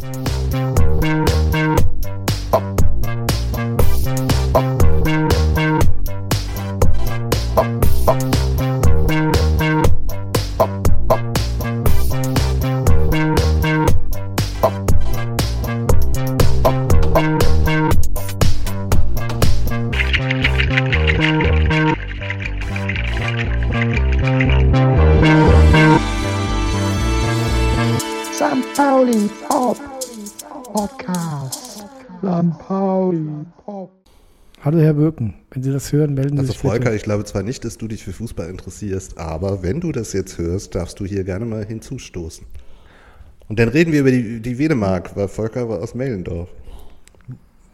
St. Birken, wenn Sie das hören, melden Sie Also sich bitte. Volker, ich glaube zwar nicht, dass du dich für Fußball interessierst, aber wenn du das jetzt hörst, darfst du hier gerne mal hinzustoßen. Und dann reden wir über die, die Wedemark, weil Volker war aus Mehlendorf.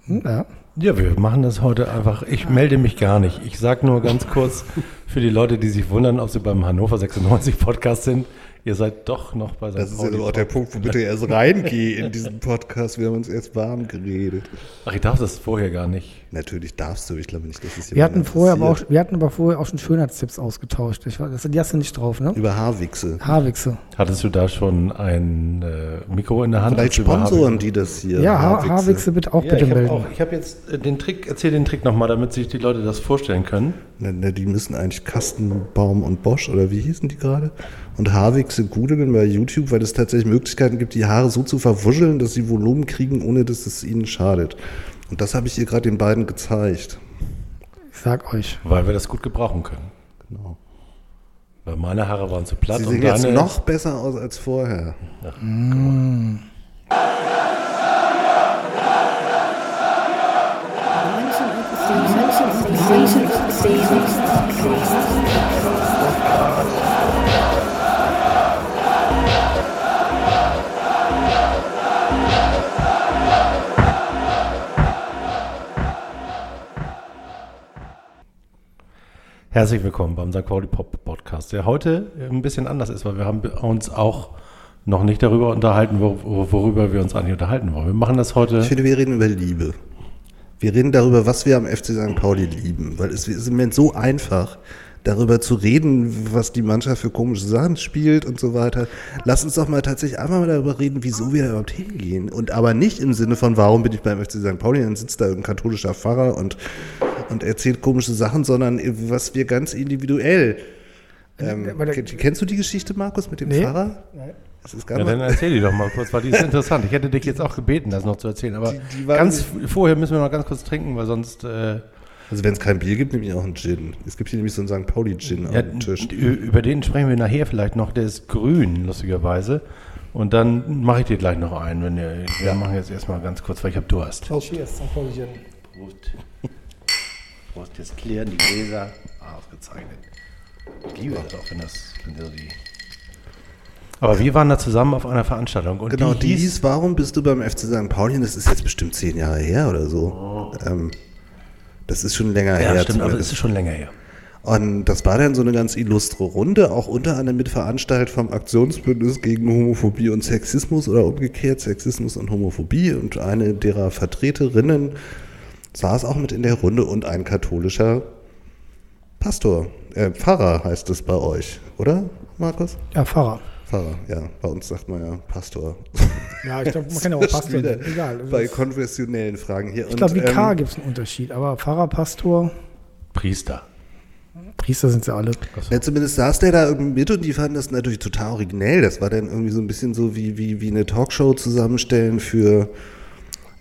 Ja. Ja, wir machen das heute einfach. Ich melde mich gar nicht. Ich sage nur ganz kurz für die Leute, die sich wundern, ob sie beim Hannover 96 Podcast sind. Ihr seid doch noch bei St. Das ist ja auch der Punkt, wo bitte erst reingehe in diesen Podcast. Wir haben uns erst warm geredet. Ach, ich darf das vorher gar nicht. Natürlich darfst du, ich glaube nicht, dass es Wir hatten, vorher aber auch, wir hatten aber vorher auch schon Schönheitstipps ausgetauscht. Ich, war- das, die hast du nicht drauf, ne? Über Haarwichse. Haarwichse. Hattest du da schon ein äh, Mikro in der Hand? Vielleicht sponsoren Haarwichse- die das hier. Ja, Haar, Haarwichse bitte auch Ja, bitte ich habe melden. auch- ich habe jetzt äh, den Trick, erzähl den Trick nochmal, damit sich die Leute das vorstellen können. Na, na, die müssen eigentlich Kastenbaum und Bosch oder wie hießen die gerade? Und Haarwichse googeln bei YouTube, weil es tatsächlich Möglichkeiten gibt, die Haare so zu verwuscheln, dass sie Volumen kriegen, ohne dass es ihnen schadet. Und das habe ich ihr gerade den beiden gezeigt. Ich sag euch. Weil wir das gut gebrauchen können. Genau. Weil meine Haare waren zu platt Sie und sehen jetzt deine... noch besser aus als vorher. Herzlich willkommen beim St. Pauli Pop Podcast, der heute ein bisschen anders ist, weil wir haben uns auch noch nicht darüber unterhalten, wor- wor- worüber wir uns eigentlich unterhalten wollen. Wir machen das heute. Ich finde, wir reden über Liebe. Wir reden darüber, was wir am FC St. Pauli lieben. Weil es ist im Moment so einfach, darüber zu reden, was die Mannschaft für komische Sachen spielt und so weiter. Lass uns doch mal tatsächlich einfach mal darüber reden, wieso wir da überhaupt hingehen. Und aber nicht im Sinne von, warum bin ich beim FC St. Pauli, dann sitzt da ein katholischer Pfarrer und, und erzählt komische Sachen, sondern was wir ganz individuell. Ähm, kennst du die Geschichte, Markus, mit dem Nee. Pfarrer? Das ist gar Ja, nicht. dann erzähl die doch mal kurz, weil die ist interessant. Ich hätte dich jetzt auch gebeten, das noch zu erzählen, aber Die- die ganz vorher müssen wir noch ganz kurz trinken, weil sonst äh, Also wenn es kein Bier gibt, nehme ich auch einen Gin. Es gibt hier nämlich so einen St. Pauli-Gin ja, auf dem Tisch. über den sprechen wir nachher vielleicht noch. Der ist grün, lustigerweise. Und dann mache ich dir gleich noch einen, wenn ihr, wir machen jetzt erstmal ganz kurz, weil ich habe Durst. Cheers, St. Paulchen. Prost. Prost, jetzt klären die Gläser. Ah, ausgezeichnet. Ich liebe das auch, wenn das wenn so die. Aber wir waren da zusammen auf einer Veranstaltung und Genau, die hieß, hieß, warum bist du beim FC St. Pauli? Das ist jetzt bestimmt zehn Jahre her oder so. Ähm, das ist schon länger Ja, her. stimmt, also zumindest. ist schon länger her. Und das war dann so eine ganz illustre Runde, auch unter anderem mit veranstaltet vom Aktionsbündnis gegen Homophobie und Sexismus oder umgekehrt Sexismus und Homophobie. Und eine derer Vertreterinnen saß auch mit in der Runde und ein katholischer Pastor, äh, Pfarrer heißt es bei euch, oder, Markus? Ja, Pfarrer. Pfarrer, ja. Bei uns sagt man ja Pastor. Ja, ich glaube, man kann ja auch Pastor nennen. Egal. Bei konfessionellen Fragen hier. Ich glaube, Und, Vikar ähm, gibt es einen Unterschied, aber Pfarrer, Pastor, Priester. Priester sind sie alle. Ja, zumindest saß der da irgendwie mit und die fanden das natürlich total originell. Das war dann irgendwie so ein bisschen so wie, wie, wie eine Talkshow zusammenstellen für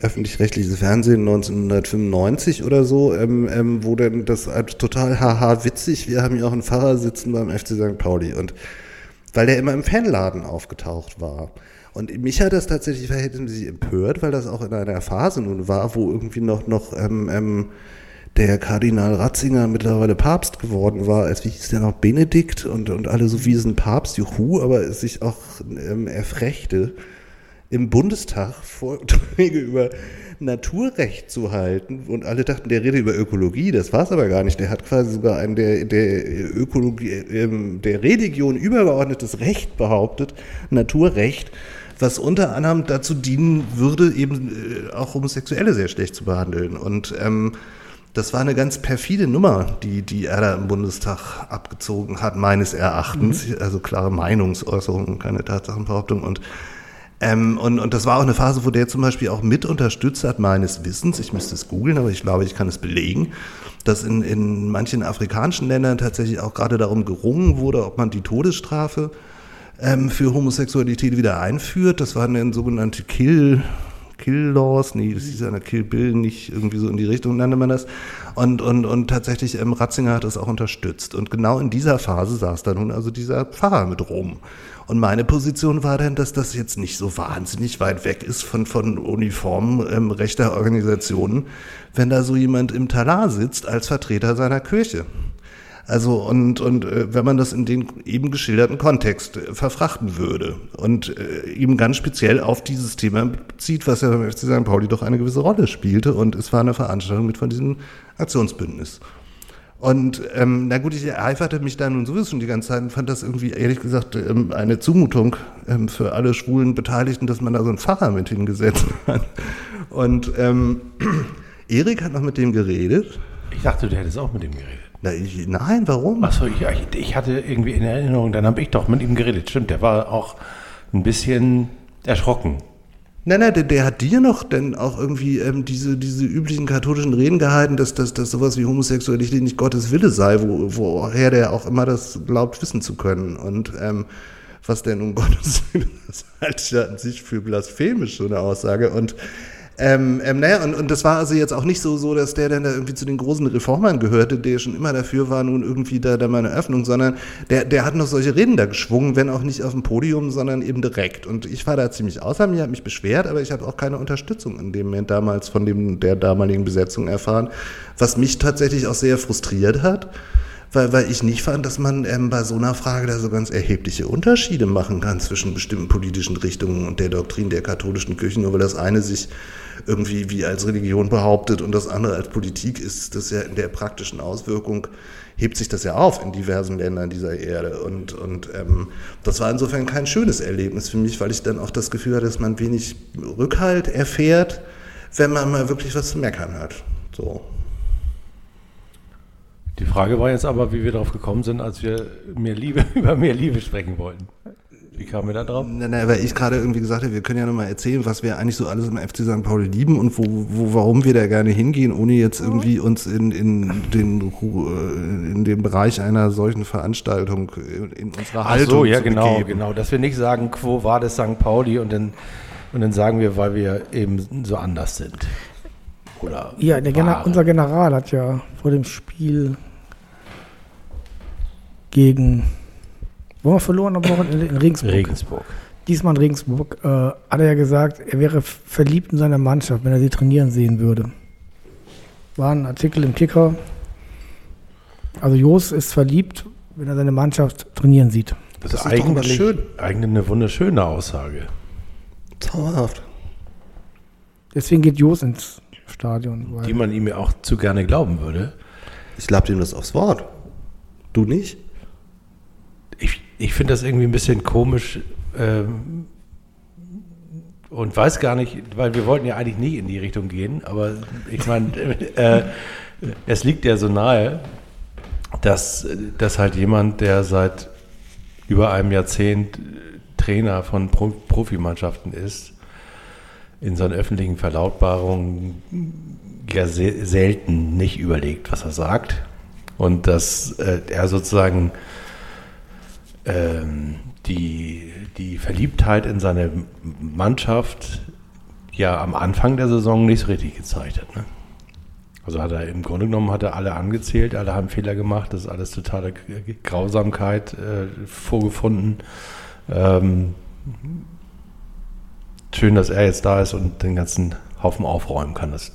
öffentlich-rechtliches Fernsehen 1995 oder so, ähm, ähm, wo dann das halt total haha witzig, wir haben hier auch einen Pfarrer sitzen beim FC St. Pauli und weil der immer im Fanladen aufgetaucht war. Und mich hat das tatsächlich verhältnismäßig empört, weil das auch in einer Phase nun war, wo irgendwie noch, noch ähm, ähm, der Kardinal Ratzinger mittlerweile Papst geworden war, als wie hieß der noch, Benedikt und, und alle so wie es ein Papst, juhu, aber es sich auch ähm, erfrechte, im Bundestag Vorträge über Naturrecht zu halten und alle dachten, der redet über Ökologie, das war es aber gar nicht. Der hat quasi sogar ein der, der Ökologie, ähm, der Religion übergeordnetes Recht behauptet, Naturrecht, was unter anderem dazu dienen würde, eben äh, auch Homosexuelle sehr schlecht zu behandeln. Und ähm, das war eine ganz perfide Nummer, die, die er da im Bundestag abgezogen hat, meines Erachtens. Also klare Meinungsäußerungen, keine Tatsachenbehauptung. Und Ähm, und, und das war auch eine Phase, wo der zum Beispiel auch mit unterstützt hat, meines Wissens, ich müsste es googeln, aber ich glaube, ich kann es belegen, dass in, in manchen afrikanischen Ländern tatsächlich auch gerade darum gerungen wurde, ob man die Todesstrafe ähm, für Homosexualität wieder einführt. Das waren dann sogenannte Kill, Kill Laws, nee, das hieß ja Kill Bill, nicht irgendwie so in die Richtung nannte man das. Und, und, und tatsächlich, ähm, Ratzinger hat das auch unterstützt. Und genau in dieser Phase saß da nun also dieser Pfarrer mit rum. Und meine Position war dann, dass das jetzt nicht so wahnsinnig weit weg ist von, von Uniformen ähm, rechter Organisationen, wenn da so jemand im Talar sitzt als Vertreter seiner Kirche. Also und, und äh, wenn man das in den eben geschilderten Kontext äh, verfrachten würde und äh, eben ganz speziell auf dieses Thema bezieht, was ja beim FC St. Pauli doch eine gewisse Rolle spielte und es war eine Veranstaltung mit von diesem Aktionsbündnis. Und ähm, na gut, ich ereiferte mich da nun sowieso schon die ganze Zeit und fand das irgendwie, ehrlich gesagt, ähm, eine Zumutung ähm, für alle schwulen Beteiligten, dass man da so einen Pfarrer mit hingesetzt hat. Und ähm, Erik hat noch mit dem geredet. Ich dachte, du hättest auch mit ihm geredet. Na, ich, nein, warum? Achso, ich, ich hatte irgendwie in Erinnerung, dann habe ich doch mit ihm geredet. Stimmt, der war auch ein bisschen erschrocken. Nein, nein, der, der hat dir noch denn auch irgendwie ähm, diese, diese üblichen katholischen Reden gehalten, dass, dass, dass sowas wie Homosexualität nicht Gottes Wille sei, wo, woher der auch immer das glaubt, wissen zu können. Und ähm, was denn um Gottes Willen, das halte ich an sich für blasphemisch, so eine Aussage. Und ähm, ähm, naja, und, und das war also jetzt auch nicht so, so, dass der dann da irgendwie zu den großen Reformern gehörte, der schon immer dafür war, nun irgendwie da, da mal eine Öffnung, sondern der, der hat noch solche Reden da geschwungen, wenn auch nicht auf dem Podium, sondern eben direkt. Und ich war da ziemlich außer mir, habe mich beschwert, aber ich habe auch keine Unterstützung in dem Moment damals von dem, der damaligen Besetzung erfahren, was mich tatsächlich auch sehr frustriert hat weil, weil ich nicht fand, dass man ähm, bei so einer Frage da so ganz erhebliche Unterschiede machen kann zwischen bestimmten politischen Richtungen und der Doktrin der katholischen Kirche, nur weil das eine sich irgendwie wie als Religion behauptet und das andere als Politik ist, das ja in der praktischen Auswirkung hebt sich das ja auf in diversen Ländern dieser Erde. Und, und ähm, das war insofern kein schönes Erlebnis für mich, weil ich dann auch das Gefühl hatte, dass man wenig Rückhalt erfährt, wenn man mal wirklich was zu meckern hat. So. Die Frage war jetzt aber, wie wir darauf gekommen sind, als wir mehr Liebe, über mehr Liebe sprechen wollten. Wie kamen wir da drauf? Na, na, weil ich gerade irgendwie gesagt habe, wir können ja nochmal erzählen, was wir eigentlich so alles im FC St. Pauli lieben und wo, wo, warum wir da gerne hingehen, ohne jetzt irgendwie uns in, in, den, äh, in den Bereich einer solchen Veranstaltung in unserer Haltung Ach so, ja, genau, begeben. genau. Dass wir nicht sagen, quo war das St. Pauli und dann, und dann sagen wir, weil wir eben so anders sind. Oder Ja, der Gener unser General hat ja vor dem Spiel gegen, wo wir verloren am Wochenende in Regensburg. Regensburg. Diesmal in Regensburg äh, hat er ja gesagt, er wäre verliebt in seine Mannschaft, wenn er sie trainieren sehen würde. War ein Artikel im Kicker. Also Jos ist verliebt, wenn er seine Mannschaft trainieren sieht. Das, Das ist ist eigentlich, schön. eigentlich eine wunderschöne Aussage. Zauberhaft. Deswegen geht Jos ins Stadion. Weil Die man ihm ja auch zu gerne glauben würde. Ich glaube dem das aufs Wort. Du nicht? Ich, ich finde das irgendwie ein bisschen komisch ähm, und weiß gar nicht, weil wir wollten ja eigentlich nicht in die Richtung gehen, aber ich meine, äh, es liegt ja so nahe, dass, dass halt jemand, der seit über einem Jahrzehnt Trainer von Pro Profimannschaften ist, in seinen öffentlichen Verlautbarungen ja se selten nicht überlegt, was er sagt. Und dass äh, er sozusagen ähm, die, die Verliebtheit in seine Mannschaft ja am Anfang der Saison nicht so richtig gezeigt hat. Ne? Also hat er im Grunde genommen hat er alle angezählt, alle haben Fehler gemacht, das ist alles totale Grausamkeit äh, vorgefunden. Ähm, schön, dass er jetzt da ist und den ganzen Haufen aufräumen kann. Das,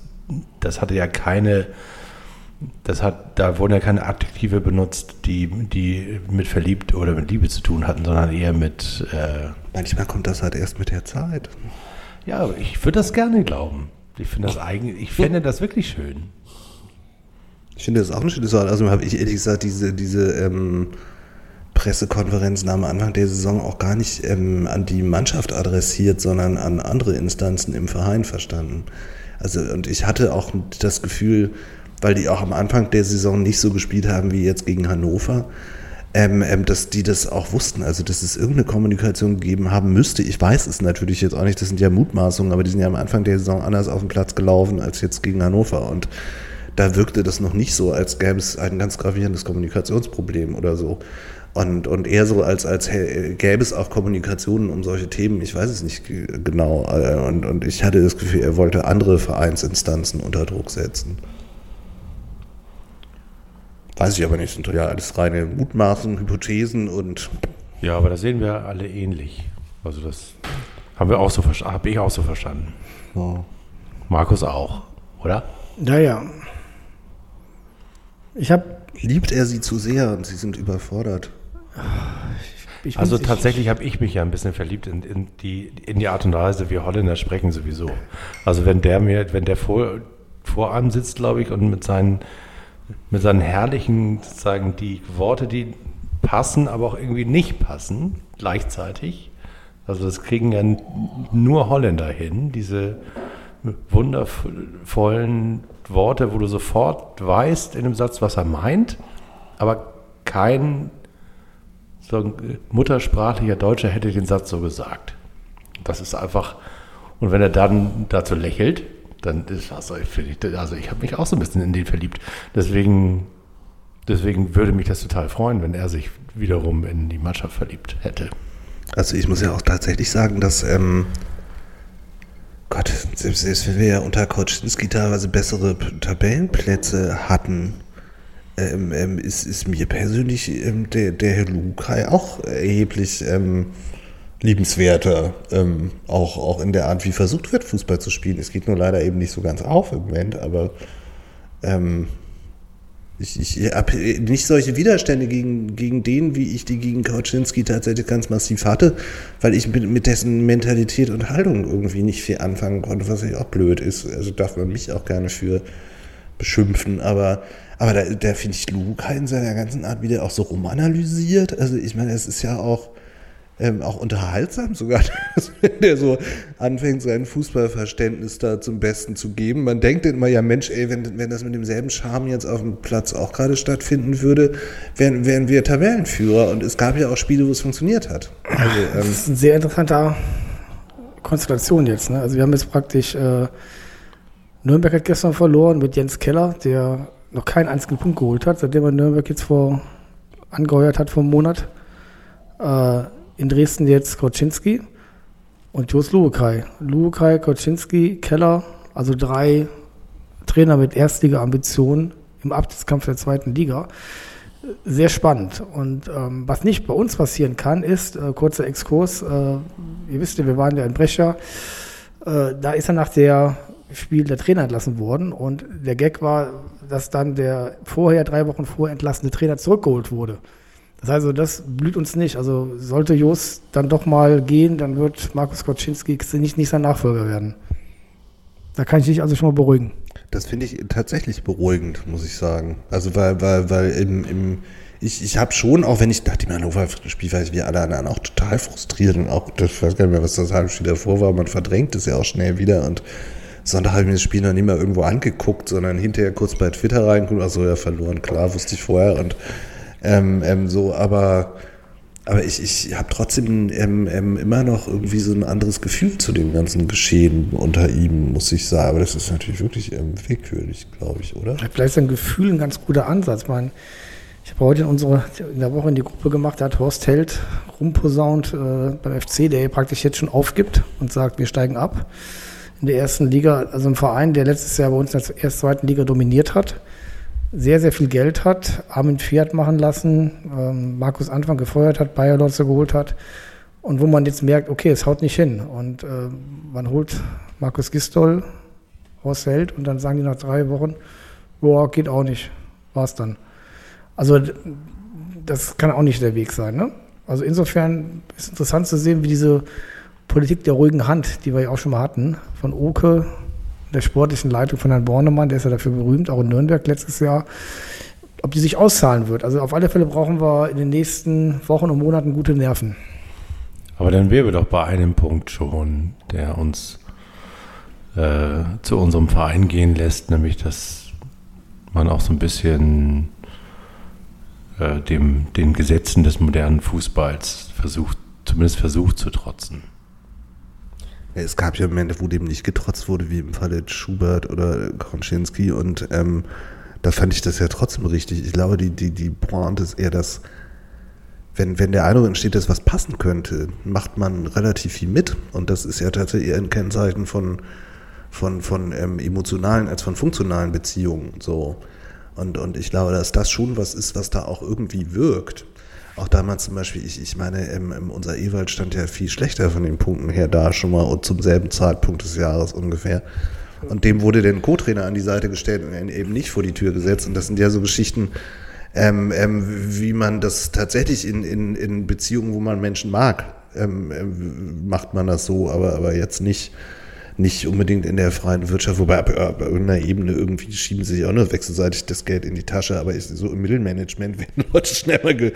das hatte ja keine, das hat, da wurden ja keine Adjektive benutzt, die, die mit verliebt oder mit Liebe zu tun hatten, sondern eher mit, äh, Manchmal kommt das halt erst mit der Zeit. ja, aber ich würde das gerne glauben. Ich finde das eigentlich, ich finde das wirklich schön. Ich finde das auch ein schönes Wort. Also habe ich ehrlich gesagt diese, diese ähm, Pressekonferenzen am Anfang der Saison auch gar nicht ähm, an die Mannschaft adressiert, sondern an andere Instanzen im Verein verstanden. Also und ich hatte auch das Gefühl, weil die auch am Anfang der Saison nicht so gespielt haben wie jetzt gegen Hannover, ähm, ähm, dass die das auch wussten, also dass es irgendeine Kommunikation gegeben haben müsste. Ich weiß es natürlich jetzt auch nicht, das sind ja Mutmaßungen, aber die sind ja am Anfang der Saison anders auf dem Platz gelaufen als jetzt gegen Hannover und da wirkte das noch nicht so, als gäbe es ein ganz gravierendes Kommunikationsproblem oder so. Und, und eher so, als, als gäbe es auch Kommunikationen um solche Themen. Ich weiß es nicht genau. Äh, und, und ich hatte das Gefühl, er wollte andere Vereinsinstanzen unter Druck setzen. Weiß ich aber nicht. Sind ja alles reine Mutmaßen, Hypothesen und. Ja, aber da sehen wir alle ähnlich. Also das haben wir auch so habe ich auch so verstanden. Ja. Markus auch, oder? Ja, ja. Ich habe. Liebt er sie zu sehr und sie sind überfordert? Ich also tatsächlich habe ich mich ja ein bisschen verliebt in, in, die, in die Art und Weise, wie Holländer sprechen sowieso. Also wenn der mir, wenn der vor, vor einem sitzt, glaube ich, und mit seinen, mit seinen herrlichen, sozusagen die Worte, die passen, aber auch irgendwie nicht passen, gleichzeitig. Also das kriegen ja nur Holländer hin, diese wundervollen Worte, wo du sofort weißt in dem Satz, was er meint, aber kein muttersprachlicher Deutscher hätte den Satz so gesagt. Das ist einfach, und wenn er dann dazu lächelt, dann ist also ich, also ich habe mich auch so ein bisschen in den verliebt. Deswegen, deswegen würde mich das total freuen, wenn er sich wiederum in die Mannschaft verliebt hätte. Also ich muss ja auch tatsächlich sagen, dass ähm, Gott, selbst wenn wir ja unter Koczynski teilweise bessere Tabellenplätze hatten, ähm, ähm, ist, ist mir persönlich ähm, der, der Herr Lukai auch erheblich ähm, liebenswerter, ähm, auch, auch in der Art, wie versucht wird, Fußball zu spielen. Es geht nur leider eben nicht so ganz auf im Moment, aber ich, ich habe nicht solche Widerstände gegen, gegen den, wie ich die gegen Kautschinski tatsächlich ganz massiv hatte, weil ich mit, mit dessen Mentalität und Haltung irgendwie nicht viel anfangen konnte, was ja auch blöd ist. Also darf man mich auch gerne für beschimpfen, aber, aber da, da finde ich Luca in seiner ganzen Art wieder auch so rumanalysiert. Also ich meine, es ist ja auch, ähm, auch unterhaltsam sogar, wenn der so anfängt, sein Fußballverständnis da zum Besten zu geben. Man denkt immer, ja Mensch, ey, wenn, wenn das mit demselben Charme jetzt auf dem Platz auch gerade stattfinden würde, wären, wären wir Tabellenführer. Und es gab ja auch Spiele, wo es funktioniert hat. Also, ähm, das ist eine sehr interessante Konstellation jetzt. Ne? Also wir haben jetzt praktisch äh, Nürnberg hat gestern verloren mit Jens Keller, der noch keinen einzigen Punkt geholt hat, seitdem er Nürnberg jetzt vor angeheuert hat vor einem Monat. Äh, in Dresden jetzt Koczynski und Jos Lubekai. Lubekai, Koczynski, Keller, also drei Trainer mit Erstliga-Ambitionen im Abstiegskampf der zweiten Liga. Sehr spannend. Und ähm, was nicht bei uns passieren kann, ist, äh, kurzer Exkurs, äh, ihr wisst ja, wir waren ja in Brecher, äh, da ist er nach der Spiel der Trainer entlassen worden und der Gag war, dass dann der vorher, drei Wochen vorher entlassene Trainer zurückgeholt wurde. Das heißt, also, das blüht uns nicht. Also sollte Jos dann doch mal gehen, dann wird Markus Koczynski nicht, nicht sein Nachfolger werden. Da kann ich dich also schon mal beruhigen. Das finde ich tatsächlich beruhigend, muss ich sagen. Also weil, weil, weil im, im ich, ich habe schon, auch wenn ich dachte, im Hannover-Spiel war wie alle anderen auch total frustriert und auch, ich weiß gar nicht mehr, was das Halbspiel davor war, man verdrängt es ja auch schnell wieder und Sonntag habe ich mir das Spiel noch nicht mal irgendwo angeguckt, sondern hinterher kurz bei Twitter reingeguckt, also ja verloren, klar, wusste ich vorher und ähm, ähm, so, aber, aber ich, ich habe trotzdem ähm, ähm, immer noch irgendwie so ein anderes Gefühl zu dem ganzen Geschehen unter ihm, muss ich sagen. Aber das ist natürlich wirklich ähm, willkürlich, glaube ich, oder? Vielleicht ist ein Gefühl ein ganz guter Ansatz. Ich, ich habe heute in, unsere, in der Woche in die Gruppe gemacht, da hat Horst Held rumposaunt äh, beim FC, der praktisch jetzt schon aufgibt und sagt, wir steigen ab in der ersten Liga. Also ein Verein, der letztes Jahr bei uns in der ersten, zweiten Liga dominiert hat sehr, sehr viel Geld hat, Armin Fiat machen lassen, ähm, Markus Anfang gefeuert hat, Bayer Lotze geholt hat und wo man jetzt merkt, okay, es haut nicht hin. Und äh, man holt Markus Gistol, Horst Held und dann sagen die nach drei Wochen, boah, geht auch nicht, war's dann. Also das kann auch nicht der Weg sein. Ne? Also insofern ist es interessant zu sehen, wie diese Politik der ruhigen Hand, die wir ja auch schon mal hatten, von Oke der sportlichen Leitung von Herrn Bornemann, der ist ja dafür berühmt, auch in Nürnberg letztes Jahr, ob die sich auszahlen wird. Also auf alle Fälle brauchen wir in den nächsten Wochen und Monaten gute Nerven. Aber dann wären wir doch bei einem Punkt schon, der uns äh, zu unserem Verein gehen lässt, nämlich dass man auch so ein bisschen äh, dem, den Gesetzen des modernen Fußballs versucht, zumindest versucht zu trotzen. Ja, es gab ja Momente, wo dem nicht getrotzt wurde, wie im Falle Schubert oder Konczynski und ähm, da fand ich das ja trotzdem richtig. Ich glaube, die, die, die Pointe ist eher das, wenn, wenn der Eindruck entsteht, dass was passen könnte, macht man relativ viel mit und das ist ja tatsächlich eher ein Kennzeichen von, von, von ähm, emotionalen als von funktionalen Beziehungen. So. Und, und ich glaube, dass das schon was ist, was da auch irgendwie wirkt. Auch damals zum Beispiel, ich, ich meine, ähm, unser Ewald stand ja viel schlechter von den Punkten her da schon mal und zum selben Zeitpunkt des Jahres ungefähr. Und dem wurde der Co-Trainer an die Seite gestellt und eben nicht vor die Tür gesetzt. Und das sind ja so Geschichten, ähm, ähm, wie man das tatsächlich in, in, in Beziehungen, wo man Menschen mag, ähm, ähm, macht man das so, aber, aber jetzt nicht nicht unbedingt in der freien Wirtschaft, wobei ab, ab irgendeiner Ebene irgendwie schieben sie sich auch nur wechselseitig das Geld in die Tasche, aber ist, so im Mittelmanagement werden Leute schnell mal ge,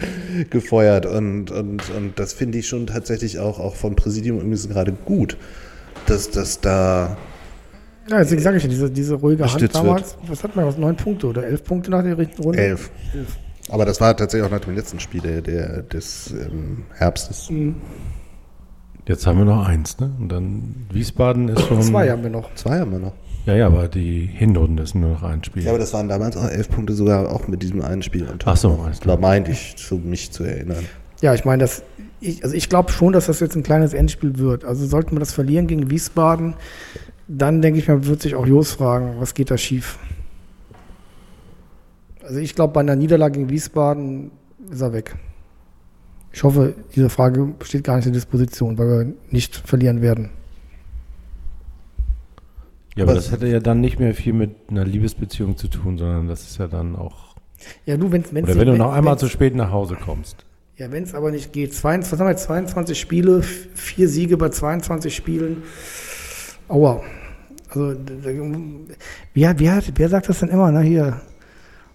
gefeuert und, und, und das finde ich schon tatsächlich auch, auch vom Präsidium irgendwie gerade gut, dass, dass da Ja, deswegen sage ich ja, diese, diese ruhige Hand damals, was hat man, was, neun Punkte oder elf Punkte nach der richtigen Runde? elf. Aber das war tatsächlich auch nach dem letzten Spiel der, der, des ähm, Herbstes. Jetzt haben wir noch eins, ne? Und dann Wiesbaden ist schon. Zwei haben wir noch. Zwei haben wir noch. Ja, ja, aber die Hinrunde ist nur noch ein Spiel. Ja, aber das waren damals auch elf Punkte sogar auch mit diesem einen Spiel. Ach so, alles klar. da meinte ich, so mich zu erinnern. Ja, ich meine, das, ich, also ich glaube schon, dass das jetzt ein kleines Endspiel wird. Also sollten wir das verlieren gegen Wiesbaden, dann denke ich mal, wird sich auch Jos fragen, was geht da schief. Also ich glaube, bei einer Niederlage gegen Wiesbaden ist er weg. Ich hoffe, diese Frage steht gar nicht zur Disposition, weil wir nicht verlieren werden. ja, aber aber- das hätte ja dann nicht mehr viel mit einer Liebesbeziehung zu tun, sondern das ist ja dann auch. Ja, du, wenn's, wenn's Oder wenn du wenn- noch einmal zu spät nach Hause kommst. Ja, wenn es aber nicht geht. 22, was haben wir, 22 Spiele, vier Siege bei 22 Spielen. Aua. Also, wie hat, wer sagt das denn immer? Ne? Hier,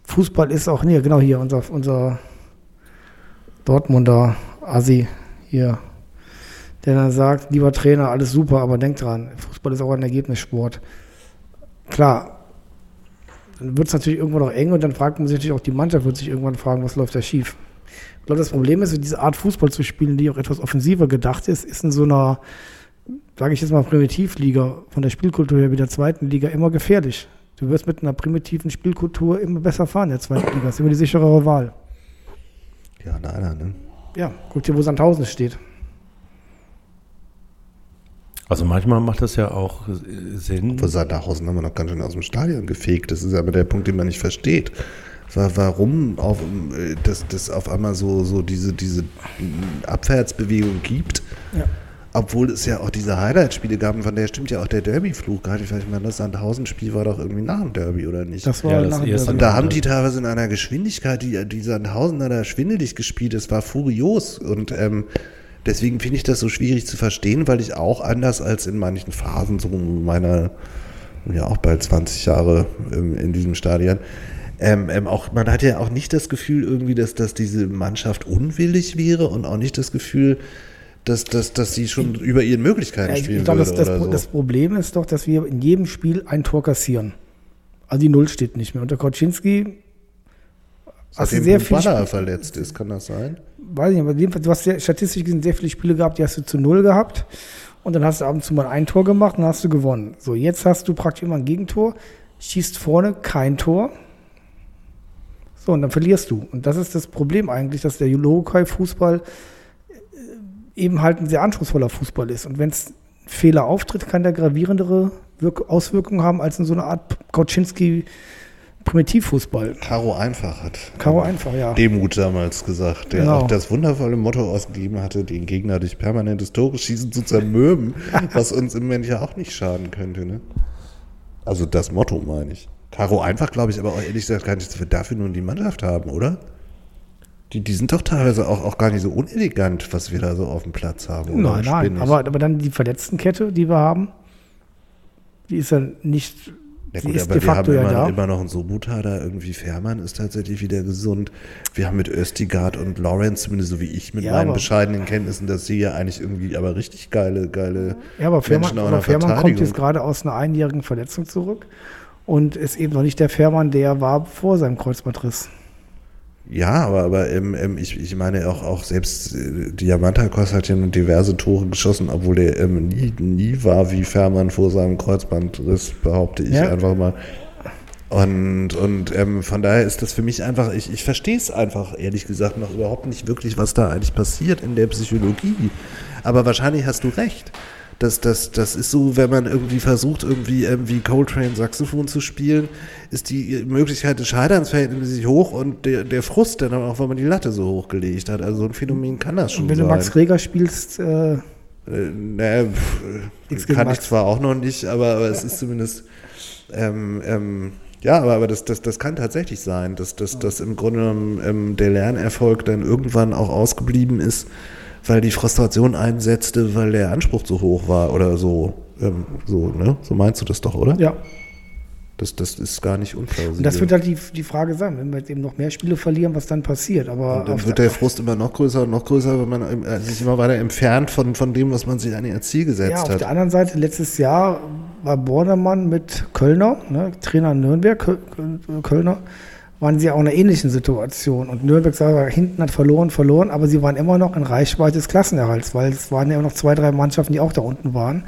Fußball ist auch, nee, genau hier, unser, unser Dortmunder Asi hier, der dann sagt, lieber Trainer, alles super, aber denk dran, Fußball ist auch ein Ergebnissport. Klar, dann wird es natürlich irgendwann auch eng und dann fragt man sich natürlich auch, die Mannschaft wird sich irgendwann fragen, was läuft da schief. Ich glaube, das Problem ist, diese Art Fußball zu spielen, die auch etwas offensiver gedacht ist, ist in so einer, sage ich jetzt mal, Primitivliga, von der Spielkultur her wie der zweiten Liga immer gefährlich. Du wirst mit einer primitiven Spielkultur immer besser fahren in der zweiten Liga. Das ist immer die sicherere Wahl. Ja, leider, ne? Ja, guck dir, wo Sandhausen steht. Also manchmal macht das ja auch äh, Sinn. Vor Sandhausen haben wir noch ganz schön aus dem Stadion gefegt. Das ist aber der Punkt, den man nicht versteht. Wa- Warum auf, äh, das, das auf einmal so, so diese, diese mm, Abwärtsbewegung gibt, Ja. Obwohl es ja auch diese Highlight-Spiele gab, und von der stimmt ja auch der Derby-Flug gerade. Ich weiß nicht, das Sandhausen-Spiel war doch irgendwie nach dem Derby, oder nicht? Das war Ja, das nach dem Derby. Und da haben die teilweise in einer Geschwindigkeit, die, die Sandhausen da schwindelig gespielt, das war furios. Und ähm, deswegen finde ich das so schwierig zu verstehen, weil ich auch anders als in manchen Phasen so meiner, ja auch bald 20 Jahre ähm, in diesem Stadion, ähm, ähm, auch, man hat ja auch nicht das Gefühl irgendwie, dass, dass diese Mannschaft unwillig wäre und auch nicht das Gefühl, dass, dass, dass sie schon über ihren Möglichkeiten Ja, ich spielen ich glaube, das, würde das, so. das Problem ist doch, dass wir in jedem Spiel ein Tor kassieren. Also die Null steht nicht mehr. Unter Koczynski hast du sehr viel Baller verletzt ist, kann das sein? weiß ich nicht, aber jedenfalls, du hast ja statistisch gesehen sehr viele Spiele gehabt, die hast du zu null gehabt. Und dann hast du ab und zu mal ein Tor gemacht und hast du gewonnen. So, jetzt hast du praktisch immer ein Gegentor, schießt vorne kein Tor. So, und dann verlierst du. Und das ist das Problem eigentlich, dass der Lokai-Fußball eben halt ein sehr anspruchsvoller Fußball ist. Und wenn es Fehler auftritt, kann der gravierendere Wirk Auswirkungen haben als in so einer Art Kautschinski-Primitivfußball. Karo einfach hat. Karo einfach, ja. Demut damals gesagt, der Genau. auch das wundervolle Motto ausgegeben hatte, den Gegner durch permanentes Tore schießen zu zermürben, was uns im Moment ja auch nicht schaden könnte. Ne? Also das Motto meine ich. Karo einfach glaube ich aber auch ehrlich gesagt gar nicht, dass wir dafür nun die Mannschaft haben, oder? Die, die sind doch teilweise auch, auch gar nicht so unelegant, was wir da so auf dem Platz haben. oder? Nein, nein. Aber, aber dann die Verletztenkette, die wir haben, die ist ja nicht. Ja gut, ist aber de wir haben ja immer, da. immer noch einen Sobuta da, irgendwie Fährmann ist tatsächlich wieder gesund. Wir haben mit Östigard und Lawrence, zumindest so wie ich mit Ja, meinen aber- bescheidenen Kenntnissen, dass sie ja eigentlich irgendwie aber richtig geile, geile Ja, aber Fährmann, aber Fährmann kommt jetzt gerade aus einer einjährigen Verletzung zurück und ist eben noch nicht der Fährmann, der war vor seinem Kreuzbandriss. Ja, aber, aber ähm, ähm, ich, ich meine auch, auch selbst äh, Diamantakos hat ja nun diverse Tore geschossen, obwohl der ähm, nie, nie war wie Fährmann vor seinem Kreuzbandriss, behaupte ich Ja. einfach mal. Und, und ähm, von daher ist das für mich einfach, ich, ich verstehe es einfach ehrlich gesagt noch überhaupt nicht wirklich, was da eigentlich passiert in der Psychologie. Aber wahrscheinlich hast du recht. Das, das, das ist so, wenn man irgendwie versucht, irgendwie ähm, wie Coltrane Saxophon zu spielen, ist die Möglichkeit des Scheiterns verhältnismäßig hoch und der, der Frust dann auch, weil man die Latte so hochgelegt hat. Also so ein Phänomen kann das schon Und wenn sein. du Max Reger spielst, äh, Äh, naja, pff, kann ich Max. zwar auch noch nicht, aber, aber es ist zumindest, ähm, ähm, ja, aber, aber das, das, das kann tatsächlich sein, dass, dass, dass im Grunde genommen ähm, der Lernerfolg dann irgendwann auch ausgeblieben ist, weil die Frustration einsetzte, weil der Anspruch zu hoch war oder so. Ähm, so, ne? So meinst du das doch, oder? ja. Das, das ist gar nicht unplausibel. Und das wird halt die, die Frage sein, wenn wir jetzt eben noch mehr Spiele verlieren, was dann passiert. Aber Und dann auf wird der- Frust immer noch größer und noch größer, wenn man äh, sich immer weiter entfernt von, von dem, was man sich an ihr Ziel gesetzt ja, auf hat. der anderen Seite, letztes Jahr war Bornemann mit Kölner, ne, Trainer in Nürnberg, Köl Köl- Kölner, waren sie auch in einer ähnlichen Situation. Und Nürnberg sah, hinten hat verloren, verloren, aber sie waren immer noch in Reichweite des Klassenerhalts, weil es waren ja immer noch zwei, drei Mannschaften, die auch da unten waren.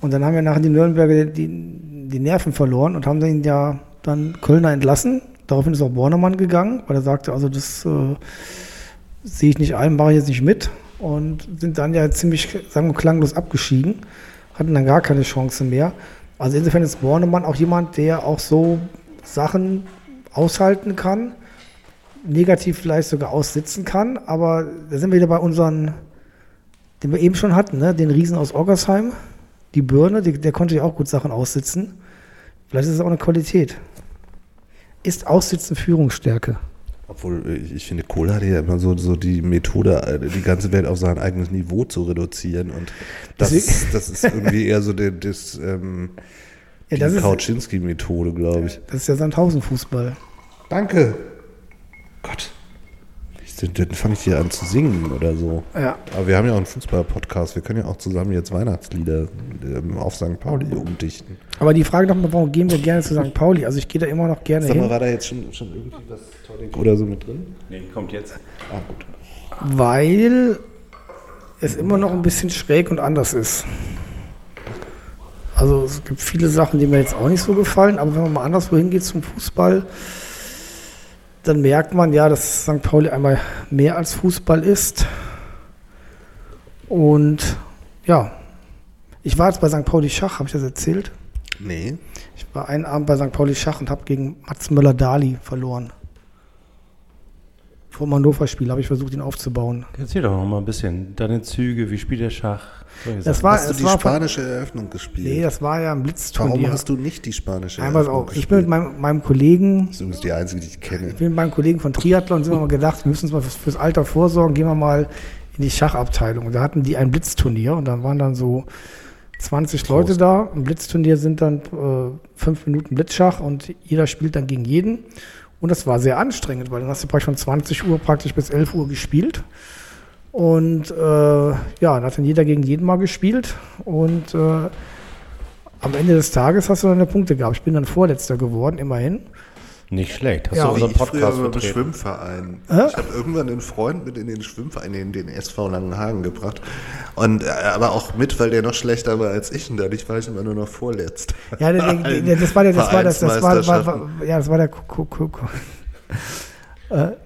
Und dann haben wir nachher die Nürnberger die, die Nerven verloren und haben dann ja dann Kölner entlassen. Daraufhin ist auch Bornemann gegangen, weil er sagte, also das äh, sehe ich nicht ein, mache ich jetzt nicht mit. Und sind dann ja ziemlich, sagen wir, klanglos abgestiegen, hatten dann gar keine Chance mehr. Also insofern ist Bornemann auch jemand, der auch so Sachen aushalten kann, negativ vielleicht sogar aussitzen kann, aber da sind wir wieder bei unseren, den wir eben schon hatten, ne? den Riesen aus Oggersheim, die Birne, die, der konnte ja auch gut Sachen aussitzen. Vielleicht ist es auch eine Qualität. Ist Aussitzen Führungsstärke? Obwohl, äh, ich finde, Kohl hatte ja immer so, so die Methode, äh, die ganze Welt auf sein eigenes Niveau zu reduzieren. Und das, das ist irgendwie eher so der, das, ähm, Ja, die das ist, Kautschinski-Methode, glaube ich. das ist ja Sandhausen-Fußball. Danke. Gott. Dann fange ich hier an zu singen oder so. Ja. Aber wir haben ja auch einen Fußball-Podcast. Wir können ja auch zusammen jetzt Weihnachtslieder ähm, auf St. Pauli umdichten. Aber die Frage nochmal, warum gehen wir gerne zu St. Pauli? Also ich gehe da immer noch gerne Sag mal, hin, war da jetzt schon, schon irgendwie was Tonic oder so mit drin? Nee, kommt jetzt. Ah, gut. weil es immer noch ein bisschen schräg und anders ist. Also es gibt viele Sachen, die mir jetzt auch nicht so gefallen, aber wenn man mal anderswo hingeht zum Fußball, dann merkt man ja, dass St. Pauli einmal mehr als Fußball ist. Und ja, ich war jetzt bei St. Pauli Schach, habe ich das erzählt? Nee. Ich war einen Abend bei St. Pauli Schach und habe gegen Mats Möller-Dali verloren. Vor dem Hannover-Spiel habe ich versucht, ihn aufzubauen. Erzähl doch noch mal ein bisschen. Deine Züge, wie spielt der Schach? Das war, Hast du die war spanische Eröffnung gespielt? Nee, das war ja ein Blitzturnier. Warum hast du nicht die spanische Einmal Eröffnung auch. Ich bin mit meinem, meinem Kollegen, Das ist übrigens die einzige, die ich kenne. ich bin mit meinem Kollegen von Triathlon, sind wir mal gedacht, wir müssen uns mal fürs, fürs Alter vorsorgen, gehen wir mal in die Schachabteilung. Und da hatten die ein Blitzturnier und dann waren dann so 20 Leute da. Ein Blitzturnier sind dann äh, fünf Minuten Blitzschach und jeder spielt dann gegen jeden. Und das war sehr anstrengend, weil dann hast du praktisch von 20 Uhr praktisch bis 11 Uhr gespielt. Und äh, ja, dann hat dann jeder gegen jeden mal gespielt. Und äh, am Ende des Tages hast du dann Punkte gehabt. Ich bin dann Vorletzter geworden, immerhin. Nicht schlecht. Hast Ja, du unseren Podcast vertreten? Schwimmverein. Hä? Ich habe irgendwann einen Freund mit in den Schwimmverein, in den SV Langenhagen gebracht. Und, äh, aber auch mit, weil der noch schlechter war als ich. Und dadurch war ich immer nur noch vorletzt. Ja, der, der, der, das war der, das war das, das war, war, war, ja, das war der, Ko-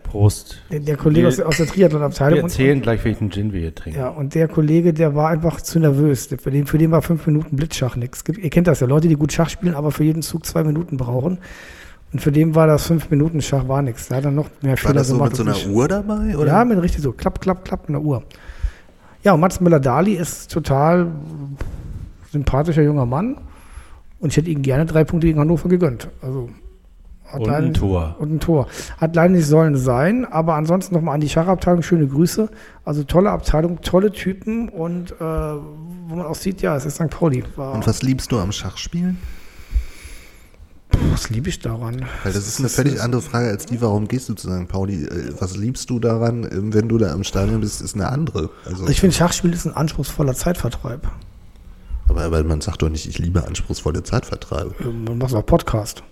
Prost. der, der Kollege aus, der- aus der Wir Triathlon-Abteilung. Und, erzählen gleich, welchen Gin wir hier trinken. ja, und der Kollege, der war einfach zu nervös. Für den, für den war fünf Minuten Blitzschach nichts. Ihr kennt das ja, Leute, die gut Schach spielen, aber für jeden Zug zwei Minuten brauchen. Und für den war das fünf Minuten Schach war nichts. Da hat er noch mehr War Fehler das so gemacht. mit so einer ich. Uhr dabei? Oder? Ja, mit richtig so klapp, klapp, klapp in der Uhr. Ja, und Mats Müller-Dali ist total sympathischer junger Mann. Und ich hätte ihm gerne drei Punkte gegen Hannover gegönnt. Also, hat Und leider ein nicht- Tor. Und ein Tor. Hat leider nicht sollen sein, aber ansonsten nochmal an die Schachabteilung schöne Grüße. Also tolle Abteilung, tolle Typen und äh, wo man auch sieht, ja, es ist St. Pauli. War, Und was liebst du am Schachspielen? Was liebe ich daran? Weil das ist eine völlig andere Frage als die, warum gehst du zu St. Pauli? Äh, Was liebst du daran, ähm, wenn du da im Stadion bist, ist eine andere. Also, Also ich finde, Schachspiel ist ein anspruchsvoller Zeitvertreib. aber, aber man sagt doch nicht, ich liebe anspruchsvolle Zeitvertreibe. Ähm, Man macht auch Podcast.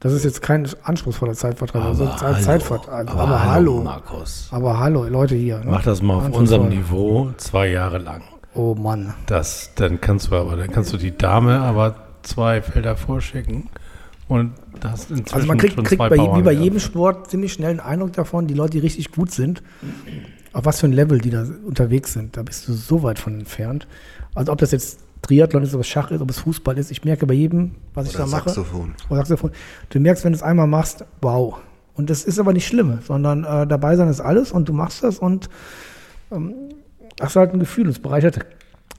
Das ist jetzt kein anspruchsvoller Zeitvertreib, also Aber Zeit, hallo, Zeitvertreib. aber Aber, hallo, hallo. Markus. Aber hallo, Leute hier. ne? Mach das mal auf unserem Niveau zwei Jahre lang. Oh Mann. Das, dann kannst du aber, dann kannst du die Dame aber zwei Felder vorschicken und das inzwischen Also man kriegt, schon kriegt zwei bei, wie bei jedem Sport ziemlich schnell einen Eindruck davon, die Leute, die richtig gut sind, auf was für ein Level die da unterwegs sind. Da bist du so weit von entfernt. Also ob das jetzt Triathlon ist, ob es Schach ist, ob es Fußball ist. Ich merke bei jedem, was ich Oder da mache. Saxophon. Oder Saxophon. Du merkst, wenn du es einmal machst, wow. Und das ist aber nicht schlimm, sondern äh, dabei sein ist alles und du machst das und ähm, hast halt ein Gefühl, es bereichert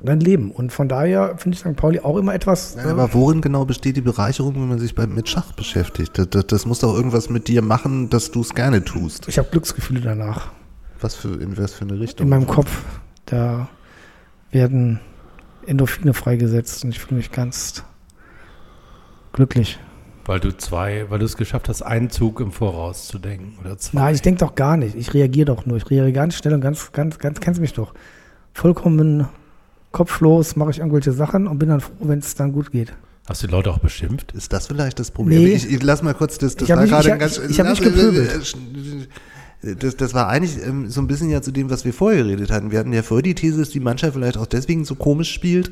dein Leben. Und von daher finde ich St. Pauli auch immer etwas. Nein, aber worin genau besteht die Bereicherung, wenn man sich bei, mit Schach beschäftigt? Das, das, das muss doch irgendwas mit dir machen, dass du es gerne tust. ich habe Glücksgefühle danach. Was für, in was für eine Richtung? in meinem Kopf. Da werden Endorphine freigesetzt und ich fühle mich ganz glücklich. Weil du zwei, weil du es geschafft hast, einen Zug im Voraus zu denken oder zwei. Nein, ich denke doch gar nicht. Ich reagiere doch nur. Ich reagiere ganz schnell und ganz, ganz, ganz, kennst du mich doch. Vollkommen kopflos mache ich irgendwelche Sachen und bin dann froh, wenn es dann gut geht. Hast du die Leute auch beschimpft? Ist das vielleicht das Problem? Nee. Ich, ich lass mal kurz das. das Ich war nicht- gerade ich ganz. ich hab nicht gepöbelt. Das, das war eigentlich ähm, so ein bisschen ja zu dem, was wir vorher geredet hatten. Wir hatten ja vorher die These, dass die Mannschaft vielleicht auch deswegen so komisch spielt,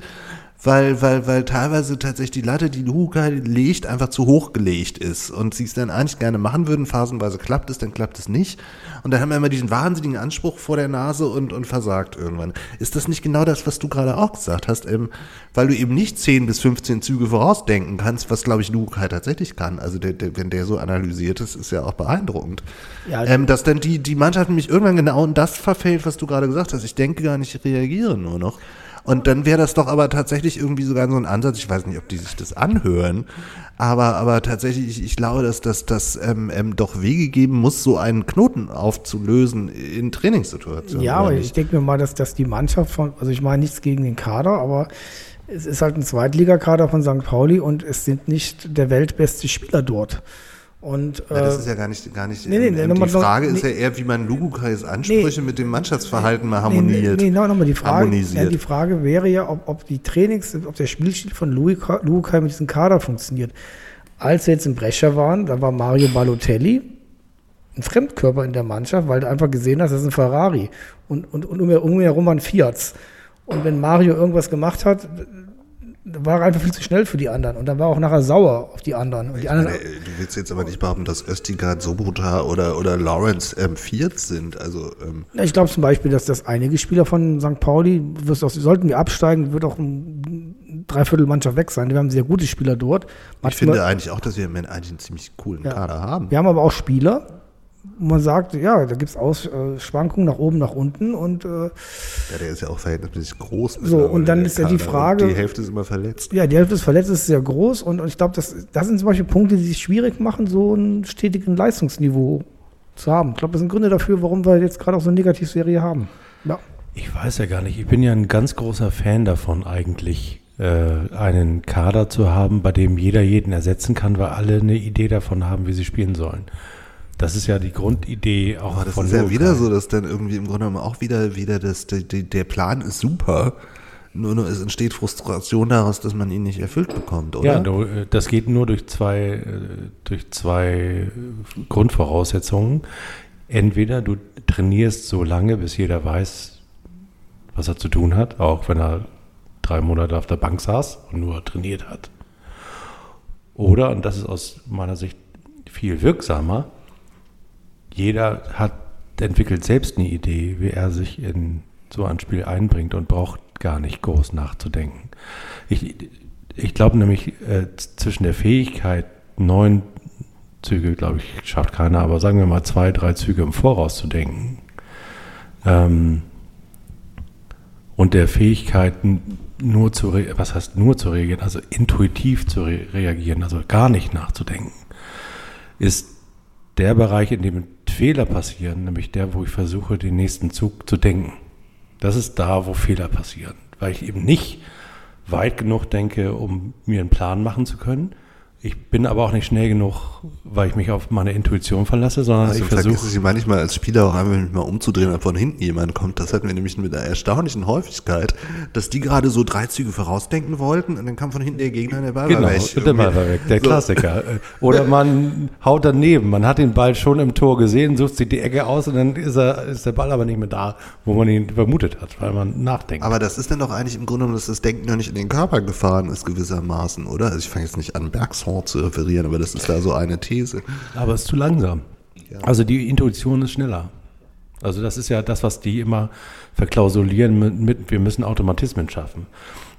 weil, weil, weil teilweise tatsächlich die Latte, die Luca legt, einfach zu hoch gelegt ist und sie es dann eigentlich gerne machen würden. Phasenweise klappt es, dann klappt es nicht. Und dann haben wir immer diesen wahnsinnigen Anspruch vor der Nase und, und versagt irgendwann. Ist das nicht genau das, was du gerade auch gesagt hast? Ähm, weil du eben nicht 10 bis 15 Züge vorausdenken kannst, was, glaube ich, Luca tatsächlich kann. Also der, der, wenn der so analysiert ist, ist ja auch beeindruckend. Ja, ähm, dass dann die, die Mannschaft nämlich irgendwann genau in das verfällt, was du gerade gesagt hast. Ich denke gar nicht, ich reagiere nur noch. Und dann wäre das doch aber tatsächlich irgendwie sogar so ein Ansatz, ich weiß nicht, ob die sich das anhören, aber, aber tatsächlich, ich, ich glaube, dass das dass, ähm, ähm, doch Wege geben muss, so einen Knoten aufzulösen in Trainingssituationen. Ja, aber ich denke mir mal, dass, dass die Mannschaft von, also ich meine nichts gegen den Kader, aber es ist halt ein Zweitligakader von St. Pauli und es sind nicht der weltbeste Spieler dort. Und Ja, das äh, ist ja gar nicht, gar nicht nee, ähm, nee, ähm, die noch- Frage ist nee. ja eher, wie man Lugukais Ansprüche mit dem Mannschaftsverhalten mal harmoniert. nee, nee, nochmal die Frage. harmonisiert. Ja, die Frage wäre ja, ob, ob die Trainings, ob der Spielstil von Luca mit diesem Kader funktioniert. Als wir jetzt im Brecher waren, da war Mario Balotelli ein Fremdkörper in der Mannschaft, weil du einfach gesehen hast, das ist ein Ferrari. Und, und, und um um ihn herum waren Fiats. Und wenn Mario irgendwas gemacht hat, war einfach viel zu schnell für die anderen. Und dann war auch nachher sauer auf die anderen. Und die anderen Äh, Du willst jetzt aber nicht behaupten, dass Östigard, Sobota oder, oder Lawrence ähm, Vierts sind. Also, ähm, Ich glaube zum Beispiel, dass das einige Spieler von St. Pauli, auch, sollten wir absteigen, wird auch ein Dreiviertel Mannschaft weg sein. Wir haben sehr gute Spieler dort. ich Manchmal- finde eigentlich auch, dass wir eigentlich einen ziemlich coolen Ja. Kader haben. wir haben aber auch Spieler, man sagt, ja, da gibt es äh, Schwankungen nach oben, nach unten und äh, Ja, der ist ja auch verhältnismäßig groß. So, und dann ist ja die. Frage- die Hälfte ist immer verletzt. ja, die Hälfte des Verletzten ist sehr groß und, und ich glaube, das, das sind zum Beispiel Punkte, die sich schwierig machen, so ein stetigen Leistungsniveau zu haben. Ich glaube, das sind Gründe dafür, warum wir jetzt gerade auch so eine Negativserie haben. Ja. Ich weiß ja gar nicht. Ich bin ja ein ganz großer Fan davon, eigentlich äh, einen Kader zu haben, bei dem jeder jeden ersetzen kann, weil alle eine Idee davon haben, wie sie spielen sollen. Das ist ja die Grundidee auch Aber das von ist ja wieder so, dass dann irgendwie im Grunde genommen auch wieder, wieder das, der, der Plan ist super. Nur, nur es entsteht Frustration daraus, dass man ihn nicht erfüllt bekommt, oder? Ja, äh, das geht nur durch zwei, äh, durch zwei äh, Grundvoraussetzungen. Entweder du trainierst so lange, bis jeder weiß, was er zu tun hat, auch wenn er drei Monate auf der Bank saß und nur trainiert hat. Oder, und das ist aus meiner Sicht viel wirksamer, jeder hat, entwickelt selbst eine Idee, wie er sich in so ein Spiel einbringt und braucht gar nicht groß nachzudenken. Ich, ich glaube nämlich, äh, zwischen der Fähigkeit, neun Züge, glaube ich, schafft keiner, aber sagen wir mal zwei, drei Züge im Voraus zu denken, ähm, und der Fähigkeit, nur zu, was heißt nur zu reagieren, also intuitiv zu re reagieren, also gar nicht nachzudenken, ist der Bereich, in dem Fehler passieren, nämlich der, wo ich versuche, den nächsten Zug zu denken. Das ist da, wo Fehler passieren, weil ich eben nicht weit genug denke, um mir einen Plan machen zu können, Ich bin aber auch nicht schnell genug, weil ich mich auf meine Intuition verlasse, sondern Ich ich versuche es manchmal als Spieler auch einfach mal umzudrehen, wenn von hinten jemand kommt. Das hatten wir nämlich mit einer erstaunlichen Häufigkeit, dass die gerade so drei Züge vorausdenken wollten und dann kam von hinten der Gegner der Ball Genau, war weg. der Ball war weg, der So. Klassiker. Oder man haut daneben, man hat den Ball schon im Tor gesehen, sucht sich die Ecke aus und dann ist, er, ist der Ball aber nicht mehr da, wo man ihn vermutet hat, weil man nachdenkt. Aber das ist dann doch eigentlich im Grunde genommen, dass das Denken noch nicht in den Körper gefahren ist gewissermaßen, oder? Also ich fange jetzt nicht an, Bergson zu referieren, aber das ist da so eine These. Aber es ist zu langsam. Also die Intuition ist schneller. Also das ist ja das, was die immer verklausulieren mit, mit wir müssen Automatismen schaffen.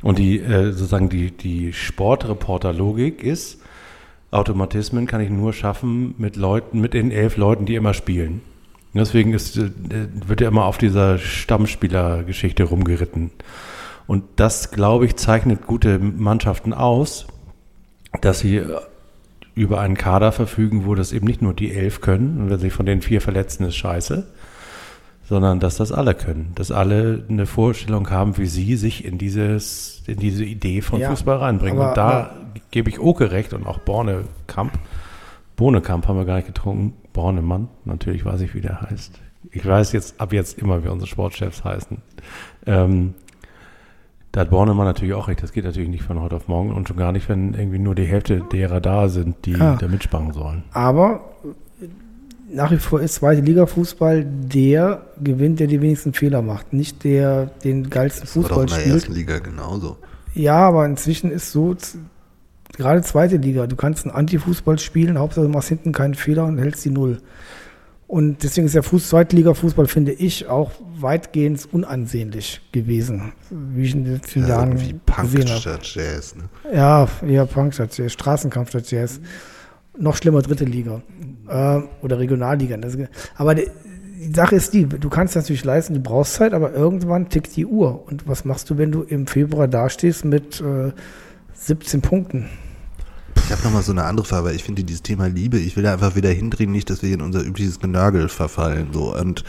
Und die äh, sozusagen die, die Sportreporter-Logik ist, Automatismen kann ich nur schaffen mit Leuten, mit den elf Leuten, die immer spielen. Und Deswegen ist, äh, wird ja immer auf dieser Stammspielergeschichte rumgeritten. Und das, glaube ich, zeichnet gute Mannschaften aus, dass sie äh, über einen Kader verfügen, wo das eben nicht nur die elf können, und wenn sie von den vier verletzen, ist scheiße, sondern dass das alle können. Dass alle eine Vorstellung haben, wie sie sich in, dieses, in diese Idee von Ja, Fußball reinbringen. aber- und da gebe ich Oke recht und auch Bornekamp. Bohnekamp haben wir gar nicht getrunken. Bornemann, natürlich weiß ich, wie der heißt. Ich weiß jetzt ab jetzt immer, wie unsere Sportchefs heißen. Ähm, da hat Bornemann natürlich auch recht. Das geht natürlich nicht von heute auf morgen und schon gar nicht, wenn irgendwie nur die Hälfte derer da sind, die Ja. da mitsparen sollen. Aber nach wie vor ist zweite Liga Fußball der gewinnt, der die wenigsten Fehler macht. Nicht der den geilsten Das war doch Fußball in der spielt. ersten Liga genauso. Ja, aber inzwischen ist so, gerade zweite Liga, du kannst einen Anti-Fußball spielen, Hauptsache du machst hinten keinen Fehler und hältst die Null. Und deswegen ist der Fuß, Zweitliga-Fußball, finde ich, auch weitgehend unansehnlich gewesen, wie ich in den letzten Ja, Jahren irgendwie Punk gesehen habe. statt Jazz. Ne? Ja, eher Punk statt Jazz, Straßenkampf statt Jazz. Noch schlimmer dritte Liga äh, oder Regionalliga. Das, aber die, die Sache ist die, du kannst das natürlich leisten, du brauchst Zeit, aber irgendwann tickt die Uhr. Und was machst du, wenn du im Februar dastehst mit äh, 17 Punkten? Ich habe nochmal so eine andere Frage, weil ich finde dieses Thema Liebe, ich will da einfach wieder hindrehen, nicht, dass wir in unser übliches Genörgel verfallen. So. Und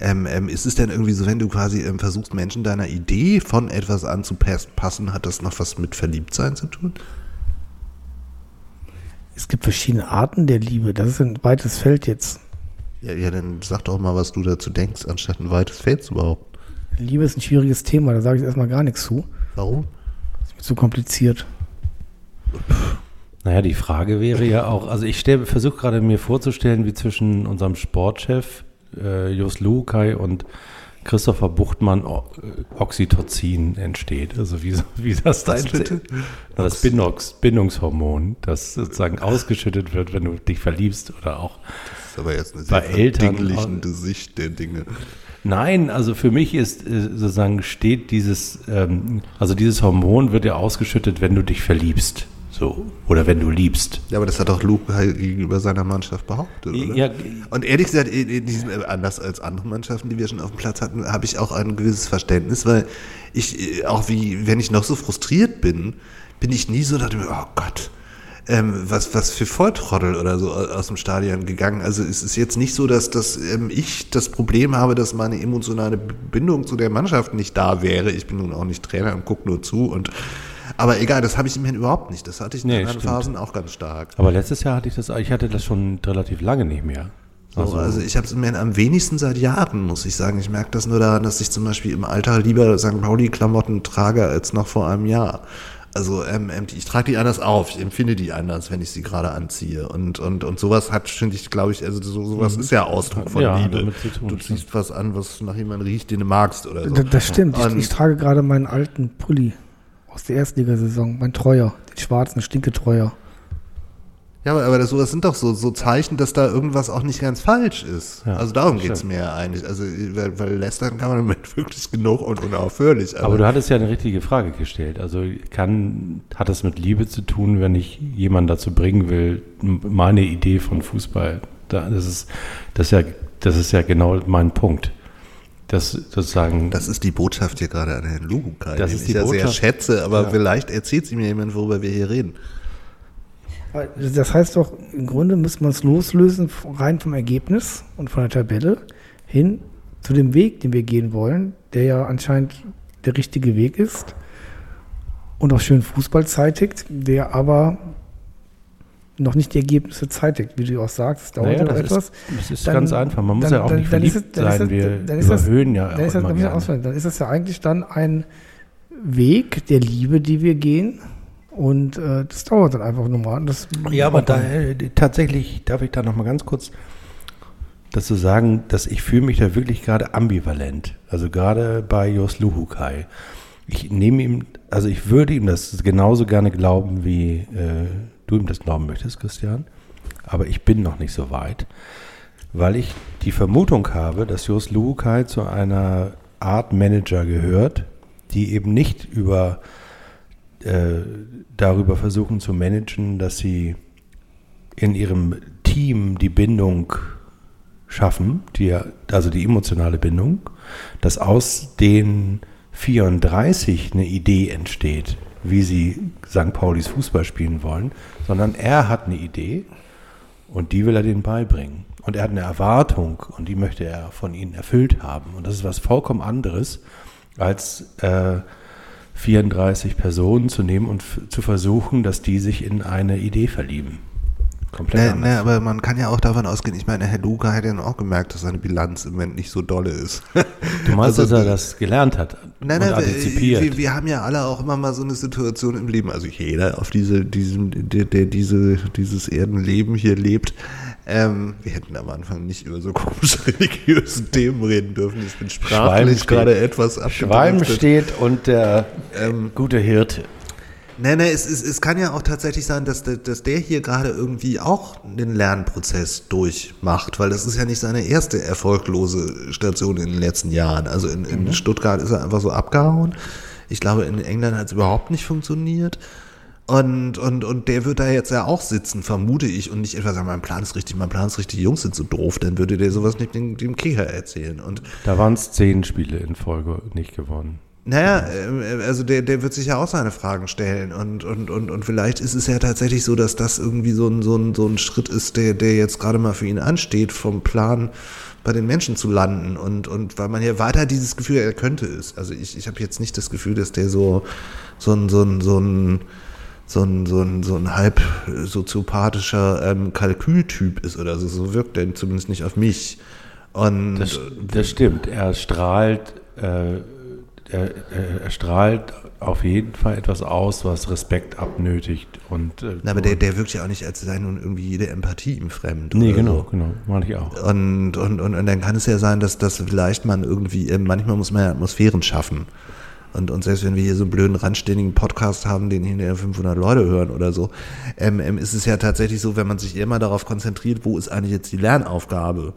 ähm, ähm, ist es denn irgendwie so, wenn du quasi ähm, versuchst, Menschen deiner Idee von etwas anzupassen, hat das noch was mit Verliebtsein zu tun? Es gibt verschiedene Arten der Liebe. Das ist ein weites Feld jetzt. Ja, ja, dann sag doch mal, was du dazu denkst, anstatt ein weites Feld zu behaupten. Liebe ist ein schwieriges Thema, da sage ich erstmal gar nichts zu. Warum? Ist mir zu kompliziert. Naja, die Frage wäre ja auch, also ich versuche gerade mir vorzustellen, wie zwischen unserem Sportchef äh, Jos Lukai und Christopher Buchtmann o äh, Oxytocin entsteht. Also wie, wie das da entsteht. Das Bindungs Bindungshormon, das sozusagen ausgeschüttet wird, wenn du dich verliebst oder auch. Das ist aber jetzt eine Bei Eltern- Sicht der Dinge. Nein, also für mich ist äh, sozusagen steht dieses, ähm, also dieses Hormon wird ja ausgeschüttet, wenn du dich verliebst. So. Oder wenn du liebst. Ja, aber das hat doch Luke halt gegenüber seiner Mannschaft behauptet, oder? Ja, Und ehrlich gesagt, in in diesem, äh, anders als andere Mannschaften, die wir schon auf dem Platz hatten, habe ich auch ein gewisses Verständnis, weil ich, äh, auch wie, wenn ich noch so frustriert bin, bin ich nie so, dachte mir, oh Gott, ähm, was, was für Volltrottel oder so aus dem Stadion gegangen. Also es ist jetzt nicht so, dass, dass ähm, ich das Problem habe, dass meine emotionale Bindung zu der Mannschaft nicht da wäre. Ich bin nun auch nicht Trainer und gucke nur zu und aber egal, das habe ich immerhin überhaupt nicht. Das hatte ich in Nee, anderen stimmt. Phasen auch ganz stark. Aber letztes Jahr hatte ich das, ich hatte das schon relativ lange nicht mehr. Also, also ich habe es immerhin am wenigsten seit Jahren, muss ich sagen. Ich merke das nur daran, dass ich zum Beispiel im Alter lieber St. Pauli-Klamotten trage als noch vor einem Jahr. Also ähm, ähm, ich trage die anders auf, ich empfinde die anders, wenn ich sie gerade anziehe. Und, und, und sowas hat, finde ich, glaube ich, also so, sowas ist ja Ausdruck von Mhm. Ja, Liebe. damit zu tun, du ziehst was an, was nach jemandem riecht, den du magst oder so. Das, das stimmt. Ich, ich trage gerade meinen alten Pulli aus der Erstligasaison, mein Treuer, den schwarzen Stinketreuer. Ja, aber, aber das, sowas sind doch so, so Zeichen, dass da irgendwas auch nicht ganz falsch ist. Ja, also darum stimmt. geht's mir ja eigentlich. Also, weil, weil lästern kann man damit wirklich genug und unaufhörlich. Aber du hattest ja eine richtige Frage gestellt. Also kann, hat das mit Liebe zu tun, wenn ich jemanden dazu bringen will, meine Idee von Fußball, da, das, ist, das, ist ja, das ist ja genau mein Punkt. Das sozusagen, Das ist die Botschaft hier gerade an Herrn Lugukai, Das den ist ich die ja sehr schätze, aber Ja. vielleicht erzählt sie mir jemand, worüber wir hier reden. Das heißt doch, im Grunde müsste man es loslösen, rein vom Ergebnis und von der Tabelle hin zu dem Weg, den wir gehen wollen, der ja anscheinend der richtige Weg ist und auch schön Fußball zeitigt, der aber noch nicht die Ergebnisse zeitigt, wie du auch sagst, es dauert Naja, ja das etwas. ist, das ist dann- ganz einfach. Man muss dann- ja auch dann- nicht verliebt es- sein. es- Wir das- überhöhen ja dann auch ist, das, immer dann, ist das, gerne. auswählen. dann ist das ja eigentlich dann ein Weg der Liebe, die wir gehen. Und äh, das dauert dann einfach nochmal. Das Ja, aber da, äh, tatsächlich darf ich da noch mal ganz kurz dazu sagen, dass ich fühle mich da wirklich gerade ambivalent. Also gerade bei Jos Luhukai. Ich nehme ihm, also ich würde ihm das genauso gerne glauben, wie äh, du ihm das glauben möchtest, Christian. Aber ich bin noch nicht so weit, weil ich die Vermutung habe, dass Jos Luhukai zu einer Art Manager gehört, die eben nicht über äh, darüber versuchen zu managen, dass sie in ihrem Team die Bindung schaffen, die, also die emotionale Bindung, dass aus den 34 eine Idee entsteht, wie sie St. Paulis Fußball spielen wollen, sondern er hat eine Idee und die will er denen beibringen. Und er hat eine Erwartung und die möchte er von ihnen erfüllt haben. Und das ist was vollkommen anderes, als äh, 34 Personen zu nehmen und zu versuchen, dass die sich in eine Idee verlieben. Komplett Ne, anders. ne, aber man kann ja auch davon ausgehen, ich meine, Herr Luca hat ja auch gemerkt, dass seine Bilanz im Moment nicht so dolle ist. Du meinst, Also, dass er das gelernt hat Nein, nein, antizipiert? wir, wir haben ja alle auch immer mal so eine Situation im Leben, also jeder auf diese, diesem, der, der diese, dieses Erdenleben hier lebt. Ähm, wir hätten am Anfang nicht über so komische religiöse Themen reden dürfen. Ich bin Schwalm sprachlich gerade etwas Schwalm abgedriftet. steht und der Ähm, gute Hirte. Nee, nee, es, es, es kann ja auch tatsächlich sein, dass, der- dass der hier gerade irgendwie auch den Lernprozess durchmacht, weil das ist ja nicht seine erste erfolglose Station in den letzten Jahren. Also in, in Stuttgart ist er einfach so abgehauen. Ich glaube, in England hat es überhaupt nicht funktioniert. Und, und, und der wird da jetzt ja auch sitzen, vermute ich, und nicht etwa sagen, mein Plan ist richtig, mein Plan ist richtig, die Jungs sind so doof, dann würde der sowas nicht dem, dem Kicker erzählen. Und Da waren es zehn Spiele in Folge nicht gewonnen. Naja, äh, also der, der wird sich ja auch seine Fragen stellen und, und, und, und vielleicht ist es ja tatsächlich so, dass das irgendwie so ein, so ein, so ein Schritt ist, der, der jetzt gerade mal für ihn ansteht, vom Plan bei den Menschen zu landen und, und weil man ja weiter dieses Gefühl, er könnte es. Also ich, ich habe jetzt nicht das Gefühl, dass der so, so ein, so ein, so ein so ein, so ein, so ein halb soziopathischer ähm, Kalkültyp ist oder so. So wirkt er zumindest nicht auf mich. Und Das, das stimmt. Er strahlt, äh, er, er, er strahlt auf jeden Fall etwas aus, was Respekt abnötigt. Und, äh, Na, aber der, der wirkt ja auch nicht, als sei nun irgendwie jede Empathie ihm fremd. nee, genau, So. genau, meine ich auch. Und, und, und, und dann kann es ja sein, dass, dass vielleicht man irgendwie, äh, manchmal muss man ja Atmosphären schaffen. Und, und selbst wenn wir hier so einen blöden, randständigen Podcast haben, den hinterher 500 Leute hören oder so, ähm, ähm, ist es ja tatsächlich so, wenn man sich immer darauf konzentriert, wo ist eigentlich jetzt die Lernaufgabe?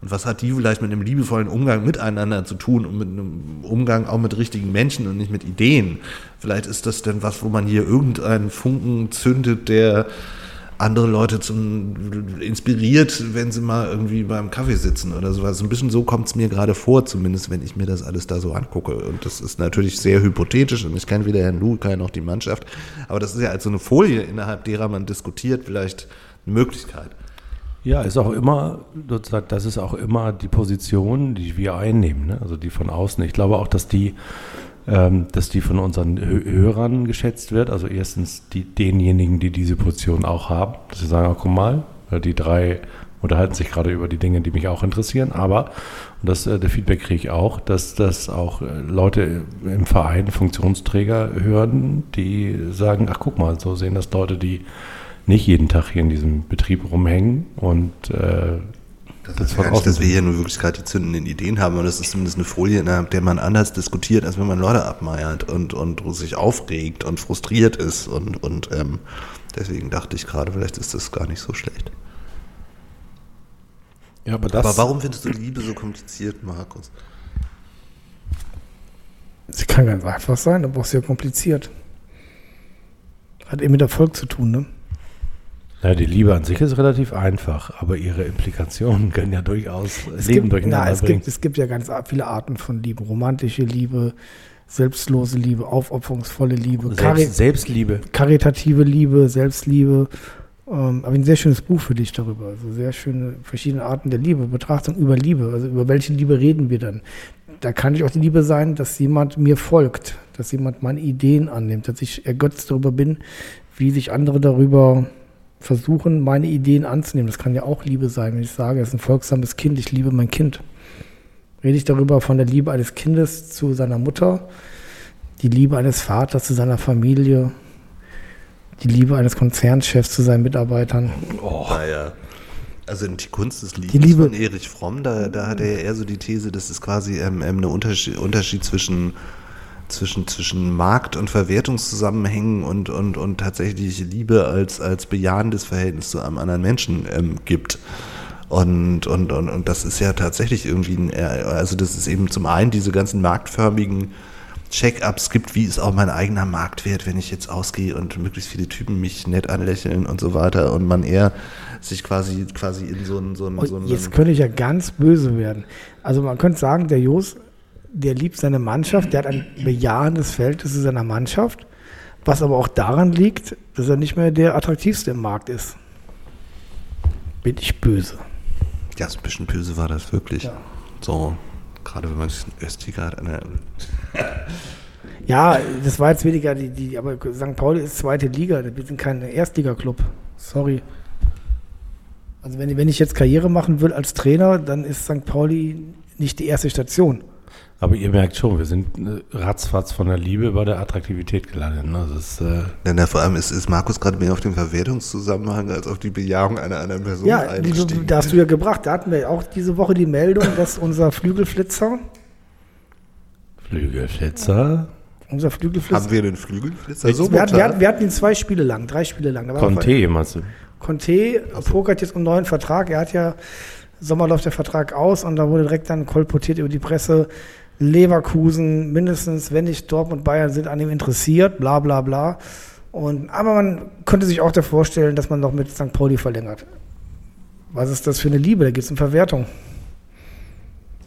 Und was hat die vielleicht mit einem liebevollen Umgang miteinander zu tun und mit einem Umgang auch mit richtigen Menschen und nicht mit Ideen? Vielleicht ist das denn was, wo man hier irgendeinen Funken zündet, der andere Leute zum inspiriert, wenn sie mal irgendwie beim Kaffee sitzen oder sowas. Ein bisschen so kommt es mir gerade vor, zumindest wenn ich mir das alles da so angucke. Und das ist natürlich sehr hypothetisch und ich kenne weder Herrn Luca noch die Mannschaft. Aber das ist ja als so eine Folie, innerhalb derer man diskutiert, vielleicht eine Möglichkeit. Ja, ist auch immer, das ist auch immer die Position, die wir einnehmen, ne? also die von außen. Ich glaube auch, dass die, ähm, dass die von unseren Hö- Hörern geschätzt wird. Also erstens die, denjenigen, die diese Position auch haben, dass sie sagen, oh, guck mal, äh, die drei unterhalten sich gerade über die Dinge, die mich auch interessieren. Aber, und das äh, der Feedback kriege ich auch, dass das auch äh, Leute im Verein, Funktionsträger hören, die sagen, ach guck mal, so sehen das Leute, die nicht jeden Tag hier in diesem Betrieb rumhängen und äh, Das, Das ist von gar nicht, außen dass wir hier nur wirklich gerade die zündenden Ideen haben, und das ist zumindest eine Folie, innerhalb der man anders diskutiert, als wenn man Leute abmeiert und, und sich aufregt und frustriert ist. Und, und ähm, deswegen dachte ich gerade, vielleicht ist das gar nicht so schlecht. ja, aber das. Aber warum findest du Liebe so kompliziert, Markus? Sie kann ganz einfach sein, aber auch sehr kompliziert. Hat eben mit Erfolg zu tun, ne? Ja, die Liebe an sich ist relativ einfach, aber ihre Implikationen können ja durchaus Es Leben gibt, durcheinander na, es, bringen. gibt, es gibt ja ganz viele Arten von Liebe. Romantische Liebe, selbstlose Liebe, aufopferungsvolle Liebe, Kari Selbst, Selbstliebe. karitative Liebe, Selbstliebe. Ähm, aber ein sehr schönes Buch für dich darüber. Also sehr schöne verschiedene Arten der Liebe, Betrachtung über Liebe. Also über welche Liebe reden wir dann? Da kann ich auch die Liebe sein, dass jemand mir folgt, dass jemand meine Ideen annimmt, dass ich ergötzt darüber bin, wie sich andere darüber versuchen, meine Ideen anzunehmen. Das kann ja auch Liebe sein, wenn ich sage, es ist ein folgsames Kind, ich liebe mein Kind. Rede ich darüber von der Liebe eines Kindes zu seiner Mutter, die Liebe eines Vaters zu seiner Familie, die Liebe eines Konzernchefs zu seinen Mitarbeitern. Naja. Also in die Kunst des Liebens Die Liebe- von Erich Fromm, da, da hat er ja eher so die These, dass es quasi ähm, ähm, eine Unterschied, Unterschied zwischen, zwischen, zwischen Markt- und Verwertungszusammenhängen und, und, und tatsächlich Liebe als, als bejahendes Verhältnis zu einem anderen Menschen ähm, gibt. Und, und, und, und das ist ja tatsächlich irgendwie, ein, eher- also das ist eben zum einen diese ganzen marktförmigen Check-ups gibt, wie ist auch mein eigener Marktwert, wenn ich jetzt ausgehe und möglichst viele Typen mich nett anlächeln und so weiter und man eher sich quasi quasi in so einen so einen, so einen jetzt könnte ich ja ganz böse werden. Also man könnte sagen, der Jos, der liebt seine Mannschaft, der hat ein bejahendes Verhältnis zu seiner Mannschaft, was aber auch daran liegt, dass er nicht mehr der attraktivste im Markt ist. Bin ich böse. ja, so ein bisschen böse war das wirklich. Ja. So, gerade wenn man sich in Östiger hat. Ja, das war jetzt weniger die, die, aber St. Pauli ist zweite Liga, wir sind kein Erstligaklub. Sorry. Also wenn, wenn ich jetzt Karriere machen will als Trainer, dann ist St. Pauli nicht die erste Station. Aber ihr merkt schon, wir sind äh, ratzfatz von der Liebe bei der Attraktivität gelandet. Ne? Das ist, äh, denn da vor allem ist, ist Markus gerade mehr auf den Verwertungszusammenhang als auf die Bejahung einer anderen Person Ja, die, eingestiegen. da hast du ja gebracht. Da hatten wir auch diese Woche die Meldung, dass unser Flügelflitzer, Flügelflitzer, unser Flügelflitzer, Haben wir den Flügelflitzer wir, so hatten, wir, hatten, wir hatten ihn zwei Spiele lang, drei Spiele lang. Conte, meinst du? Conte pokert jetzt um einen neuen Vertrag. Er hat ja, Sommer läuft der Vertrag aus und da wurde direkt dann kolportiert über die Presse, Leverkusen, mindestens, wenn nicht Dortmund, Bayern sind an ihm interessiert, bla bla bla. Und, aber man könnte sich auch da vorstellen, dass man noch mit St. Pauli verlängert. Was ist das für eine Liebe? Da geht es um Verwertung.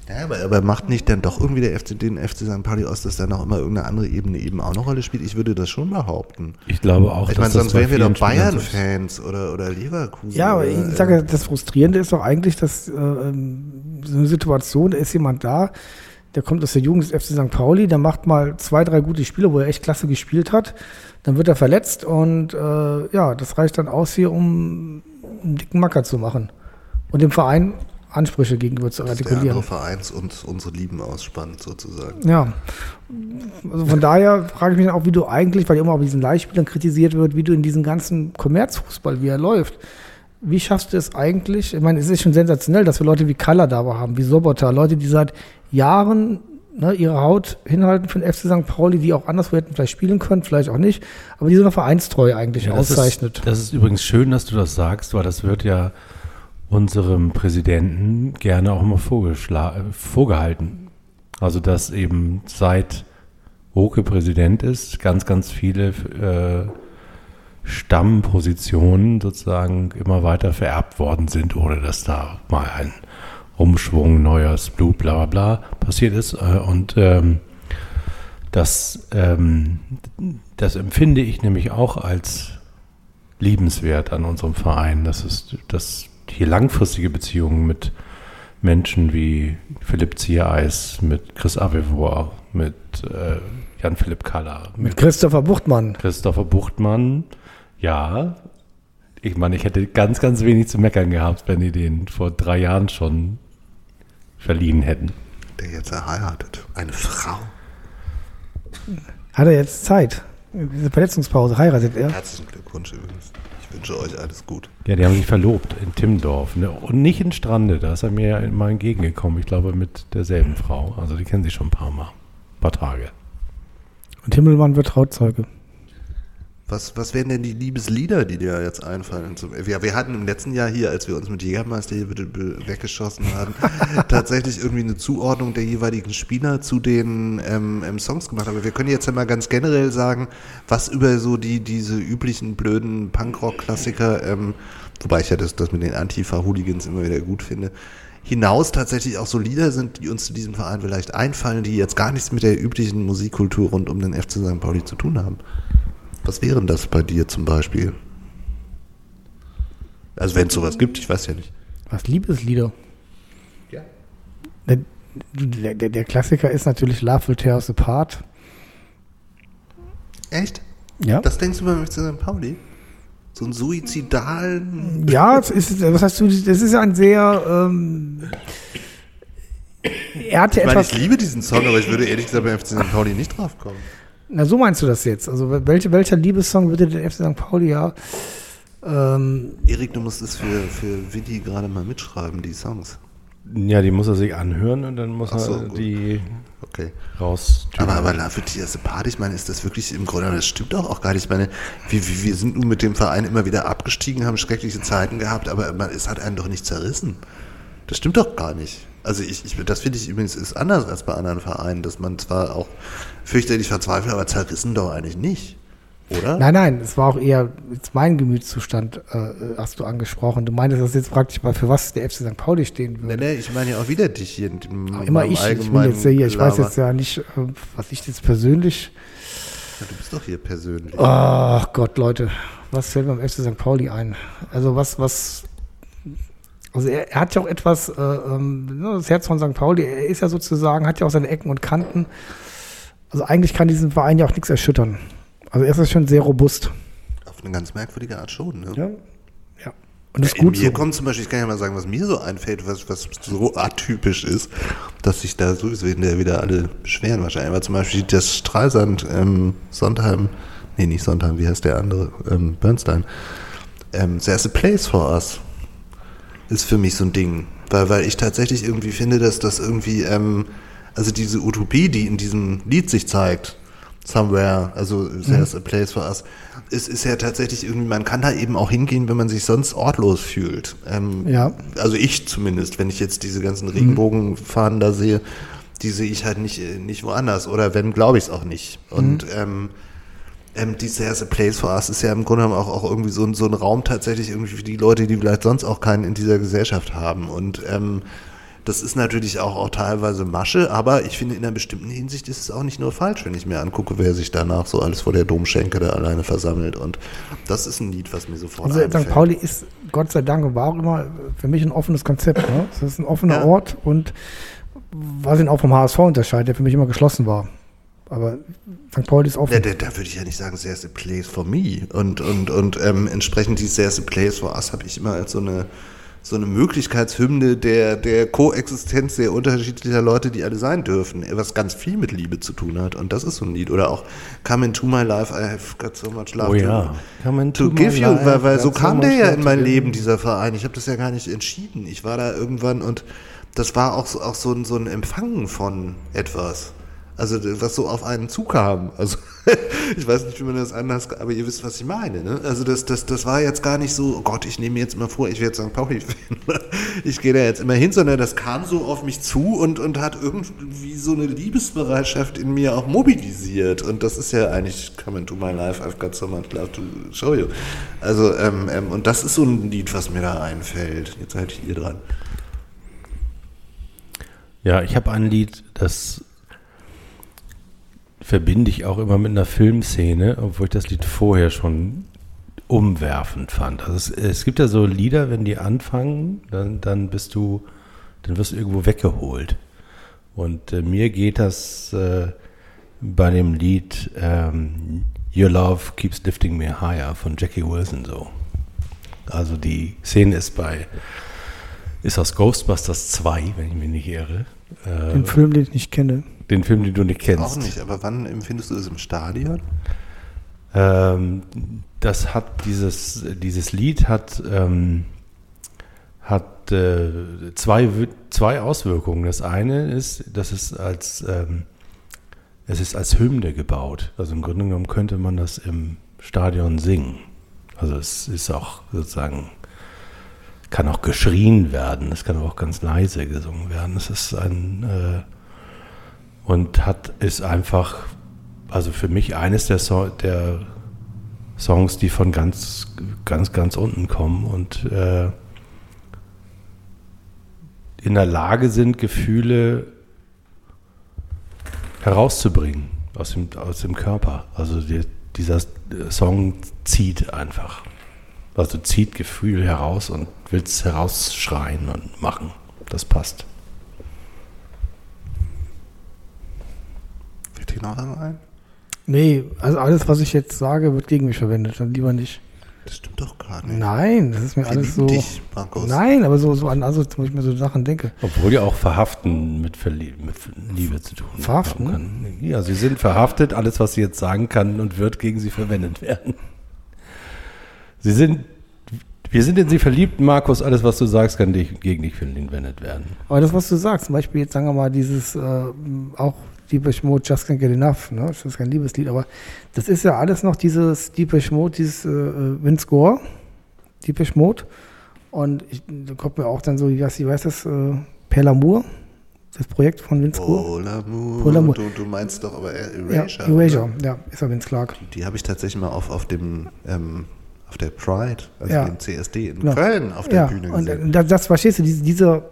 Ja, aber, aber macht nicht dann doch irgendwie der FC, den FC St. Pauli aus, dass da noch immer irgendeine andere Ebene eben auch eine Rolle spielt? Ich würde das schon behaupten. Ich glaube auch, Ich meine, dass das sonst wären wir doch. Bayern-Fans oder, oder Leverkusen. Ja, aber oder, ich sage, das Frustrierende ist doch eigentlich, dass äh, ähm, so eine Situation, da ist jemand da, der kommt aus der Jugend des FC St. Pauli, der macht mal zwei, drei gute Spiele, wo er echt klasse gespielt hat, dann wird er verletzt und äh, ja, das reicht dann aus hier, um einen dicken Macker zu machen und dem Verein Ansprüche gegenüber zu dass der andere artikulieren. Vereins uns unsere Lieben ausspannt, sozusagen. Ja, also von daher frage ich mich auch, wie du eigentlich, weil immer auf diesen Leihspielern kritisiert wird, wie du in diesen ganzen Kommerzfußball, wie er läuft, wie schaffst du es eigentlich? Ich meine, es ist schon sensationell, dass wir Leute wie Kalla da haben, wie Sobota, Leute, die seit Jahren ne, ihre Haut hinhalten für den FC St. Pauli, die auch anderswo hätten vielleicht spielen können, vielleicht auch nicht, aber die so eine Vereinstreue eigentlich Ja, das auszeichnet. Ist, das ist übrigens schön, dass du das sagst, weil das wird ja unserem Präsidenten gerne auch immer vorgehalten. Also dass eben seit Oke Präsident ist, ganz, ganz viele äh, Stammpositionen sozusagen immer weiter vererbt worden sind, ohne dass da mal ein Umschwung, neues Blut, bla bla bla passiert ist. Äh, Und ähm, das, ähm, das empfinde ich nämlich auch als liebenswert an unserem Verein, dass es dass hier langfristige Beziehungen mit Menschen wie Philipp Ziereis, mit Chris Avevor, mit äh, Jan-Philipp Kaller, Mit mit Christopher Buchtmann. Christopher Buchtmann, ja. Ich meine, ich hätte ganz, ganz wenig zu meckern gehabt, wenn die den vor drei Jahren schon verliehen hätten. Der jetzt erheiratet. Eine Frau. Hat er jetzt Zeit? Diese Verletzungspause, heiratet er? Herzlichen Glückwunsch übrigens. Ich wünsche euch alles gut. Ja, die haben sich verlobt in Timmendorf ne? und nicht in Strande. Da ist er mir ja mal entgegengekommen. Ich glaube, mit derselben Frau. Also, die kennen sich schon ein paar Mal. Ein paar Tage. Und Himmelmann wird Trauzeuge. Was, was wären denn die Liebeslieder, die dir jetzt einfallen? Zum, wir, wir hatten im letzten Jahr hier, als wir uns mit Jägermeister hier weggeschossen haben, tatsächlich irgendwie eine Zuordnung der jeweiligen Spieler zu den ähm, ähm, Songs gemacht. Aber wir können jetzt ja mal ganz generell sagen, was über so die diese üblichen blöden Punkrock-Klassiker, ähm, wobei ich ja das, das mit den Antifa-Hooligans immer wieder gut finde, hinaus tatsächlich auch so Lieder sind, die uns zu diesem Verein vielleicht einfallen, die jetzt gar nichts mit der üblichen Musikkultur rund um den FC St. Pauli zu tun haben. Was wären das bei dir zum Beispiel? Also wenn es sowas gibt, ich weiß ja nicht. Was Liebeslieder? Ja. Der, der, der Klassiker ist natürlich Love Will Tear Us Apart. Echt? Ja. Das denkst du beim FC St. Pauli? So einen suizidalen. Ja, es ist, was hast du, das ist ein sehr, ähm, er hatte Ich meine, etwas, ich liebe diesen Song, aber ich würde ehrlich gesagt beim FC St. Pauli nicht drauf kommen. Na so meinst du das jetzt, also welche, welcher Liebessong würde den FC St. Pauli ja, ähm, Erik, du musst es für, für Willi gerade mal mitschreiben, die Songs. Ja, die muss er sich anhören und dann muss so, er gut. die Okay. raus. Aber, aber La Futia Separd, ich meine, ist das wirklich im Grunde, das stimmt doch auch gar nicht. Ich meine, wir, wir wir sind nun mit dem Verein immer wieder abgestiegen, haben schreckliche Zeiten gehabt, aber man, es hat einen doch nicht zerrissen. Das stimmt doch gar nicht. Also ich, ich das finde ich übrigens ist anders als bei anderen Vereinen, dass man zwar auch fürchterlich verzweifelt, aber zerrissen doch eigentlich nicht. Oder? nein, nein, es war auch eher jetzt mein Gemütszustand, äh, hast du angesprochen. Du meintest das jetzt praktisch mal, für was der FC St. Pauli stehen würde. nee, ich meine ja auch wieder dich hier. in immer ich, ich bin jetzt ja hier, ich weiß Gelaber. jetzt ja nicht, äh, was ich jetzt persönlich Ja, du bist doch hier persönlich. Ach Gott, Leute, was fällt mir am FC St. Pauli ein? Also was, was, also er, er hat ja auch etwas, äh, ähm, das Herz von St. Pauli, er ist ja sozusagen, hat ja auch seine Ecken und Kanten. Also eigentlich kann diesen Verein ja auch nichts erschüttern. Also er ist ja schon sehr robust. Auf eine ganz merkwürdige Art schon. Ne? Ja. ja. Und das ist In gut mir so. kommt zum Beispiel, ich kann ja mal sagen, was mir so einfällt, was, was so atypisch ist, dass sich da sowieso wieder, alle beschweren wahrscheinlich. Aber zum Beispiel das Streisand, ähm, Sondheim, nee, nicht Sondheim, wie heißt der andere? Ähm, Bernstein. Ähm, There's a Place for Us ist für mich so ein Ding. Weil, weil ich tatsächlich irgendwie finde, dass das irgendwie, ähm, also diese Utopie, die in diesem Lied sich zeigt, Somewhere, also There's a Place for Us, ist, ist ja tatsächlich irgendwie, man kann da eben auch hingehen, wenn man sich sonst ortlos fühlt. Ähm, Ja. Also ich zumindest, wenn ich jetzt diese ganzen Regenbogenfahnen da sehe, die sehe ich halt nicht, äh, nicht woanders. Oder wenn, glaube ich es auch nicht. Und ähm, ähm, die There's a Place for Us ist ja im Grunde genommen auch, auch irgendwie so ein, so ein Raum tatsächlich irgendwie für die Leute, die vielleicht sonst auch keinen in dieser Gesellschaft haben. Und ähm, das ist natürlich auch, auch teilweise Masche, aber ich finde in einer bestimmten Hinsicht ist es auch nicht nur falsch, wenn ich mir angucke, wer sich danach so alles vor der Domschenke da alleine versammelt. Und das ist ein Lied, was mir sofort Also einfällt. St. Pauli ist Gott sei Dank war auch immer für mich ein offenes Konzept. Ne? Es ist ein offener Ja. Ort und was ihn auch vom HSV unterscheidet, der für mich immer geschlossen war. Aber St. Pauli ist offen. Ja, da, da würde ich ja nicht sagen, there's a place for me. Und, und, und ähm, entsprechend die there's a place for us habe ich immer als so eine, so eine Möglichkeitshymne der, der Koexistenz sehr unterschiedlicher Leute, die alle sein dürfen, was ganz viel mit Liebe zu tun hat. Und das ist so ein Lied. Oder auch Come into my life, I have got so much love Oh to, ja. Come into to give my you. life, Weil, weil so got so kam der ja in mein. Leben, dieser Verein. Ich habe das ja gar nicht entschieden. Ich war da irgendwann und das war auch auch so, ein, so ein Empfangen von etwas. Also was so auf einen zukam. Also ich weiß nicht, wie man das anders, aber ihr wisst, was ich meine. Ne? Also das, das, das war jetzt gar nicht so, oh Gott, ich nehme mir jetzt mal vor, ich werde St. Pauli-Fan. Ich gehe da jetzt immer hin, sondern das kam so auf mich zu und, und hat irgendwie so eine Liebesbereitschaft in mir auch mobilisiert. Und das ist ja eigentlich Come into my life, I've got so much love to show you. Also, ähm, ähm, und das ist so ein Lied, was mir da einfällt. Jetzt seid ihr dran. Ja, ich habe ein Lied, das verbinde ich auch immer mit einer Filmszene, obwohl ich das Lied vorher schon umwerfend fand. Also es, es gibt ja so Lieder, wenn die anfangen, dann, dann bist du, dann wirst du irgendwo weggeholt. Und äh, mir geht das äh, bei dem Lied ähm, Your Love Keeps Lifting Me Higher von Jackie Wilson so. Also die Szene ist bei ist aus Ghostbusters 2, wenn ich mich nicht irre. Äh, Den Film, den ich nicht kenne. den Film, den du nicht kennst. Auch nicht, aber wann empfindest du das im Stadion? Ähm, das hat dieses, dieses Lied hat, ähm, hat äh, zwei, zwei Auswirkungen. Das eine ist, dass es als ähm, es ist als Hymne gebaut. Also im Grunde genommen könnte man das im Stadion singen. Also es ist auch sozusagen kann auch geschrien werden. Es kann auch ganz leise gesungen werden. Es ist ein äh, und hat ist einfach also für mich eines der, so der Songs, die von ganz, ganz, ganz unten kommen und äh, in der Lage sind, Gefühle herauszubringen aus dem, aus dem Körper. Also die, dieser Song zieht einfach. Also zieht Gefühl heraus und will es herausschreien und machen. Das passt. Fällt dir noch ein? Nee, also alles, was ich jetzt sage, wird gegen mich verwendet. Dann lieber nicht. Das stimmt doch gar nicht. Nein, das ist mir Wir alles so. dich, Markus. Nein, aber so, so an, also, wo ich mir so Sachen denke. Obwohl ja auch Verhaften mit, Verlie mit Liebe zu tun Verhaften? kann. Ja, sie sind verhaftet. Alles, was sie jetzt sagen kann und wird, gegen sie verwendet werden. Sie sind, wir sind in sie verliebt, Markus. Alles, was du sagst, kann dich, gegen dich verwendet werden. Aber das, was du sagst, zum Beispiel jetzt sagen wir mal dieses, äh, auch Deepish Mode, Just Can't Get Enough, ne? das ist kein Liebeslied, aber das ist ja alles noch dieses Deepish Mode, dieses äh, äh, Vince Gore, Deepish Mode. Und ich, da kommt mir auch dann so, wie heißt, wie heißt das, äh, Per Lamour, das Projekt von Vince Gore. Paul Amour. Paul Amour. Du, du meinst doch aber eher ja, Erasure. Erasure, oder? ja, ist ja Vince Clark. Die habe ich tatsächlich mal auf, auf dem ähm, auf der Pride, also Ja. dem CSD in Genau. Köln auf der Ja, Bühne und gesehen. äh, das, das verstehst du, diese, diese,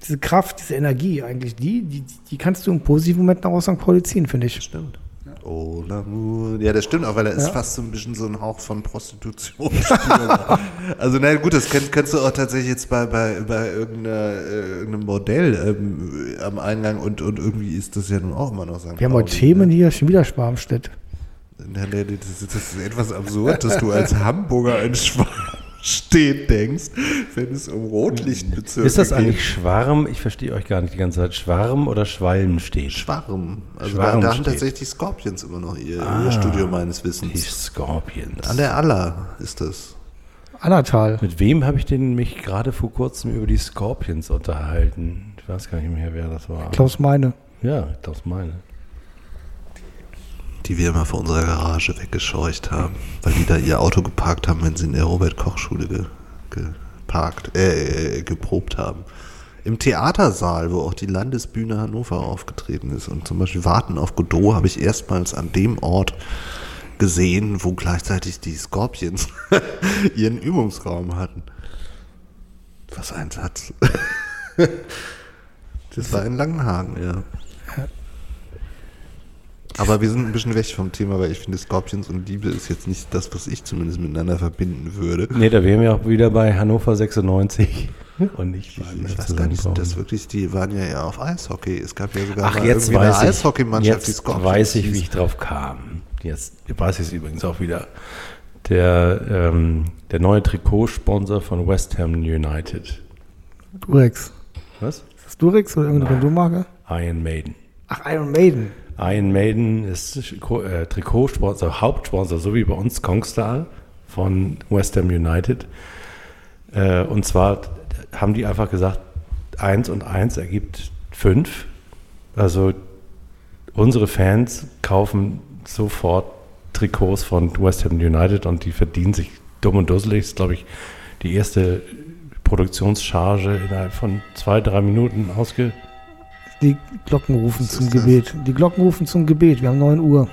diese Kraft, diese Energie eigentlich, die, die, die kannst du im positiven Moment aus St. Pauli ziehen, finde ich. Stimmt. Oh, l'amour. Ja, das stimmt auch, weil er ist Ja. fast so ein bisschen so ein Hauch von Prostitution. also, na gut, das kennst, kennst du auch tatsächlich jetzt bei, bei, bei äh, irgendeinem Bordell ähm, am Eingang und, und irgendwie ist das ja nun auch immer noch St. Wir haben heute Themen ne? hier, schon wieder Schwarmstedt. Das ist, etwas absurd, dass du als Hamburger in Schwarmstedt denkst, wenn es um Rotlichtbezirke Ist das geht. eigentlich Schwarm? Ich verstehe euch gar nicht die ganze Zeit. Schwarm oder Schwalm steht? Schwarm. Also Schwarm da, da haben steht. tatsächlich die Scorpions immer noch ihr, Ah. ihr Studio meines Die Wissens. Scorpions. An der Aller ist das. Allertal. Mit wem habe ich denn mich gerade vor kurzem über die Scorpions unterhalten? Ich weiß gar nicht mehr, wer das war. Klaus Meine. Ja, das meine. Die wir immer vor unserer Garage weggescheucht haben, weil die da ihr Auto geparkt haben, wenn sie in der Robert-Koch-Schule ge, geparkt, äh, äh, geprobt haben. Im Theatersaal, wo auch die Landesbühne Hannover aufgetreten ist und zum Beispiel Warten auf Godot habe ich erstmals an dem Ort gesehen, wo gleichzeitig die Scorpions ihren Übungsraum hatten. Was ein Satz. Das war in Langenhagen, ja. Aber wir sind ein bisschen weg vom Thema, weil ich finde, Scorpions und Liebe ist jetzt nicht das, was ich zumindest miteinander verbinden würde. Nee, da wären wir auch wieder bei Hannover 96 und nicht bei Ich weiß gar nicht, das wirklich, die waren ja eher auf Eishockey. Es gab ja sogar Ach, mal jetzt eine ich, Eishockeymannschaft, die jetzt Scorpions weiß ich, wie ich drauf kam. Jetzt weiß ich es übrigens auch wieder. Der, ähm, der neue Trikotsponsor von West Ham United. Durex. Was? Ist das Durex oder irgendeine Kondommarke? Iron Maiden. Ach, Iron Maiden. Iron Maiden ist äh, Trikotsponsor, Hauptsponsor, so wie bei uns Kongstar von West Ham United. Äh, und zwar haben die einfach gesagt, eins und eins ergibt fünf. Also unsere Fans kaufen sofort Trikots von West Ham United und die verdienen sich dumm und dusselig. Das ist, glaube ich, die erste Produktionscharge innerhalb von zwei, drei Minuten ausge... Die Glocken rufen zum? Gebet. Die Glocken rufen zum Gebet. Wir haben 9 Uhr.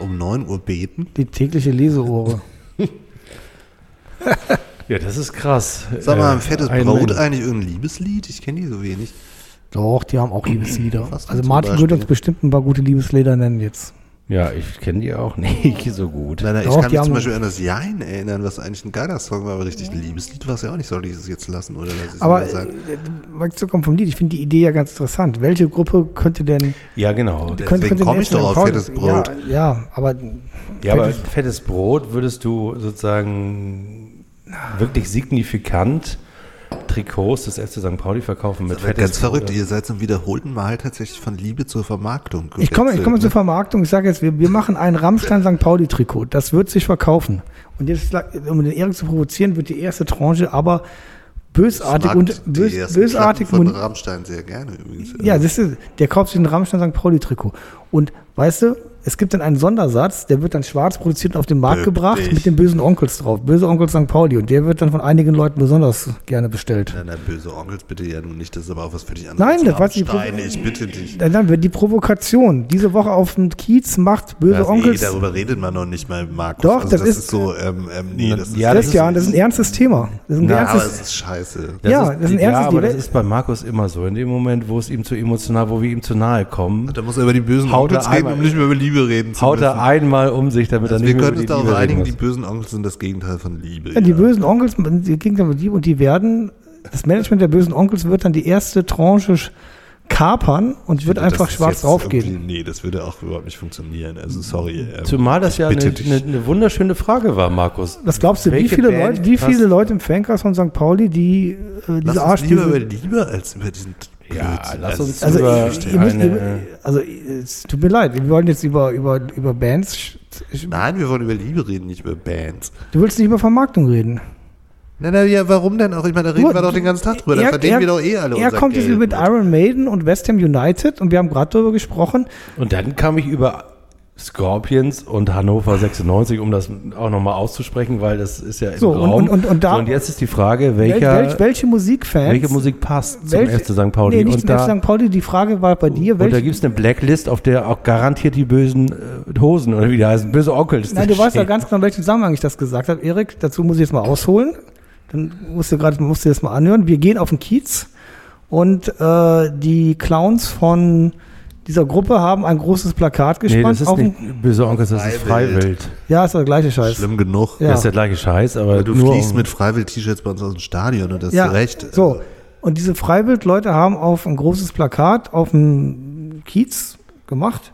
Um 9 Uhr beten. Die tägliche Leseohre. Ja, das ist krass. Sag mal, Äh, fettes Iron Brot Maiden. eigentlich irgendein Liebeslied? Ich kenne die so wenig. Doch, die haben auch Liebeslieder. Was Also Martin würde uns bestimmt ein paar gute Liebeslieder nennen jetzt. Ja, ich kenne die auch nicht so gut. Nein, nein, Doch, ich kann die mich zum Beispiel an das Jein erinnern, was eigentlich ein geiler Song war, aber richtig ein Liebeslied war es ja auch nicht. Soll ich es jetzt lassen oder lass Aber mal sagen? äh, wegzukommen vom Lied, ich finde die Idee ja ganz interessant. Welche Gruppe könnte denn... Ja, genau. könnte, Deswegen könnte komm denn ich doch auf fettes Brot. Ja, ja aber... Ja, aber Fettes- fettes Brot würdest du sozusagen wirklich signifikant Trikots des FC St. Pauli verkaufen mit fettes ganz verrückt. Ihr seid zum wiederholten Mal tatsächlich von Liebe zur Vermarktung. Ich komme, ich komme gewechselt, zur ne? Vermarktung. Ich sage jetzt, wir, wir machen ein Rammstein St. Pauli-Trikot. Das wird sich verkaufen. Und jetzt, um den Erik zu provozieren, wird die erste Tranche aber bösartig und bös, bösartig. Von Rammstein sehr gerne übrigens. Ja, das ist, der kauft sich ein Rammstein St. Pauli-Trikot. Und weißt du, es gibt dann einen Sondersatz, der wird dann schwarz produziert und auf den Markt Wirklich? gebracht mit den bösen Onkels drauf. Böse Onkel St. Pauli. Und der wird dann von einigen Leuten besonders gerne bestellt. Nein, nein, böse Onkels bitte ja nun nicht. Das ist aber auch was für dich anderes. Nein, das war die Provo- ich bitte dich. Dann, dann wird die Provokation. Diese Woche auf dem Kiez macht böse Das, nee, Onkels. darüber redet man noch nicht mal, Markus. Doch, also das das, ist- ist, so, ähm, ähm, nee, das ist, Ja, das Christian, das ist ein ernstes Thema. Das ist ein Na, aber ernstes, es ist scheiße. Ja, das ist ein ja, ernstes aber das ist bei Markus immer so. In dem Moment, wo es ihm zu emotional, wo wir ihm zu nahe kommen, Da muss er über die bösen Haut Onkels reden, um nicht mehr über Liebe reden zu haut müssen. er einmal um sich, damit Also er wir nicht mehr können über uns die darauf Liebe reden einigen, die bösen Onkels sind das Gegenteil von Liebe. Ja, die bösen Onkels, die Gegner mit Liebe und die werden, das Management der bösen Onkels wird dann die erste Tranche kapern und wird Das einfach schwarz draufgehen. Nee, das würde auch überhaupt nicht funktionieren. Also sorry. ähm, Zumal das ja eine, eine, eine wunderschöne Frage war, Markus. Was glaubst du, wie viele, Band Leute, wie viele Leute im Fancast von St. Pauli, die äh, Lass diese uns Arsch, lieber über Liebe als über diesen Ja, lass uns also, über ihr, müsst, eine, ihr, also es tut mir leid, wir wollen jetzt über, über, über Bands. Nein, wir wollen über Liebe reden, nicht über Bands. Du willst nicht über Vermarktung reden. Na, na, ja, warum denn auch? Ich meine, da reden Nur- wir doch den ganzen Tag drüber. Da Er- verdienen er- wir doch eh alle Er unser kommt jetzt mit Iron Maiden und West Ham United und wir haben gerade darüber gesprochen. Und dann kam ich über Scorpions und Hannover 96, um das auch nochmal auszusprechen, weil das ist ja im So, und- Raum. und- und- und da- so, und jetzt ist die Frage, Wel- welcher, welch, welche Musikfans? welche Musik passt zum welche- FC St. Pauli? Nee, nicht und, zum da, FC St. Pauli. Die Frage war bei dir, und da welche, gibt es eine Blacklist, auf der auch garantiert die bösen äh, Hosen oder wie die heißen, böse Onkels. Nein, du weißt ja ganz genau, in welchem Zusammenhang ich das gesagt habe. Erik, dazu muss ich jetzt mal ausholen. Dann musst du gerade, musst du das mal anhören. Wir gehen auf den Kiez und äh, die Clowns von dieser Gruppe haben ein großes Plakat Nee, gespannt. das ist auf nicht Onkels, das ist Freiwild. Freiwild. ja, ist der gleiche Scheiß. Schlimm genug. Ja. Das ist der gleiche Scheiß, aber Du nur fließt um- mit Freiwild-T-Shirts bei uns aus dem Stadion und das Ja, ist recht. So. Und diese Freiwild-Leute haben auf ein großes Plakat auf dem Kiez gemacht.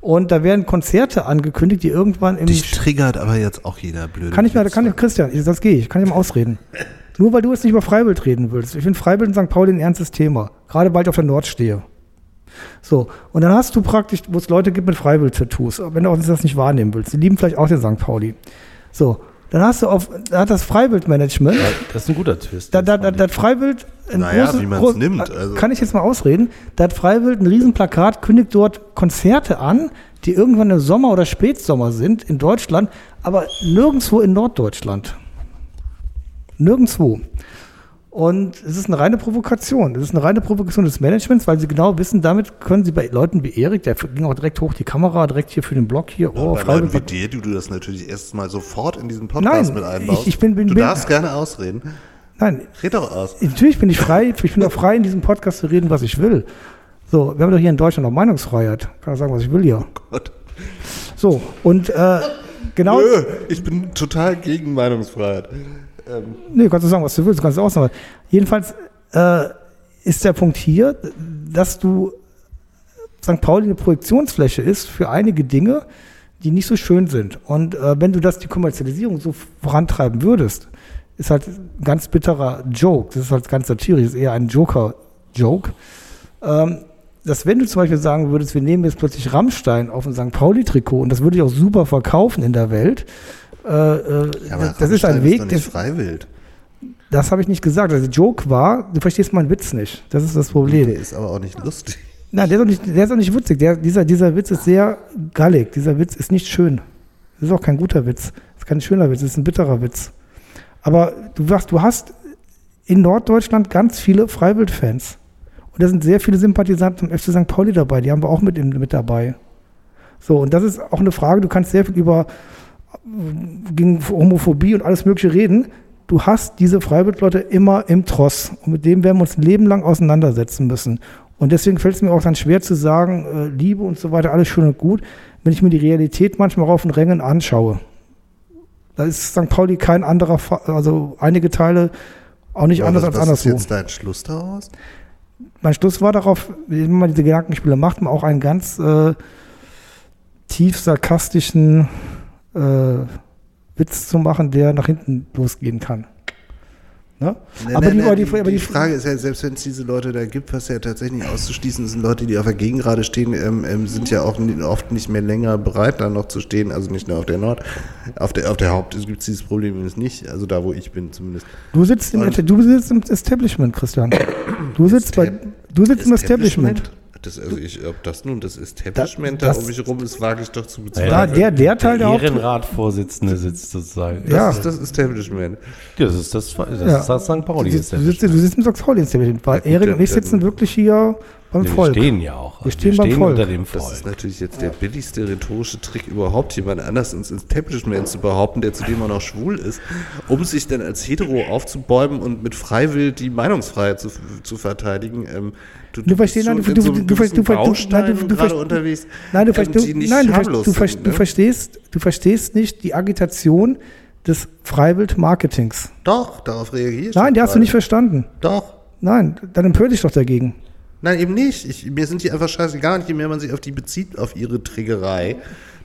Und da werden Konzerte angekündigt, die irgendwann im Dich triggert aber jetzt auch jeder blöde. Kann ich mal, kann ich, Christian, ich, sonst gehe ich, kann ich mal ausreden. Nur weil du jetzt nicht über Freibild reden willst. Ich finde Freibild in St. Pauli ein ernstes Thema. Gerade weil ich auf der Nord stehe. So, und dann hast du praktisch, wo es Leute gibt mit Freibild-Tattoos, wenn du auch das nicht wahrnehmen willst. Die lieben vielleicht auch den St. Pauli. So, dann hast du auf, da hat das Freibild-Management, das ist ein guter Twist. da, da, da, da hat Freibild Naja, großes, wie man's groß- nimmt, also. Kann ich jetzt mal ausreden? Da hat Freiwild ein Riesenplakat, kündigt dort Konzerte an, die irgendwann im Sommer oder Spätsommer sind in Deutschland, aber nirgendwo in Norddeutschland. Nirgendwo. Und es ist eine reine Provokation. Es ist eine reine Provokation des Managements, weil sie genau wissen, damit können sie bei Leuten wie Erik, der ging auch direkt hoch die Kamera, direkt hier für den Blog hier, oh, Bei Leuten wie dir, die du das natürlich erst mal sofort in diesen Podcast Nein, mit einbaust. ich- ich bin- bin- du bin- darfst gerne ausreden. Nein, Red doch aus. Natürlich bin ich frei, ich bin auch frei, in diesem Podcast zu reden, was ich will. So, wir haben doch hier in Deutschland noch Meinungsfreiheit. Kann auch sagen, was ich will hier. Gott. So, und äh, genau. Nö, ich bin total gegen Meinungsfreiheit. Ähm, Nee, kannst du sagen, was du willst, kannst du auch sagen. Jedenfalls äh, ist der Punkt hier, dass du St. Pauli eine Projektionsfläche ist für einige Dinge, die nicht so schön sind. Und äh, wenn du das, die Kommerzialisierung so vorantreiben würdest, ist halt ein ganz bitterer Joke. Das ist halt ganz satirisch, ist eher ein Joker-Joke. Ähm, dass wenn du zum Beispiel sagen würdest, wir nehmen jetzt plötzlich Rammstein auf ein St. Pauli-Trikot und das würde ich auch super verkaufen in der Welt, äh, äh, ja, aber das, ist ein Weg, doch der, nicht freiwillig. das habe ich nicht gesagt. Also der Joke war, du verstehst meinen Witz nicht. Das ist das Problem. Der ist aber auch nicht lustig. Nein, der ist auch nicht, der ist auch nicht witzig. Der, dieser, dieser Witz ist sehr gallig. Dieser Witz ist nicht schön. Das ist auch kein guter Witz. Das ist kein schöner Witz, das ist ein bitterer Witz. Aber du sagst, du hast in Norddeutschland ganz viele Freiwild-Fans. Und da sind sehr viele Sympathisanten vom FC St. Pauli dabei. Die haben wir auch mit, mit dabei. So, und das ist auch eine Frage, du kannst sehr viel über gegen Homophobie und alles Mögliche reden. Du hast diese Freiwild-Leute immer im Tross. Und mit dem werden wir uns ein Leben lang auseinandersetzen müssen. Und deswegen fällt es mir auch dann schwer zu sagen, äh, Liebe und so weiter, alles schön und gut, wenn ich mir die Realität manchmal auf den Rängen anschaue. Da ist St. Pauli kein anderer, also einige Teile auch nicht Aber anders als was ist anderswo. jetzt dein Schluss daraus? Mein Schluss war darauf, wenn man diese Gedankenspiele macht, man auch einen ganz äh, tief sarkastischen äh, Witz zu machen, der nach hinten losgehen kann. Ne? Nee, aber, nee, die, aber die, aber die die, Frage ist ja, selbst wenn es diese Leute da gibt, was ja tatsächlich nicht auszuschließen sind, Leute, die auf der Gegengrade stehen, ähm, ähm, sind ja auch oft nicht mehr länger bereit, da noch zu stehen. Also nicht nur auf der Nord. Auf der, auf der Haupt gibt es dieses Problem übrigens nicht. Also da, wo ich bin zumindest. du, sitzt im, du sitzt im Establishment, Christian. Du sitzt, bei, du sitzt im Establishment. Das, also ich, ob das nun das Establishment da, das- um mich rum ist, wage ich doch zu Da, bezweifeln. der, der Teil der, Haupt Ehrenratvorsitzende sitzt sozusagen. Ja. Das ist das Establishment. Das ist das, das, Ja. ist das St. Pauli. du, sitzt, du, sitzt, du sitzt im St. Pauli Establishment, weil Ja, Erik und ich sitzen wirklich hier beim wir Volk. stehen ja auch. Wir stehen beim Volk. unter dem Das Volk. ist natürlich jetzt der billigste rhetorische Trick überhaupt, jemand anders ins Establishment zu behaupten, der zudem auch noch schwul ist, um sich dann als hetero aufzubäumen und mit Freiwill die Meinungsfreiheit zu, zu verteidigen. Ähm, Du verstehst- nein, du- du- du- du- du- du- du- nein, du- du gerade verstehst- unterwegs, Nein, du, ähm, verstehst, die nicht nein, du, verstehst, du, ver- sind, du, ne? verstehst, du verstehst nicht die Agitation des Freiwild-Marketings. Doch, darauf reagiere ich. Nein, die hast du nicht verstanden. Doch. Nein, dann empör dich doch dagegen. Nein, eben nicht. Ich, mir sind die einfach scheißegal. Und je mehr man sich auf die bezieht, auf ihre Trägerei,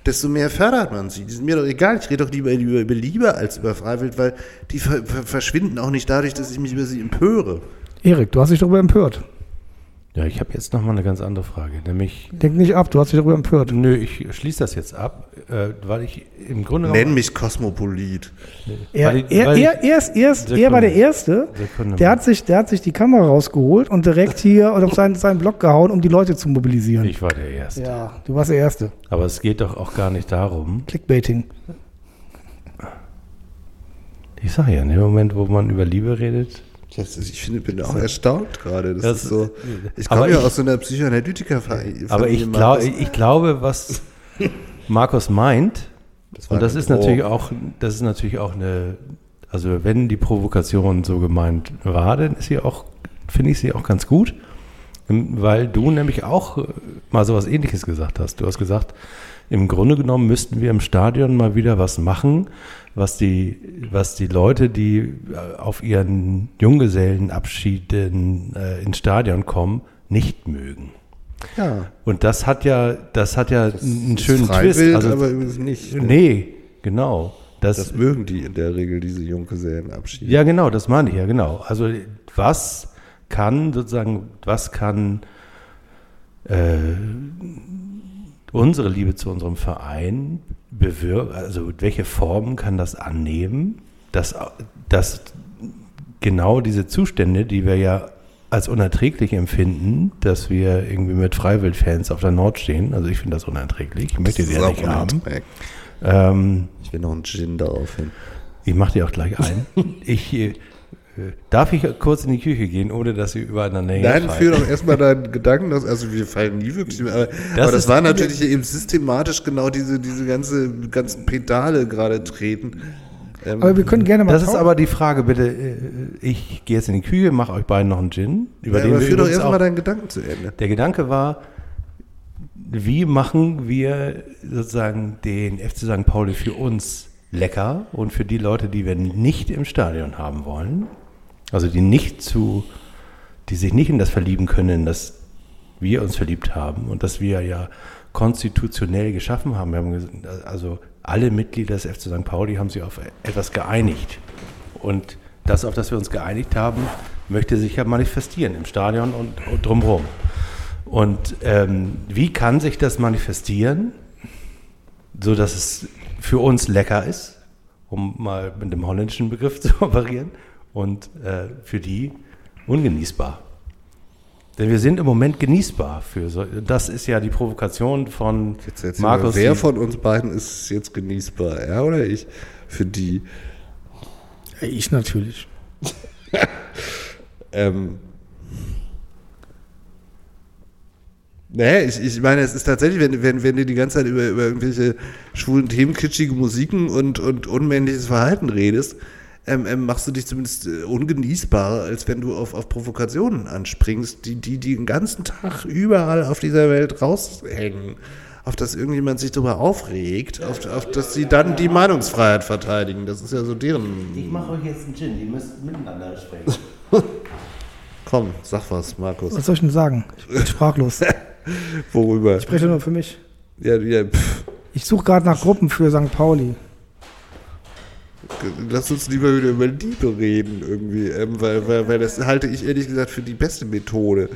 desto mehr fördert man sie. Die sind mir doch egal. Ich rede doch lieber über, über Liebe als über Freiwild, weil die ver ver verschwinden auch nicht dadurch, dass ich mich über sie empöre. Erik, du hast dich darüber empört. Ja, ich habe jetzt nochmal eine ganz andere Frage, nämlich, Denk nicht ab, du hast dich darüber empört. nö, ich schließe das jetzt ab, äh, weil ich im Grunde Nenn mich Kosmopolit. Er, er, er, er, ist, er, ist, er war der Erste, Sekunde der hat, sich, der hat sich die Kamera rausgeholt und direkt hier auf seinen, seinen Blog gehauen, um die Leute zu mobilisieren. ich war der Erste. ja, du warst der Erste. Aber es geht doch auch gar nicht darum. Clickbaiting. Ich sage ja, in dem Moment, wo man über Liebe redet, Das ist, ich finde, bin auch erstaunt gerade. Das, Das- ist so. Ich komme ja ich- aus so einer Psychoanalytiker-Familie. aber ich, glaub, ich glaube, was Markus meint, Das und das ist natürlich auch, das ist natürlich auch eine, also wenn die Provokation so gemeint war, dann ist sie auch, finde ich sie auch ganz gut, weil du nämlich auch mal sowas ähnliches gesagt hast. Du hast gesagt, im Grunde genommen müssten wir im Stadion mal wieder was machen, was die, was die Leute, die äh, auf ihren Junggesellenabschieden äh, ins Stadion kommen, nicht mögen. Ja. Und das hat ja, das hat ja einen ist schönen Twist. Also, aber übrigens nicht. nee, genau. Das, Das mögen die in der Regel, diese Junggesellenabschiede. ja, genau, das meine ich ja, genau. Also was kann sozusagen, was kann äh, unsere Liebe zu unserem Verein bewirken, also welche Formen kann das annehmen, dass, dass genau diese Zustände, die wir ja als unerträglich empfinden, dass wir irgendwie mit Freiwildfans auf der Nord stehen, also ich finde das unerträglich, ich möchte die ja auch nicht haben. Ähm, Ich will noch einen Gin darauf hin. ich mache dir auch gleich ein. Ich, äh, darf ich kurz in die Küche gehen, ohne dass Sie übereinander Nein, herfallen? führ doch erstmal deinen Gedanken aus. Also wir fallen nie wirklich mehr. Aber das, aber das ist- war natürlich eben systematisch genau diese, diese ganze, ganzen Pedale gerade treten. Ähm, Aber wir können gerne mal Das ist tauschen. aber die Frage, bitte. äh, Ich gehe jetzt in die Küche, mache euch beiden noch einen Gin. Über ja, den aber wir führ doch erstmal deinen Gedanken zu Ende. Der Gedanke war, wie machen wir sozusagen den FC St. Pauli für uns lecker und für die Leute, die wir nicht im Stadion haben wollen, also die nicht zu, die sich nicht in das verlieben können, dass wir uns verliebt haben und dass wir ja konstitutionell geschaffen haben. Wir haben also alle Mitglieder des FC St. Pauli haben sich auf etwas geeinigt. Und das, auf das wir uns geeinigt haben, möchte sich ja manifestieren im Stadion und, drumherum. Und ähm, wie kann sich das manifestieren, so dass es für uns lecker ist, um mal mit dem holländischen Begriff zu operieren, und äh, für die ungenießbar. Denn wir sind im Moment genießbar für so. Das ist ja die Provokation von Jetzt erzähl Markus. wer von uns beiden ist jetzt genießbar? Er oder ich? Für die. Ich natürlich. Ähm, Nee, ich, ich meine, es ist tatsächlich, wenn, wenn, wenn du die ganze Zeit über, über irgendwelche schwulen Themen, kitschige Musiken und, und unmännliches Verhalten redest, ähm, ähm, machst du dich zumindest äh, ungenießbarer, als wenn du auf, auf Provokationen anspringst, die, die die den ganzen Tag überall auf dieser Welt raushängen, auf das irgendjemand sich darüber aufregt, auf, auf dass sie dann die Meinungsfreiheit verteidigen. Das ist ja so deren. Ich mache euch jetzt einen Gin, ihr müsst miteinander sprechen. Komm, sag was, Markus. Was soll ich denn sagen? Ich bin sprachlos. Ich Worüber? spreche nur für mich. Ja, ja, pff. Ich suche gerade nach Gruppen für St. Pauli. Lass uns lieber wieder über Liebe reden, irgendwie, ähm, weil, weil, weil das halte ich ehrlich gesagt für die beste Methode,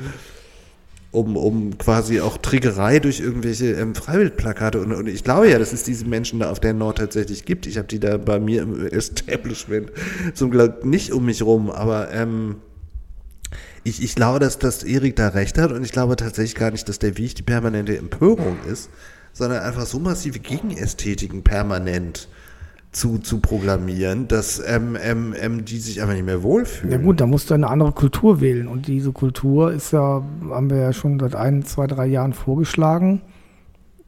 um, um quasi auch Triggerei durch irgendwelche ähm, Freiwildplakate und, und ich glaube ja, dass es diese Menschen da auf der Nord tatsächlich gibt. Ich habe die da bei mir im Establishment zum Glück nicht um mich rum, aber ähm, ich, ich glaube, dass, dass Erik da recht hat und ich glaube tatsächlich gar nicht, dass der Weg die permanente Empörung ist, sondern einfach so massive Gegenästhetiken permanent zu, zu programmieren, dass ähm, ähm, ähm, die sich einfach nicht mehr wohlfühlen. Ja gut, da musst du eine andere Kultur wählen. Und diese Kultur ist ja, haben wir ja schon seit ein, zwei, drei Jahren vorgeschlagen.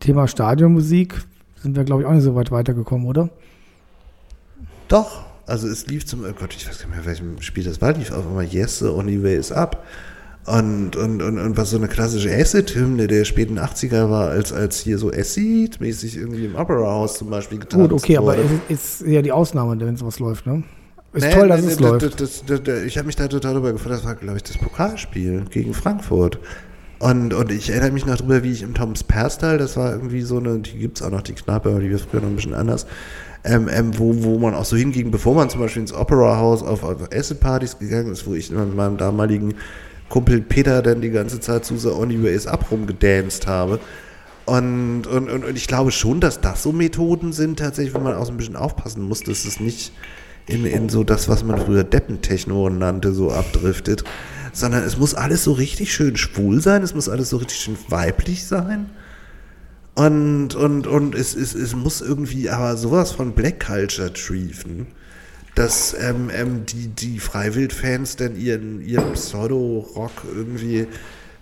Thema Stadionmusik sind wir, glaube ich, auch nicht so weit weitergekommen, oder? Doch, also es lief zum, oh Gott, ich weiß gar nicht mehr, welchem Spiel das war, lief auf einmal Yes, the only way is up. Und, und, und, und was so eine klassische Acid-Hymne der späten 80er war, als, als hier so Acid-mäßig irgendwie im Opera House zum Beispiel getan Gut, okay, aber wurde. es ist, ist ja die Ausnahme, wenn sowas läuft, ne? Ist Nee, toll, dass nee, es nee, läuft. das- das- das- ich habe mich da total drüber gefreut. Das war, glaube ich, das Pokalspiel gegen Frankfurt. Und, und ich erinnere mich noch drüber, wie ich im Toms Perstal, das war irgendwie so eine, die gibt es auch noch, die Kneipe, aber die war früher noch ein bisschen anders, ähm, ähm, wo, wo man auch so hinging, bevor man zum Beispiel ins Opera House auf, auf Essepartys gegangen ist, wo ich immer mit meinem damaligen Kumpel Peter dann die ganze Zeit zu The Only Is Up rumgedanced habe. Und, und, und, und ich glaube schon, dass das so Methoden sind, tatsächlich, wo man auch so ein bisschen aufpassen muss, dass es nicht in, in so das, was man früher Deppentechno nannte, so abdriftet, sondern es muss alles so richtig schön schwul sein, es muss alles so richtig schön weiblich sein. Und, und, und es, es, es muss irgendwie aber sowas von Black Culture triefen, dass ähm, ähm, die, die Freiwild-Fans dann ihren, ihren Pseudo-Rock irgendwie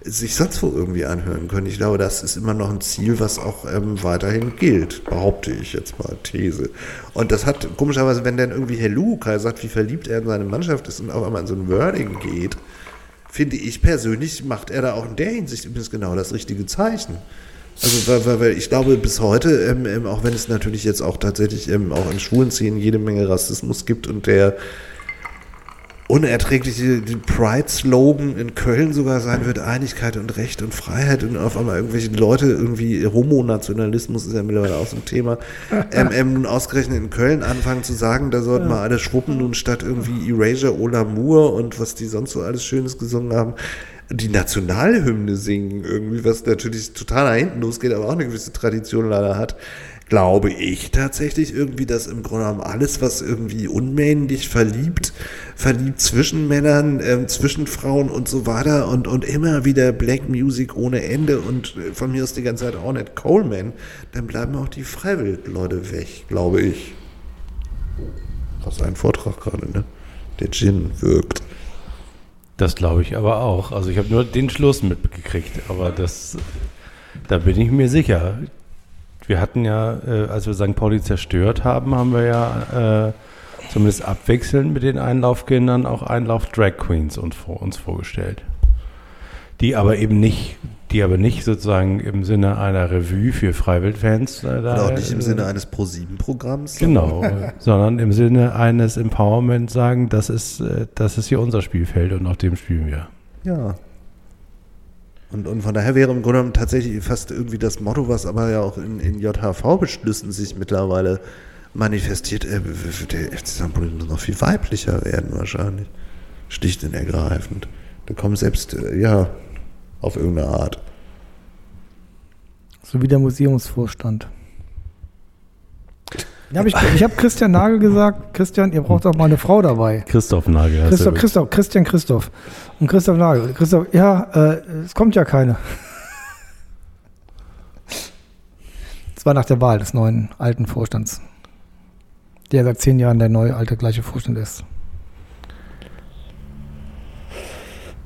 sich sonst wo irgendwie anhören können. Ich glaube, das ist immer noch ein Ziel, was auch ähm, weiterhin gilt, behaupte ich jetzt mal, These. Und das hat, komischerweise, wenn dann irgendwie Herr Lukai sagt, wie verliebt er in seine Mannschaft ist und auf einmal in so ein Wording geht, finde ich persönlich, macht er da auch in der Hinsicht übrigens genau das richtige Zeichen. Also, weil, weil, weil ich glaube, bis heute, ähm, ähm, auch wenn es natürlich jetzt auch tatsächlich ähm, auch in schwulen Szenen jede Menge Rassismus gibt und der unerträgliche Pride-Slogan in Köln sogar sein wird, Einigkeit und Recht und Freiheit und auf einmal irgendwelche Leute, irgendwie Homonationalismus ist ja mittlerweile auch so ein Thema, ähm, ähm, nun ausgerechnet in Köln anfangen zu sagen, da sollten wir alle schwuppen nun statt irgendwie Erasure Ola Moore und was die sonst so alles Schönes gesungen haben, die Nationalhymne singen, irgendwie, was natürlich total nach hinten losgeht, aber auch eine gewisse Tradition leider hat, glaube ich tatsächlich irgendwie, dass im Grunde genommen alles, was irgendwie unmännlich verliebt, verliebt zwischen Männern, ähm, zwischen Frauen und so weiter und, und immer wieder Black Music ohne Ende und äh, von mir aus die ganze Zeit auch nicht Coleman, dann bleiben auch die Freiwild-Leute weg, glaube ich. Was ein Vortrag gerade, ne? Der Gin wirkt. Das glaube ich aber auch. Also ich habe nur den Schluss mitgekriegt, aber das, da bin ich mir sicher. Wir hatten ja, äh, als wir St. Pauli zerstört haben, haben wir ja äh, zumindest abwechselnd mit den Einlaufkindern auch Einlauf Drag Queens uns, vor, uns vorgestellt. Die aber eben nicht, die aber nicht sozusagen im Sinne einer Revue für Freiwildfans. Äh, da, auch nicht im äh, Sinne eines Pro-7-Programms. Genau, sondern im Sinne eines Empowerment sagen, das ist, äh, das ist hier unser Spielfeld und auf dem spielen wir. Ja. Und, und von daher wäre im Grunde genommen tatsächlich fast irgendwie das Motto, was aber ja auch in, in JHV-Beschlüssen sich mittlerweile manifestiert, äh, der FC St. Pauli muss noch viel weiblicher werden wahrscheinlich. Schlicht und ergreifend. Da kommen selbst, äh, ja, auf irgendeine Art. So wie der Museumsvorstand. Ja, hab ich ich habe Christian Nagel gesagt, Christian, ihr braucht auch mal eine Frau dabei. Christoph Nagel. Christoph, Christoph, Christian Christoph. Und Christoph Nagel. Christoph, ja, äh, es kommt ja keine. Das war nach der Wahl des neuen alten Vorstands. Der seit zehn Jahren der neue alte gleiche Vorstand ist.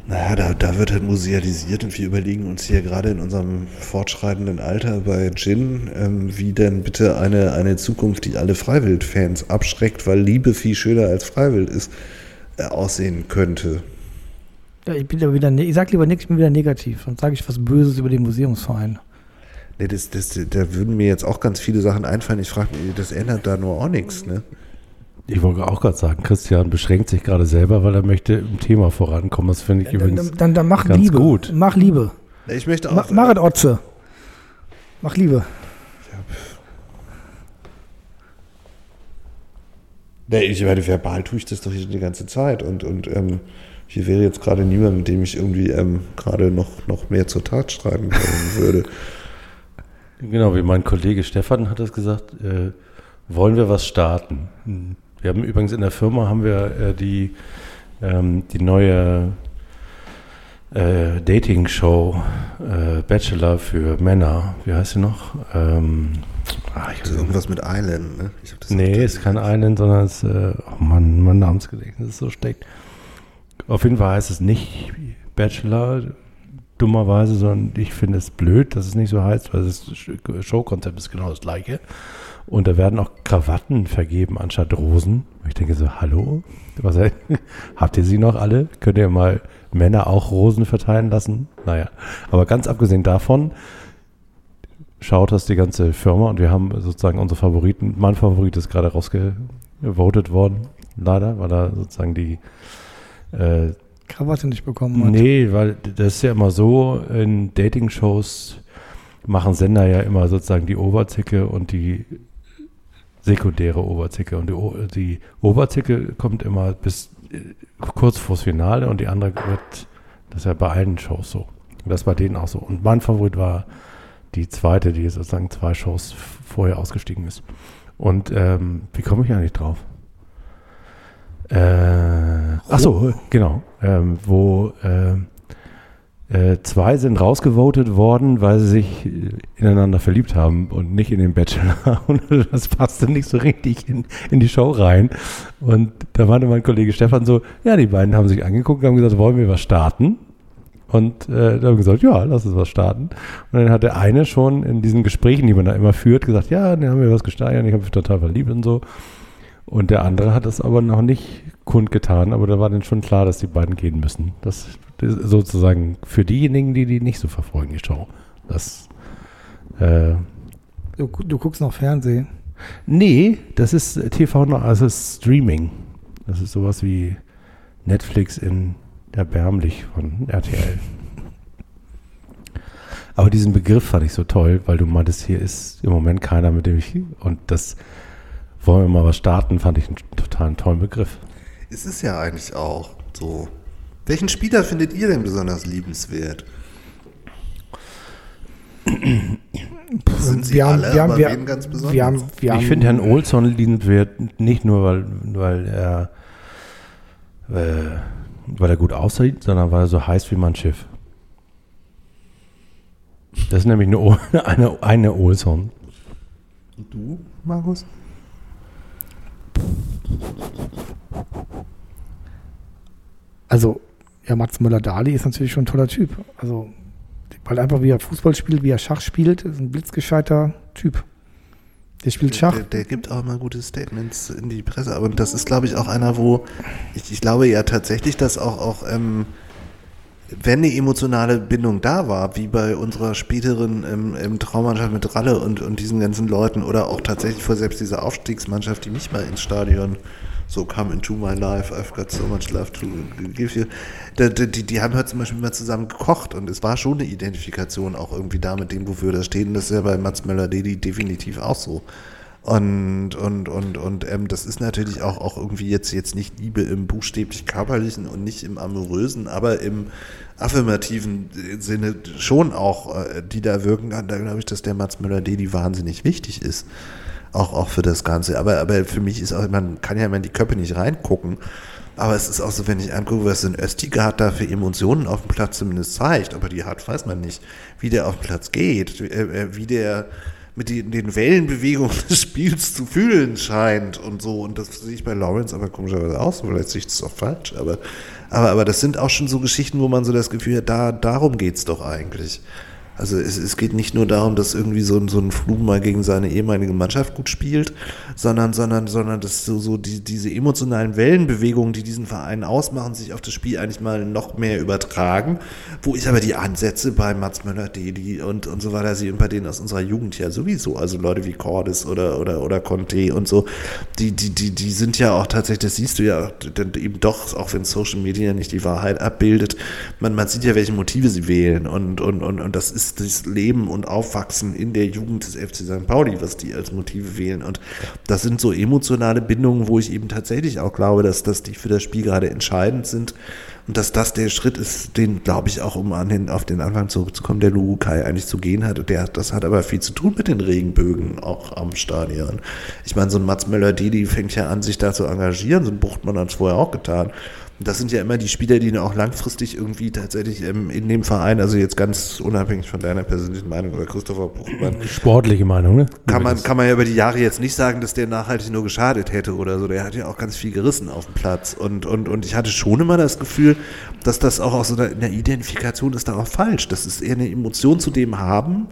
Naja, da, da wird halt musealisiert und wir überlegen uns hier gerade in unserem fortschreitenden Alter bei Gin, ähm, wie denn bitte eine, eine Zukunft, die alle Freiwild-Fans abschreckt, weil Liebe viel schöner als Freiwild ist, äh, aussehen könnte. Ja, ich bin ja wieder, ne- ich sag lieber nichts, ich bin wieder negativ. Sonst sage ich was Böses über den Museumsverein. Nee, das, das, da würden mir jetzt auch ganz viele Sachen einfallen. Ich frage mich, das ändert da nur auch nichts, ne? Ich wollte auch gerade sagen, Christian beschränkt sich gerade selber, weil er möchte im Thema vorankommen. Das finde ich Dann, übrigens. dann, dann, dann mach ganz Liebe. gut. Mach Liebe. Ich möchte auch. Mach, mach es, Otze. Mach Liebe. Nee, ich meine, verbal tue ich das doch hier die ganze Zeit. Und, und ähm, hier wäre jetzt gerade niemand, mit dem ich irgendwie ähm, gerade noch, noch mehr zur Tat schreiben können würde. Genau, wie mein Kollege Stefan hat es gesagt, äh, wollen wir was starten? Wir haben übrigens in der Firma haben wir äh, die, ähm, die neue äh, Dating-Show äh, Bachelor für Männer. Wie heißt sie noch? Ähm, ah, ich Das ist irgendwas mit Island, ne? Ich Nee, ist kein Island, sondern es, äh, oh Mann, mein Namensgedächtnis ist so schlecht. Auf jeden Fall heißt es nicht Bachelor, dummerweise, sondern ich finde es blöd, dass es nicht so heißt, weil das Showkonzept ist genau das gleiche. Und da werden auch Krawatten vergeben anstatt Rosen. Und ich denke so, hallo? Was, habt ihr sie noch alle? Könnt ihr mal Männer auch Rosen verteilen lassen? Naja, aber ganz abgesehen davon, schaut das die ganze Firma und wir haben sozusagen unsere Favoriten. Mein Favorit ist gerade rausgevotet worden. leider, weil er sozusagen die äh, Krawatte nicht bekommen hat. Nee, weil das ist ja immer so, in Dating-Shows machen Sender ja immer sozusagen die Oberzicke und die sekundäre Oberzicke. Und die, die Oberzicke kommt immer bis äh, kurz vors Finale und die andere wird, das ist ja bei allen Shows so. Und das ist bei denen auch so. Und mein Favorit war die zweite, die sozusagen zwei Shows vorher ausgestiegen ist. Und ähm, wie komme ich eigentlich drauf? Äh, ach so, genau. Ähm, wo ähm, äh, zwei sind rausgevotet worden, weil sie sich äh, ineinander verliebt haben und nicht in den Bachelor. Und das passte nicht so richtig in, in die Show rein. Und da dann mein Kollege Stefan so, ja, die beiden haben sich angeguckt und haben gesagt, wollen wir was starten? Und äh, da haben gesagt, ja, lass uns was starten. Und dann hat der eine schon in diesen Gesprächen, die man da immer führt, gesagt, ja, dann haben wir was gestartet, ich habe mich total verliebt und so. Und der andere hat das aber noch nicht kundgetan, aber da war dann schon klar, dass die beiden gehen müssen. Das sozusagen für diejenigen, die die nicht so verfolgen, die Show. Das, äh, Du, du guckst noch Fernsehen. nee, das ist TV, noch- also es ist Streaming. Das ist sowas wie Netflix in erbärmlich von RTL. Aber diesen Begriff fand ich so toll, weil du meintest, hier ist im Moment keiner, mit dem ich, und das wollen wir mal was starten, fand ich einen totalen tollen Begriff. Es ist ja eigentlich auch so. Welchen Spieler findet ihr denn besonders liebenswert? Sind sie wir haben, alle, wir haben, aber wir, wen ganz besonders? wir haben, wir haben, Ich finde Herrn Olsson liebenswert, nicht nur, weil, weil er äh, weil er gut aussieht, sondern weil er so heiß wie mein Schiff. Das ist nämlich eine, eine, eine Olsson. Und du, Markus? also, ja, Mats Möller-Dali ist natürlich schon ein toller Typ. Also, weil einfach wie er Fußball spielt, wie er Schach spielt, ist ein blitzgescheiter Typ. Der spielt Schach. Der, der gibt auch mal gute Statements in die Presse. Aber das ist, glaube ich, auch einer, wo ich, ich glaube ja tatsächlich, dass auch, auch ähm, wenn eine emotionale Bindung da war, wie bei unserer späteren ähm, ähm, Traummannschaft mit Ralle und, und diesen ganzen Leuten oder auch tatsächlich vor selbst dieser Aufstiegsmannschaft, die mich mal ins Stadion so come into my life, I've got so much love to give you. Die, die, die haben halt zum Beispiel mal zusammen gekocht und es war schon eine Identifikation auch irgendwie da mit dem, wofür das steht. Und das ist ja bei Mats Möller-Deli definitiv auch so. Und, und, und, und ähm, das ist natürlich auch, auch irgendwie jetzt, jetzt nicht Liebe im buchstäblich körperlichen und nicht im amorösen, aber im affirmativen Sinne schon auch, äh, die da wirken kann. Da glaube ich, dass der Mats Möller-Deli wahnsinnig wichtig ist. Auch, auch für das Ganze. Aber, aber für mich ist auch, man kann ja immer in die Köpfe nicht reingucken. Aber es ist auch so, wenn ich angucke, was ein Östigard da für Emotionen auf dem Platz zumindest zeigt, aber die hat, weiß man nicht, wie der auf dem Platz geht, wie, äh, wie der mit den, den Wellenbewegungen des Spiels zu fühlen scheint und so. Und das sehe ich bei Lawrence aber komischerweise auch so. Vielleicht sehe ich das auch falsch. Aber, aber, aber das sind auch schon so Geschichten, wo man so das Gefühl hat, da, darum geht's doch eigentlich. Also es, es geht nicht nur darum, dass irgendwie so, ein- so ein Flum mal gegen seine ehemalige Mannschaft gut spielt, sondern, sondern, sondern dass so, so die, diese emotionalen Wellenbewegungen, die diesen Verein ausmachen, sich auf das Spiel eigentlich mal noch mehr übertragen. Wo ich aber die Ansätze bei Mats Möller-Deli und, und so weiter sehe und bei denen aus unserer Jugend ja sowieso, also Leute wie Cordes oder, oder, oder Conte und so, die, die, die, die sind ja auch tatsächlich, das siehst du ja eben doch, auch wenn Social Media nicht die Wahrheit abbildet, man, man sieht ja, welche Motive sie wählen und, und, und, und das ist das Leben und Aufwachsen in der Jugend des FC St. Pauli, was die als Motive wählen und das sind so emotionale Bindungen, wo ich eben tatsächlich auch glaube, dass, dass die für das Spiel gerade entscheidend sind und dass das der Schritt ist, den, glaube ich, auch um an den, auf den Anfang zurückzukommen, der Lukai eigentlich zu gehen hat. Der, das hat aber viel zu tun mit den Regenbögen auch am Stadion. Ich meine, so ein Mats Möller-Deli fängt ja an, sich da zu engagieren, so ein Buchtmann hat es vorher auch getan. Das sind ja immer die Spieler, die auch langfristig irgendwie tatsächlich ähm, in dem Verein, also jetzt ganz unabhängig von deiner persönlichen Meinung oder Christopher Buchtmann, Sportliche Meinung, ne? kann man, kann man ja über die Jahre jetzt nicht sagen, dass der nachhaltig nur geschadet hätte oder so. Der hat ja auch ganz viel gerissen auf dem Platz. Und, und, und ich hatte schon immer das Gefühl, dass das auch aus so einer, in der Identifikation ist da auch falsch. Das ist eher eine Emotion zu dem haben,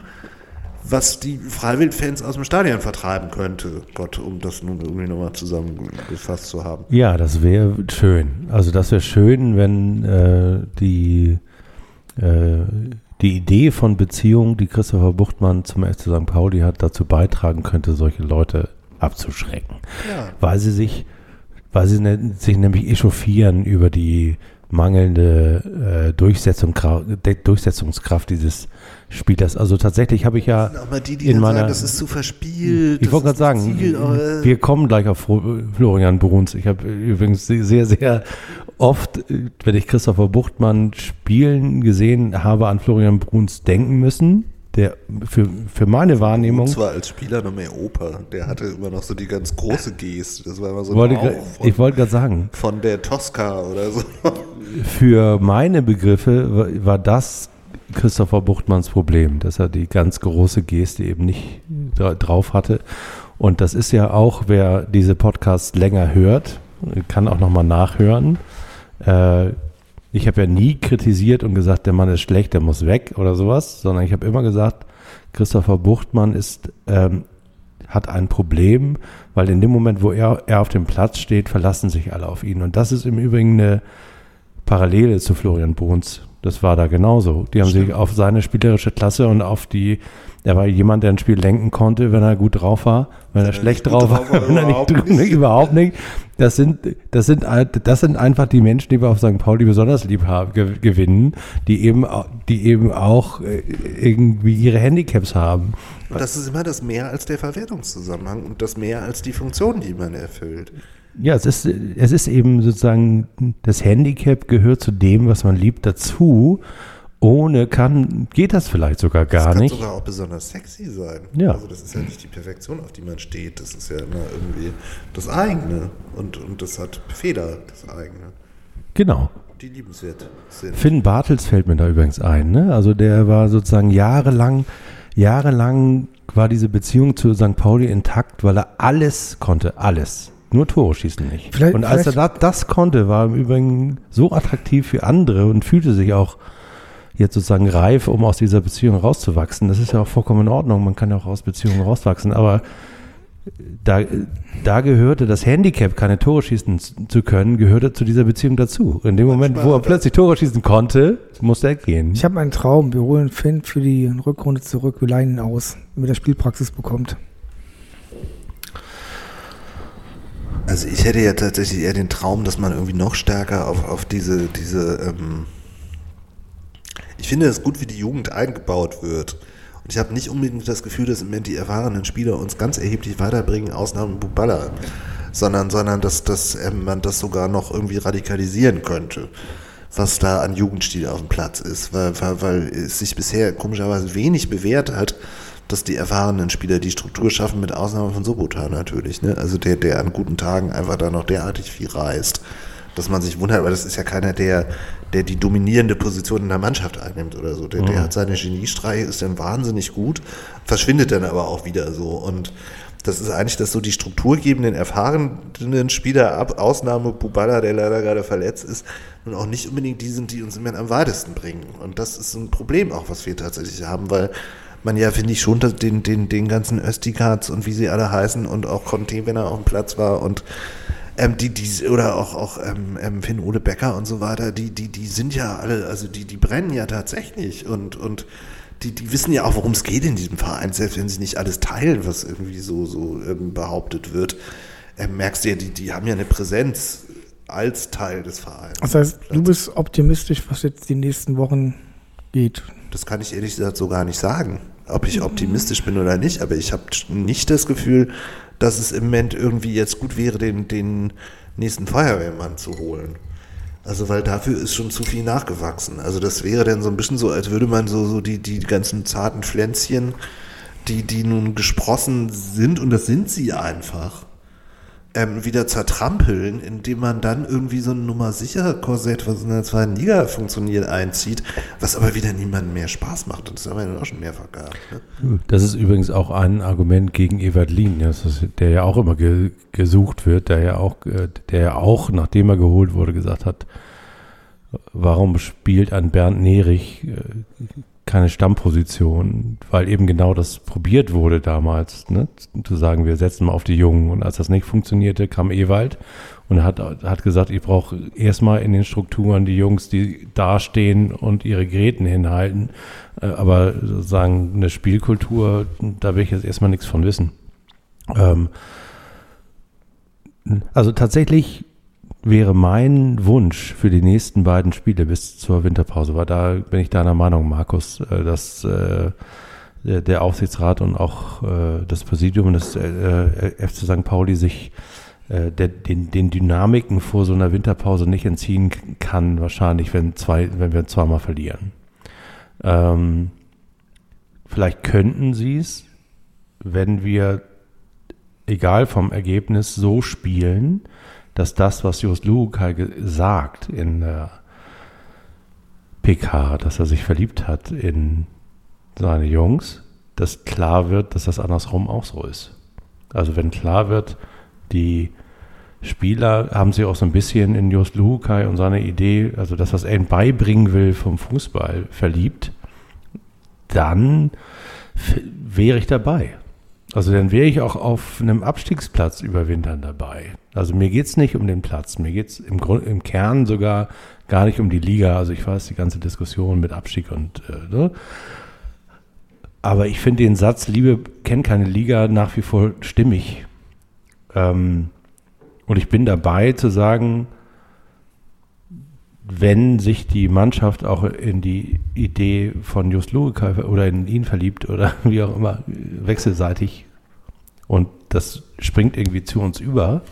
was die Freiwildfans aus dem Stadion vertreiben könnte. Gott, um das nun irgendwie nochmal zusammengefasst zu haben. Ja, das wäre schön. Also das wäre schön, wenn äh, die, äh, die Idee von Beziehung, die Christopher Buchtmann zum FC St. Pauli hat, dazu beitragen könnte, solche Leute abzuschrecken. Ja. Weil sie sich weil sie ne, sich nämlich echauffieren über die mangelnde äh, Durchsetzung, Durchsetzungskraft dieses Spielers. Also tatsächlich habe ich ja mal die, die in meiner sagen, das ist zu verspielt. ich wollte gerade sagen, Ziel, wir kommen gleich auf Florian Bruns. Ich habe übrigens sehr, sehr oft, wenn ich Christopher Buchtmann spielen gesehen habe, an Florian Bruns denken müssen, der für, für meine Wahrnehmung, Und zwar als Spieler noch mehr Oper. Der hatte immer noch so die ganz große Geste. Das war immer so wollte, von, ich wollte gerade sagen, von der Tosca oder so. für meine Begriffe war, das Christopher Buchtmanns Problem, dass er die ganz große Geste eben nicht dra- drauf hatte. Und das ist ja auch, wer diese Podcasts länger hört, kann auch nochmal nachhören. Äh, ich habe ja nie kritisiert und gesagt, der Mann ist schlecht, der muss weg oder sowas, sondern ich habe immer gesagt, Christopher Buchtmann ist, ähm, hat ein Problem, weil in dem Moment, wo er, er auf dem Platz steht, verlassen sich alle auf ihn. Und das ist im Übrigen eine Parallele zu Florian Bruns. Das war da genauso. Die haben sich auf seine spielerische Klasse und auf die, er war jemand, der ein Spiel lenken konnte, wenn er gut drauf war, wenn er schlecht nicht drauf war, war, wenn er nicht, überhaupt nicht. überhaupt nicht. Das sind, das sind, das sind einfach die Menschen, die wir auf St. Pauli besonders lieb haben, ge gewinnen, die eben, die eben auch äh, irgendwie ihre Handicaps haben. Und das ist immer das mehr als der Verwertungszusammenhang und das mehr als die Funktion, die man erfüllt. Ja, es ist, es ist eben sozusagen, das Handicap gehört zu dem, was man liebt, dazu. Ohne kann, geht das vielleicht sogar Das gar kann nicht. sogar auch besonders sexy sein. Ja. Also das ist ja nicht die Perfektion, auf die man steht. Das ist ja immer irgendwie das eigene. Und, und das hat Fehler, das eigene, Genau. die liebenswert sind. Finn Bartels fällt mir da übrigens ein. Ne? Also der war sozusagen jahrelang, jahrelang war diese Beziehung zu St. Pauli intakt, weil er alles konnte, alles. Nur Tore schießen nicht. Vielleicht- und als er das, das konnte, war er im Übrigen so attraktiv für andere und fühlte sich auch jetzt sozusagen reif, um aus dieser Beziehung rauszuwachsen. Das ist ja auch vollkommen in Ordnung. Man kann ja auch aus Beziehungen rauswachsen. Aber da, da gehörte das Handicap, keine Tore schießen zu können, gehörte zu dieser Beziehung dazu. In dem Moment, wo er plötzlich Tore schießen konnte, musste er gehen. Ich habe einen Traum. Wir holen Finn für die Rückrunde zurück. Wir leihen ihn aus, damit er Spielpraxis bekommt. Also ich hätte ja tatsächlich eher den Traum, dass man irgendwie noch stärker auf, auf diese, diese, ähm ich finde es gut, wie die Jugend eingebaut wird. Und ich habe nicht unbedingt das Gefühl, dass im Moment die erfahrenen Spieler uns ganz erheblich weiterbringen, Ausnahmen Buballa, sondern, sondern dass, dass ähm, man das sogar noch irgendwie radikalisieren könnte, was da an Jugendstil auf dem Platz ist, weil, weil, weil es sich bisher komischerweise wenig bewährt hat, dass die erfahrenen Spieler die Struktur schaffen, mit Ausnahme von Sobotan natürlich. Ne? Also der, der an guten Tagen einfach da noch derartig viel reißt, dass man sich wundert, weil das ist ja keiner, der, der die dominierende Position in der Mannschaft einnimmt oder so. Der, der hat seine Geniestreiche, ist dann wahnsinnig gut, verschwindet dann aber auch wieder so. Und das ist eigentlich das so die strukturgebenden, erfahrenen Spieler, ab Ausnahme Bubala, der leider gerade verletzt ist, und auch nicht unbedingt die sind, die uns immer am weitesten bringen. Und das ist ein Problem auch, was wir tatsächlich haben, weil man ja, finde ich, schon dass den, den, den ganzen Östigats und wie sie alle heißen und auch Conte, wenn er auf dem Platz war und ähm, die, die, oder auch, auch ähm, ähm, Finn Ole Becker und so weiter, die, die, die sind ja alle, also die, die brennen ja tatsächlich und, und die, die wissen ja auch, worum es geht in diesem Verein, selbst wenn sie nicht alles teilen, was irgendwie so, so ähm, behauptet wird. Ähm, merkst du ja, die, die haben ja eine Präsenz als Teil des Vereins. Das heißt, du bist optimistisch, was jetzt die nächsten Wochen geht. Das kann ich ehrlich gesagt so gar nicht sagen, ob ich optimistisch bin oder nicht, aber ich habe nicht das Gefühl, dass es im Moment irgendwie jetzt gut wäre, den, den nächsten Feuerwehrmann zu holen. Also weil dafür ist schon zu viel nachgewachsen. Also das wäre dann so ein bisschen so, als würde man so, so die, die ganzen zarten Pflänzchen, die, die nun gesprossen sind, und das sind sie einfach, ähm, wieder zertrampeln, indem man dann irgendwie so ein Nummer sicher Korsett, was in der zweiten Liga funktioniert, einzieht, was aber wieder niemandem mehr Spaß macht. Und das haben wir ja auch schon mehrfach gehabt. Ne? Das ist übrigens auch ein Argument gegen Evert Lien, der ja auch immer ge gesucht wird, der ja auch, äh, der ja auch, nachdem er geholt wurde, gesagt hat, warum spielt ein Bernd Nerich äh, keine Stammposition, weil eben genau das probiert wurde damals, ne? zu sagen, wir setzen mal auf die Jungen. Und als das nicht funktionierte, kam Ewald und hat, hat gesagt, ich brauche erstmal in den Strukturen die Jungs, die dastehen und ihre Geräten hinhalten. Äh, Aber sozusagen eine Spielkultur, da will ich jetzt erstmal nichts von wissen. Ähm, Also tatsächlich wäre mein Wunsch für die nächsten beiden Spiele bis zur Winterpause, weil da bin ich deiner Meinung, Markus, äh, dass äh, der, Aufsichtsrat und auch äh, das Präsidium des FC St. Pauli sich den, den Dynamiken vor so einer Winterpause nicht entziehen kann, wahrscheinlich, wenn, zwei, wenn wir zweimal verlieren. Ähm, vielleicht könnten sie es, wenn wir, egal vom Ergebnis, so spielen, dass das, was Just Lukai sagt in der PK, dass er sich verliebt hat in seine Jungs, dass klar wird, dass das andersrum auch so ist. Also wenn klar wird, die Spieler haben sich auch so ein bisschen in Just Luhukai und seine Idee, also das, was er ihnen beibringen will vom Fußball, verliebt, dann wäre ich dabei. Also dann wäre ich auch auf einem Abstiegsplatz überwintern dabei. Also mir geht es nicht um den Platz, mir geht es im, im Kern sogar gar nicht um die Liga. Also ich weiß die ganze Diskussion mit Abstieg und äh, ne? Aber ich finde den Satz, Liebe kennt keine Liga, nach wie vor stimmig. Ähm, und ich bin dabei zu sagen, wenn sich die Mannschaft auch in die Idee von Just Lugekai oder in ihn verliebt oder wie auch immer, wechselseitig und das springt irgendwie zu uns über,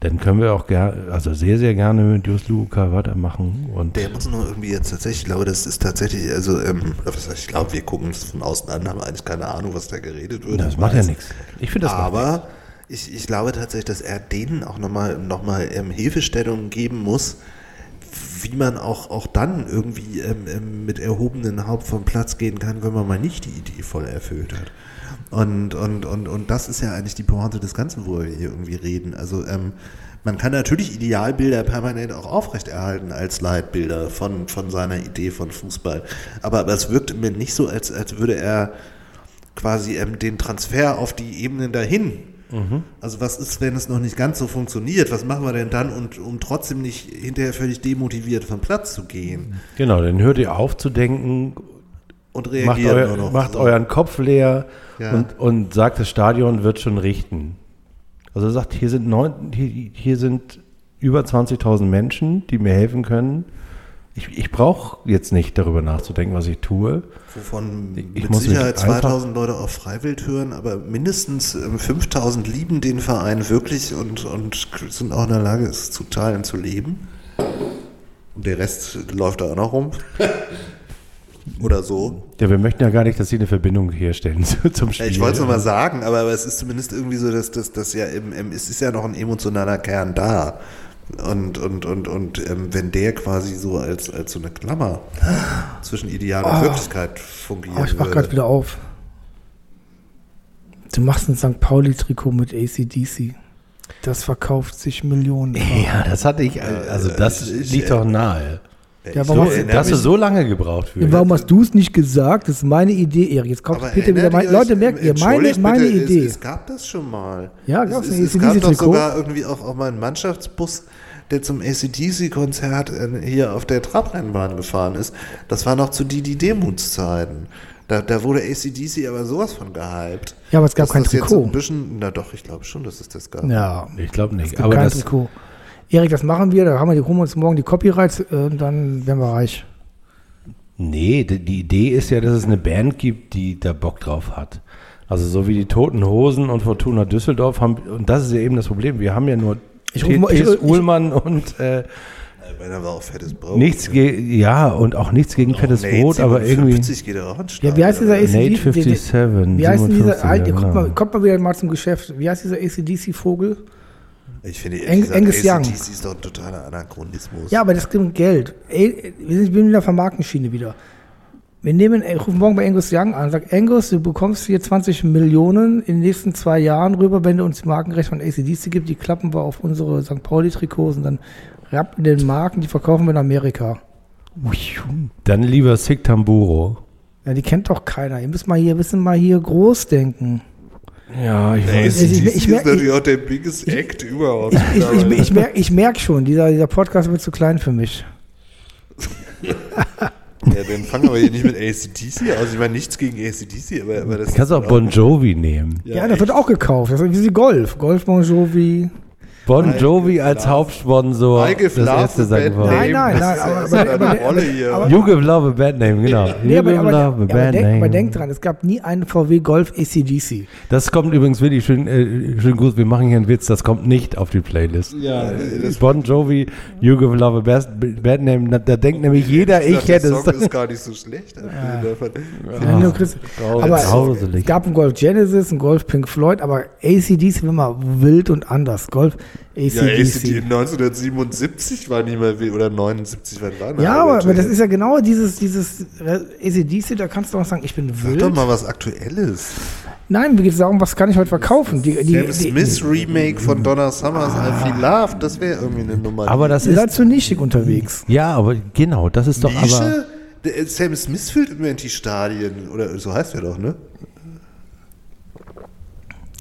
dann können wir auch gerne, also sehr, sehr gerne mit Just Luca weitermachen. Und der muss nur irgendwie jetzt tatsächlich, ich glaube, das ist tatsächlich, also, ähm, ich glaube, wir gucken es von außen an, haben eigentlich keine Ahnung, was da geredet wird. Das macht ja nichts. Ich finde das Aber ich, ich glaube tatsächlich, dass er denen auch nochmal noch mal, ähm, Hilfestellungen geben muss, wie man auch, auch dann irgendwie ähm, ähm, mit erhobenen Haupt vom Platz gehen kann, wenn man mal nicht die Idee voll erfüllt hat. Und, und, und, und das ist ja eigentlich die Pointe des Ganzen, wo wir hier irgendwie reden. Also ähm, man kann natürlich Idealbilder permanent auch aufrechterhalten als Leitbilder von, von seiner Idee von Fußball. Aber, aber es wirkt mir nicht so, als, als würde er quasi ähm, den Transfer auf die Ebenen dahin Mhm. Also was ist, wenn es noch nicht ganz so funktioniert? Was machen wir denn dann, und, um trotzdem nicht hinterher völlig demotiviert vom Platz zu gehen? Genau, dann hört ihr auf zu denken und reagiert macht, eu noch macht so. euren Kopf leer ja. und, und sagt, das Stadion wird schon richten. Also er sagt, hier sind, neun, hier, hier sind über 20.000 Menschen, die mir helfen können ich, ich brauche jetzt nicht darüber nachzudenken, was ich tue. Wovon ich, mit Sicherheit 2000 Leute auf Freiwild hören, aber mindestens 5000 ähm, lieben den Verein wirklich und, und sind auch in der Lage, es zu teilen, zu leben. Und der Rest läuft da auch noch rum. Oder so. Ja, wir möchten ja gar nicht, dass sie eine Verbindung herstellen zum Spiel. Ich wollte es nochmal sagen, aber, aber es ist zumindest irgendwie so, dass das ja im, im, es ist ja noch ein emotionaler Kern da. Und, und, und, und ähm, wenn der quasi so als, als so eine Klammer zwischen Ideal und oh. Wirklichkeit fungiert. Oh, ich mach gerade wieder auf. Du machst ein St. Pauli-Trikot mit ACDC. Das verkauft sich Millionen. Ja, das hatte ich, also das äh, liegt doch nahe. Ja, warum so, hast du so lange gebraucht für? Ja, warum hast du es nicht gesagt? Das ist meine Idee, Erik. Jetzt kommt bitte wieder. Mein, Leute, merkt ihr, meine, meine bitte, Idee. Es, es, gab das schon mal. Ja, gab es, es, es gab doch sogar irgendwie auch, auch mal einen Mannschaftsbus, der zum ACDC-Konzert äh, hier auf der Trabrennbahn gefahren ist. Das war noch zu Didi Demuts Zeiten. Da, da wurde ACDC aber sowas von gehypt. Ja, aber es gab kein Trikot. ein bisschen, na doch, ich glaube schon, dass es das gab. Ja, ich glaube nicht. Es aber kein das, Trikot. Erik, das machen wir, da haben wir, die holen uns morgen die Copyrights äh, und dann werden wir reich. Nee, die, die Idee ist ja, dass es eine Band gibt, die da Bock drauf hat. Also so wie die Toten Hosen und Fortuna Düsseldorf haben, und das ist ja eben das Problem, wir haben ja nur ich rufe mal, ich, Uhlmann und äh, war auch fettes Brot. Nichts ja, und auch nichts gegen oh, fettes Nate Brot, aber irgendwie. geht er auch ja, wie heißt dieser ACDC? Nate 57. Wie heißt dieser, ja, kommt, mal, kommt mal wieder mal zum Geschäft. Wie heißt dieser ACDC-Vogel? Ich finde, Eng, Angus Young. ist doch ein totaler Anachronismus. Ja, aber das gibt Geld. Ey, wir sind in der Vermarktenschiene wieder. Wir nehmen, ey, rufen morgen bei Angus Young an und sagen, Angus, du bekommst hier 20 Millionen in den nächsten zwei Jahren rüber, wenn du uns Markenrecht von ACDC gibst, die klappen wir auf unsere St. Pauli-Trikots und dann rappen den Marken, die verkaufen wir in Amerika. Dann lieber Sig Tamburo. Ja, die kennt doch keiner. Ihr müsst mal hier, müssen mal hier groß denken. Ja, ich weiß. Ich, ich, ich, ist natürlich auch der biggest Act überhaupt. Ich, ich, ich, merke merk schon, dieser, dieser Podcast wird zu klein für mich. Ja, dann fangen wir hier nicht mit ACDC aus. Ich meine, nichts gegen ACDC, aber, aber das Du kannst auch Bon Jovi nehmen. Ja, das wird auch gekauft. Das ist wie Golf. Golf Bon Jovi. Bon Jovi als. Hauptsponsor. Michael das Flav erste Bad wir. Nein, nein, nein, aber- Das ist aber- eine aber- Rolle hier. aber- You give love a bad name, genau. Nee, you aber, give aber, love a ja, aber, bad denk, aber name. denk dran, es gab nie einen VW Golf ACDC. Das kommt übrigens wirklich schön, äh, schön gut. Wir machen hier einen Witz, das kommt nicht auf die Playlist. Ja, das Bon Jovi, You Give Love a Best, Bad Name, da, da denkt nämlich jeder, ich dachte, hätte es. Song ist gar nicht so schlecht. Ja, nur Chris- aber es gab einen Golf Genesis, einen Golf Pink Floyd, aber ACDC war immer wild und anders. Golf Ja, ACD ACDC. 1977 war nicht mehr, wie- oder 79, wann war Ja, aber, aber das ist ja genau dieses, dieses ACDC, da kannst du auch sagen, ich bin Sag wild. doch mal was Aktuelles. Nein, mir geht es darum, was kann ich heute verkaufen? Die, die, Sam die, Smith Remake von Donna Summers, I Feel Love, das wäre irgendwie eine Nummer. Aber das ist, zu nischig unterwegs. ja, aber genau, das ist doch aber, Nische? Der, äh, Sam Smith füllt im Moment die Stadien, oder so heißt er doch, ne?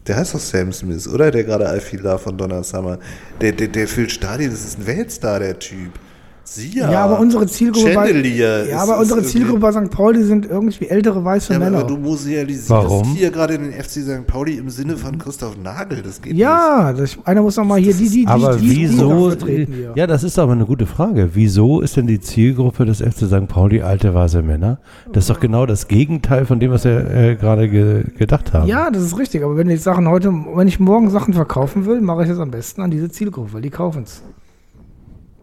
Der heißt doch Sam Smith, oder? Der gerade Love von Donna Summer. Der, der, der füllt Stadien, das ist ein Weltstar, der Typ. Sia. Ja, aber unsere Zielgruppe bei, Chandelier ja, aber unsere Zielgruppe bei St. Pauli sind irgendwie ältere weiße Ja, aber, Männer. aber du musealisierst Warum? hier gerade den FC St. Pauli im Sinne von Christoph Nagel. Das geht ja, das, einer muss doch mal hier die, die, die, aber die, die, wieso, die ja, das ist aber eine gute Frage. Wieso ist denn die Zielgruppe des FC St. Pauli alte weiße Männer? Das ist doch genau das Gegenteil von dem, was wir äh, gerade ge gedacht haben. Ja, das ist richtig. Aber wenn ich Sachen heute, wenn ich morgen Sachen verkaufen will, mache ich das am besten an diese Zielgruppe, weil die kaufen es.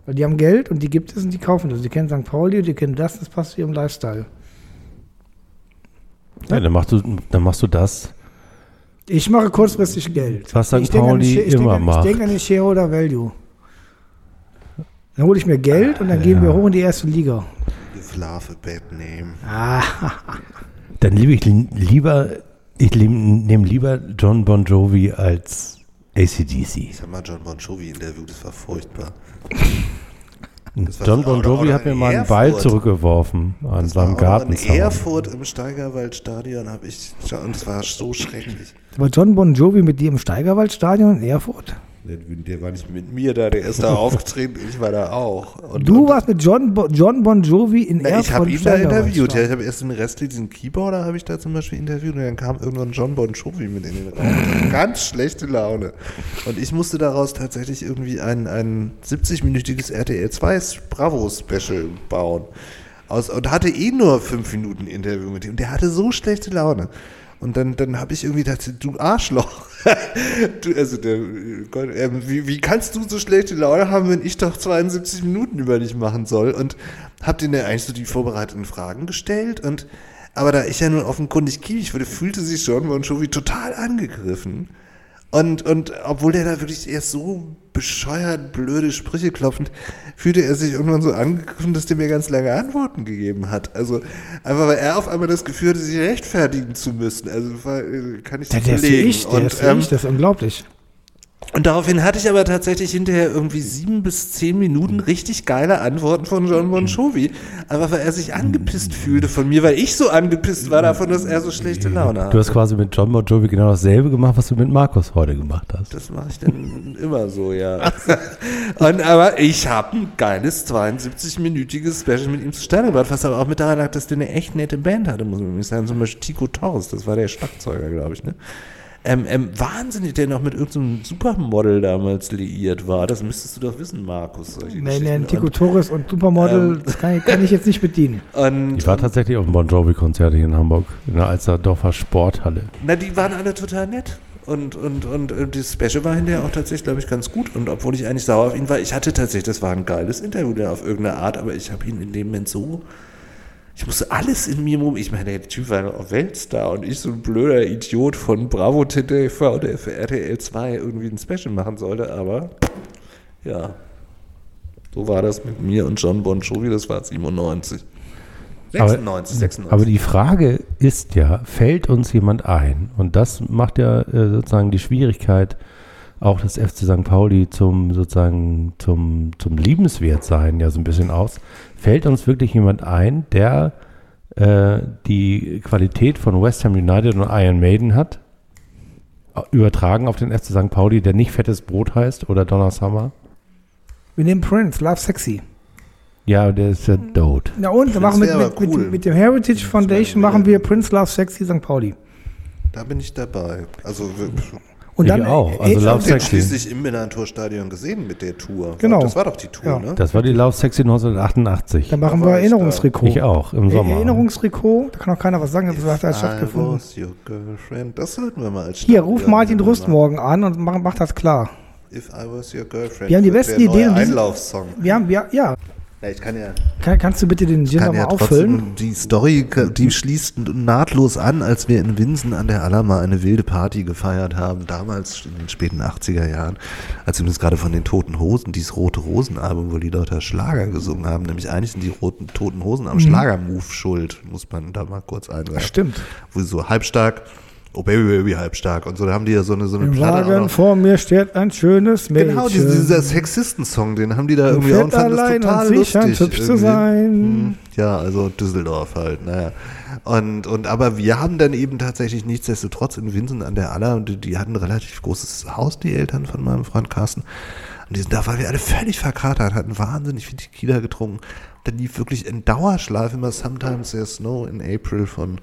Weil die haben Geld und die gibt es und die kaufen das. Die kennen St. Pauli, die kennen das, das passt zu ihrem Lifestyle. Ja, dann, machst du, dann machst du das. Ich mache kurzfristig Geld. Was St. Ich denke an Pauli ich immer denke, macht. Ich denke an den Shareholder Value. Dann hole ich mir Geld und dann gehen wir hoch in die erste Liga. A bad name. Ah, Dann liebe ich li- lieber, ich nehme lieber John Bon Jovi als ACDC. Ich habe mal John Bon Jovi interviewt, das war furchtbar. Das war John Bon Jovi hat mir mal einen Ball zurückgeworfen an Das seinem Garten. In Erfurt im Steigerwaldstadion habe ich, und es war so schrecklich. war John Bon Jovi mit dir im Steigerwaldstadion in Erfurt? Der, war nicht mit mir da, der ist da aufgetreten, ich war da auch. Und, Du und, warst mit John, Bo John Bon Jovi in Na, Erfurt. ich habe ihn da interviewt. Ja, ich habe erst den Rest diesen Keyboarder habe ich da zum Beispiel interviewt und dann kam irgendwann John Bon Jovi mit in den Raum. Ganz schlechte Laune. Und ich musste daraus tatsächlich irgendwie ein, ein 70-minütiges RTL 2 Bravo-Special bauen. Aus, und hatte eh nur fünf Minuten Interview mit ihm. Der hatte so schlechte Laune. Und dann, dann habe ich irgendwie gedacht, du Arschloch. du, also der, Gott, äh, wie, wie kannst du so schlechte Laune haben, wenn ich doch 72 Minuten über dich machen soll? Und hab dir dann eigentlich so die vorbereiteten Fragen gestellt. Und aber da ich ja nun offenkundig kiewig wurde, fühlte sich John Bon Jovi total angegriffen. Und, und obwohl der da wirklich erst so bescheuert, blöde Sprüche klopfend, fühlte er sich irgendwann so angegriffen, dass der mir ganz lange Antworten gegeben hat. Also einfach, weil er auf einmal das Gefühl hatte, sich rechtfertigen zu müssen. Also äh, kann ich Der, nicht der ist wie belegen. ich, der und, ist wie ähm, ich, das ist unglaublich. Und daraufhin hatte ich aber tatsächlich hinterher irgendwie sieben bis zehn Minuten richtig geile Antworten von John Bon Jovi. Aber weil er sich angepisst fühlte von mir, weil ich so angepisst war davon, dass er so schlechte Laune hatte. Du hast quasi mit John Bon Jovi genau dasselbe gemacht, was du mit Markus heute gemacht hast. Das mache ich dann immer so, ja. Und, aber ich habe ein geiles 72-minütiges Special mit ihm zustande gebracht, was aber auch mit daran lag, dass der eine echt nette Band hatte, muss man nämlich sagen. Zum Beispiel Tico Torres, das war der Schlagzeuger, glaube ich, ne? Ähm, ähm, wahnsinnig, der noch mit irgendeinem Supermodel damals liiert war. Das müsstest du doch wissen, Markus. nee, Geschichten. Tico Torres und Supermodel, Ähm. das kann ich, kann ich jetzt nicht bedienen. Und, Ich war und, tatsächlich auf dem Bon Jovi-Konzert hier in Hamburg, in der Alsterdorfer Sporthalle. na, die waren alle total nett. Und, und, und, und das Special war hinterher auch tatsächlich, glaube ich, ganz gut. Und obwohl ich eigentlich sauer auf ihn war, ich hatte tatsächlich, das war ein geiles Interview der auf irgendeine Art, aber ich habe ihn in dem Moment so, ich musste alles in mir, mum- ich meine, der Typ war ein Weltstar und ich so ein blöder Idiot von Bravo TV, der für RTL 2 irgendwie ein Special machen sollte, aber ja, so war das mit mir und John Bon Jovi, das war 97. 96, 96. Aber die Frage ist ja, fällt uns jemand ein? Und das macht ja äh, sozusagen die Schwierigkeit auch des FC St. Pauli zum sozusagen zum, zum Liebenswert sein ja so ein bisschen aus. Fällt uns wirklich jemand ein, der äh, die Qualität von West Ham United und Iron Maiden hat? Übertragen auf den FC St. Pauli, der nicht fettes Brot heißt oder Donner Summer? Wir nehmen Prince, Love Sexy. Ja, der ist ja tot. Ja und, wir machen mit, mit, cool. mit, mit dem Heritage Foundation machen wir Prince Love Sexy St. Pauli. Da bin ich dabei. Also Und Ich dann, auch. Also Love Sexy. schließlich im Millantor-Stadion gesehen mit der Tour. Genau. Das war doch die Tour, Ja. ne? Das war die Love Sexy 1988. Dann machen Da wir Erinnerungsrekord. Ich auch, im Sommer. Erinnerungsrekord, da kann auch keiner was sagen, das hat I stattgefunden. was your girlfriend. Das sollten wir mal als Hier, ruf Martin machen. Drust morgen an und mach, mach das klar. If I was your girlfriend. Wir haben die Das besten Ideen Einlaufsong. Wir haben, ja. Ja, ich kann ja, Kann, kannst du bitte den Gin nochmal ja auffüllen? die Story, die schließt nahtlos an, als wir in Winsen an der Alama eine wilde Party gefeiert haben, damals in den späten 80er Jahren, als wir uns gerade von den Toten Hosen, dieses Rote Rosen Album, wo die Leute Schlager gesungen haben, nämlich eigentlich sind die Roten Toten Hosen am Schlagermove schuld, muss man da mal kurz einwerfen. Stimmt. Wo sie so halbstark, oh Baby Baby halbstark und so, da haben die ja so eine, so eine Im Platte Wagen vor mir steht ein schönes Mädchen. Genau, dieser, dieser Sexisten-Song, den haben die da irgendwie auch und fanden das total und lustig. hübsch zu sein. Hm, Ja, also Düsseldorf halt, naja. Und, und aber wir haben dann eben tatsächlich nichtsdestotrotz in Winsen an der Aller und die, die hatten ein relativ großes Haus, die Eltern von meinem Freund Carsten. Und die sind da, waren wir alle völlig verkatert, hatten wahnsinnig viel Tequila getrunken. Dann lief wirklich in Dauerschleife immer Sometimes There's Snow in April von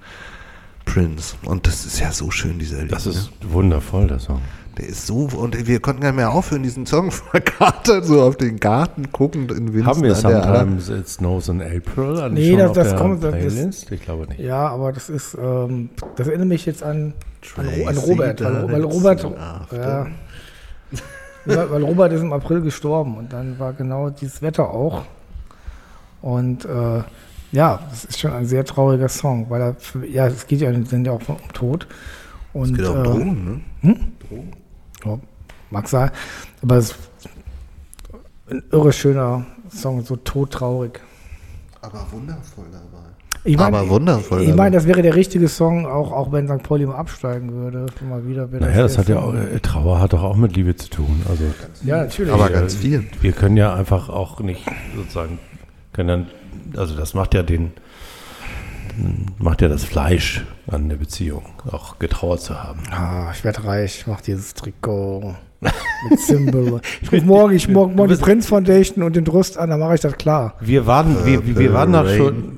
Prince. Und das ist ja so schön, dieser Lied. Das ne? ist wundervoll, der Song. Der ist so, und wir konnten gar nicht mehr aufhören, diesen Song verkatert, so auf den Garten guckend in Winzen. Haben wir an. Sometimes It Snows in April? Eigentlich Nee, schon das- auf das der kommt- das- Playlist? Ich glaube nicht. Ja, aber das ist, ähm, das erinnert mich jetzt an, an, an Robert, weil, weil Robert, ja, weil, weil Robert ist im April gestorben und dann war genau dieses Wetter auch. Und äh, ja, das ist schon ein sehr trauriger Song, weil er, für, ja, es geht ja, sind ja auch um Tod. Und, Es geht auch um äh, Drogen, ne? ja, mag sein, aber es ist ein irre schöner Song, so todtraurig. Aber wundervoll dabei. Ich Aber wundervoll Ich dabei. meine, das wäre der richtige Song, auch, auch wenn St. Pauli mal absteigen würde. Mal wieder Naja, das der hat ja Song. auch, äh, Trauer hat doch auch mit Liebe zu tun. Also Ja, natürlich. Aber ganz viel. Wir können ja einfach auch nicht sozusagen, können dann, also das macht ja den, macht ja das Fleisch an der Beziehung, auch getrauert zu haben. ah, ich werde reich, ich mach dieses Trikot mit Symbol. Ich rufe morgen, ich morgen, morgen die Prince Foundation und den Drust an, dann mache ich das klar. Wir waren, wir, wir waren doch schon.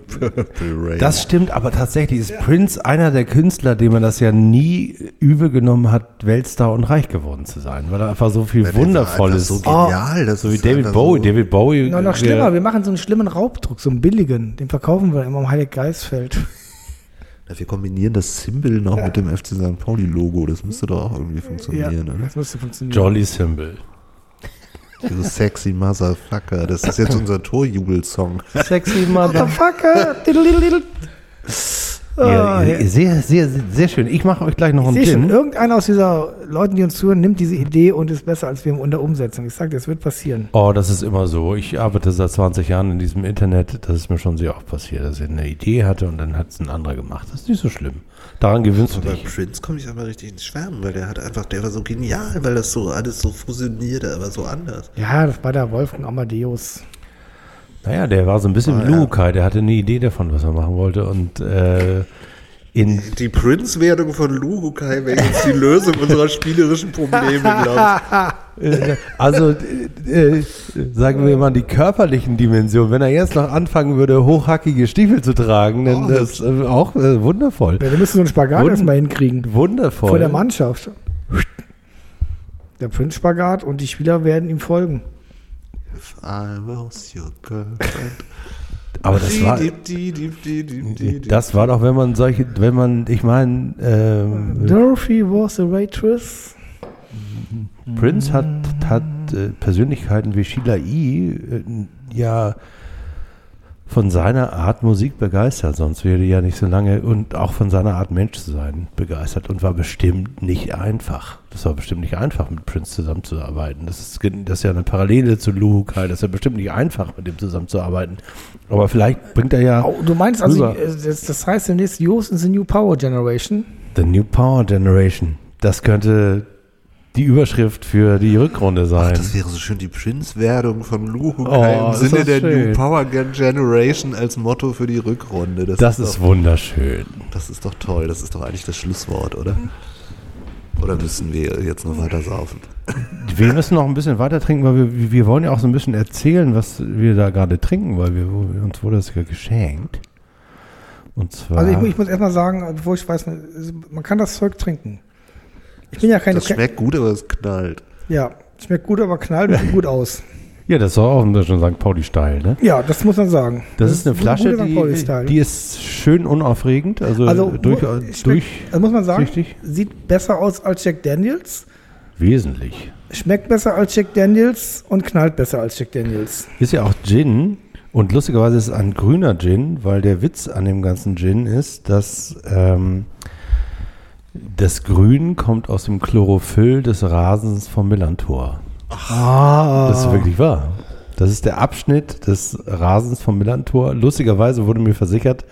Das stimmt, aber tatsächlich ist Prince einer der Künstler, dem man das ja nie übel genommen hat, Weltstar und reich geworden zu sein, weil er einfach so viel war Wundervolles, So genial. Das so wie ist David Bowie. So, David Bowie. Noch, noch wir- schlimmer, wir machen so einen schlimmen Raubdruck, so einen billigen. Den verkaufen wir immer am Heilig Geistfeld. Ja, wir kombinieren das Symbol noch mit dem FC St. Pauli-Logo. Das müsste doch auch irgendwie funktionieren, oder? das müsste funktionieren. Jolly Symbol. Du sexy Motherfucker. Das ist jetzt unser Torjubelsong. Sexy Mother. Motherfucker. Ah, Ja, ja. sehr, sehr, sehr schön. Ich mache euch gleich noch Ich einen schon, Gin. irgendeiner aus dieser Leuten, die uns zuhören, nimmt diese Idee und ist besser als wir in der Umsetzung. Ich sage, das wird passieren. Oh, das ist immer so. Ich arbeite seit 20 Jahren in diesem Internet. Das ist mir schon sehr oft passiert, dass ich eine Idee hatte und dann hat es ein anderer gemacht. Das ist nicht so schlimm. Daran gewöhnst du Bei dich. Prince komme ich aber richtig ins Schwärmen, weil der hat einfach, der war so genial, weil das so alles so fusionierte, aber so anders. Ja, das war der Wolfgang Amadeus. Naja, der war so ein bisschen Ah, wie ja. Der hatte eine Idee davon, was er machen wollte. Und äh, in, Die Prince-Werdung von Luhukai wäre jetzt die Lösung unserer spielerischen Probleme, glaube Äh, Also, äh, äh, sagen wir mal, die körperlichen Dimensionen. Wenn er jetzt noch anfangen würde, hochhackige Stiefel zu tragen, dann Oh, das äh, auch äh, wundervoll. Ja, wir müssen so einen Spagat Wund- erstmal hinkriegen. Wundervoll. Vor der Mannschaft. Der Prinz-Spagat und die Spieler werden ihm folgen. If I was your girlfriend. Aber das war, das war doch, wenn man solche, wenn man, ich meine, ähm, Dorothy was a waitress. Prince hat, hat äh, Persönlichkeiten wie Sheila E. Äh, ja von seiner Art Musik begeistert, sonst wäre er ja nicht so lange und auch von seiner Art Mensch zu sein begeistert und war bestimmt nicht einfach. Das war bestimmt nicht einfach, mit Prince zusammenzuarbeiten. Das ist, das ist ja eine Parallele zu Luke Das ist ja bestimmt nicht einfach, mit dem zusammenzuarbeiten. Aber vielleicht bringt er ja Oh, du meinst also, Rüber. äh, das, das heißt demnächst, Youth is the New Power Generation? The New Power Generation. Das könnte die Überschrift für die Rückrunde sein. Das wäre so schön die Prince-Werdung von Luhukai Oh, im ist Sinne das der schön. New Power Generation als Motto für die Rückrunde. das ist doch, wunderschön. das ist doch toll. Das ist doch eigentlich das Schlusswort, oder? Oder müssen wir jetzt noch weiter saufen? Wir müssen noch ein bisschen weiter trinken, weil wir, wir wollen ja auch so ein bisschen erzählen, was wir da gerade trinken, weil wir, uns wurde das ja geschenkt. Und zwar. Also ich, ich muss erstmal sagen, bevor ich weiß, man kann das Zeug trinken. Ich bin ja keine Das schmeckt gut, aber es knallt. Ja, schmeckt gut, aber knallt und sieht gut aus. ja, das ist auch ein bisschen St. Pauli-Style, ne? Ja, das muss man sagen. Das, ist eine ein Flasche, die, die ist schön unaufregend, also, also durch, schmeckt- durch also muss man sagen, süchtig. sieht besser aus als Jack Daniels, wesentlich. schmeckt besser als Jack Daniels und knallt besser als Jack Daniels. Ist ja auch Gin und lustigerweise ist es ein grüner Gin, weil der Witz an dem ganzen Gin ist, dass ähm, das Grün kommt aus dem Chlorophyll des Rasens vom Millantor. Ah, Das ist wirklich wahr. Das ist der Abschnitt des Rasens vom Millantor. Lustigerweise wurde mir versichert,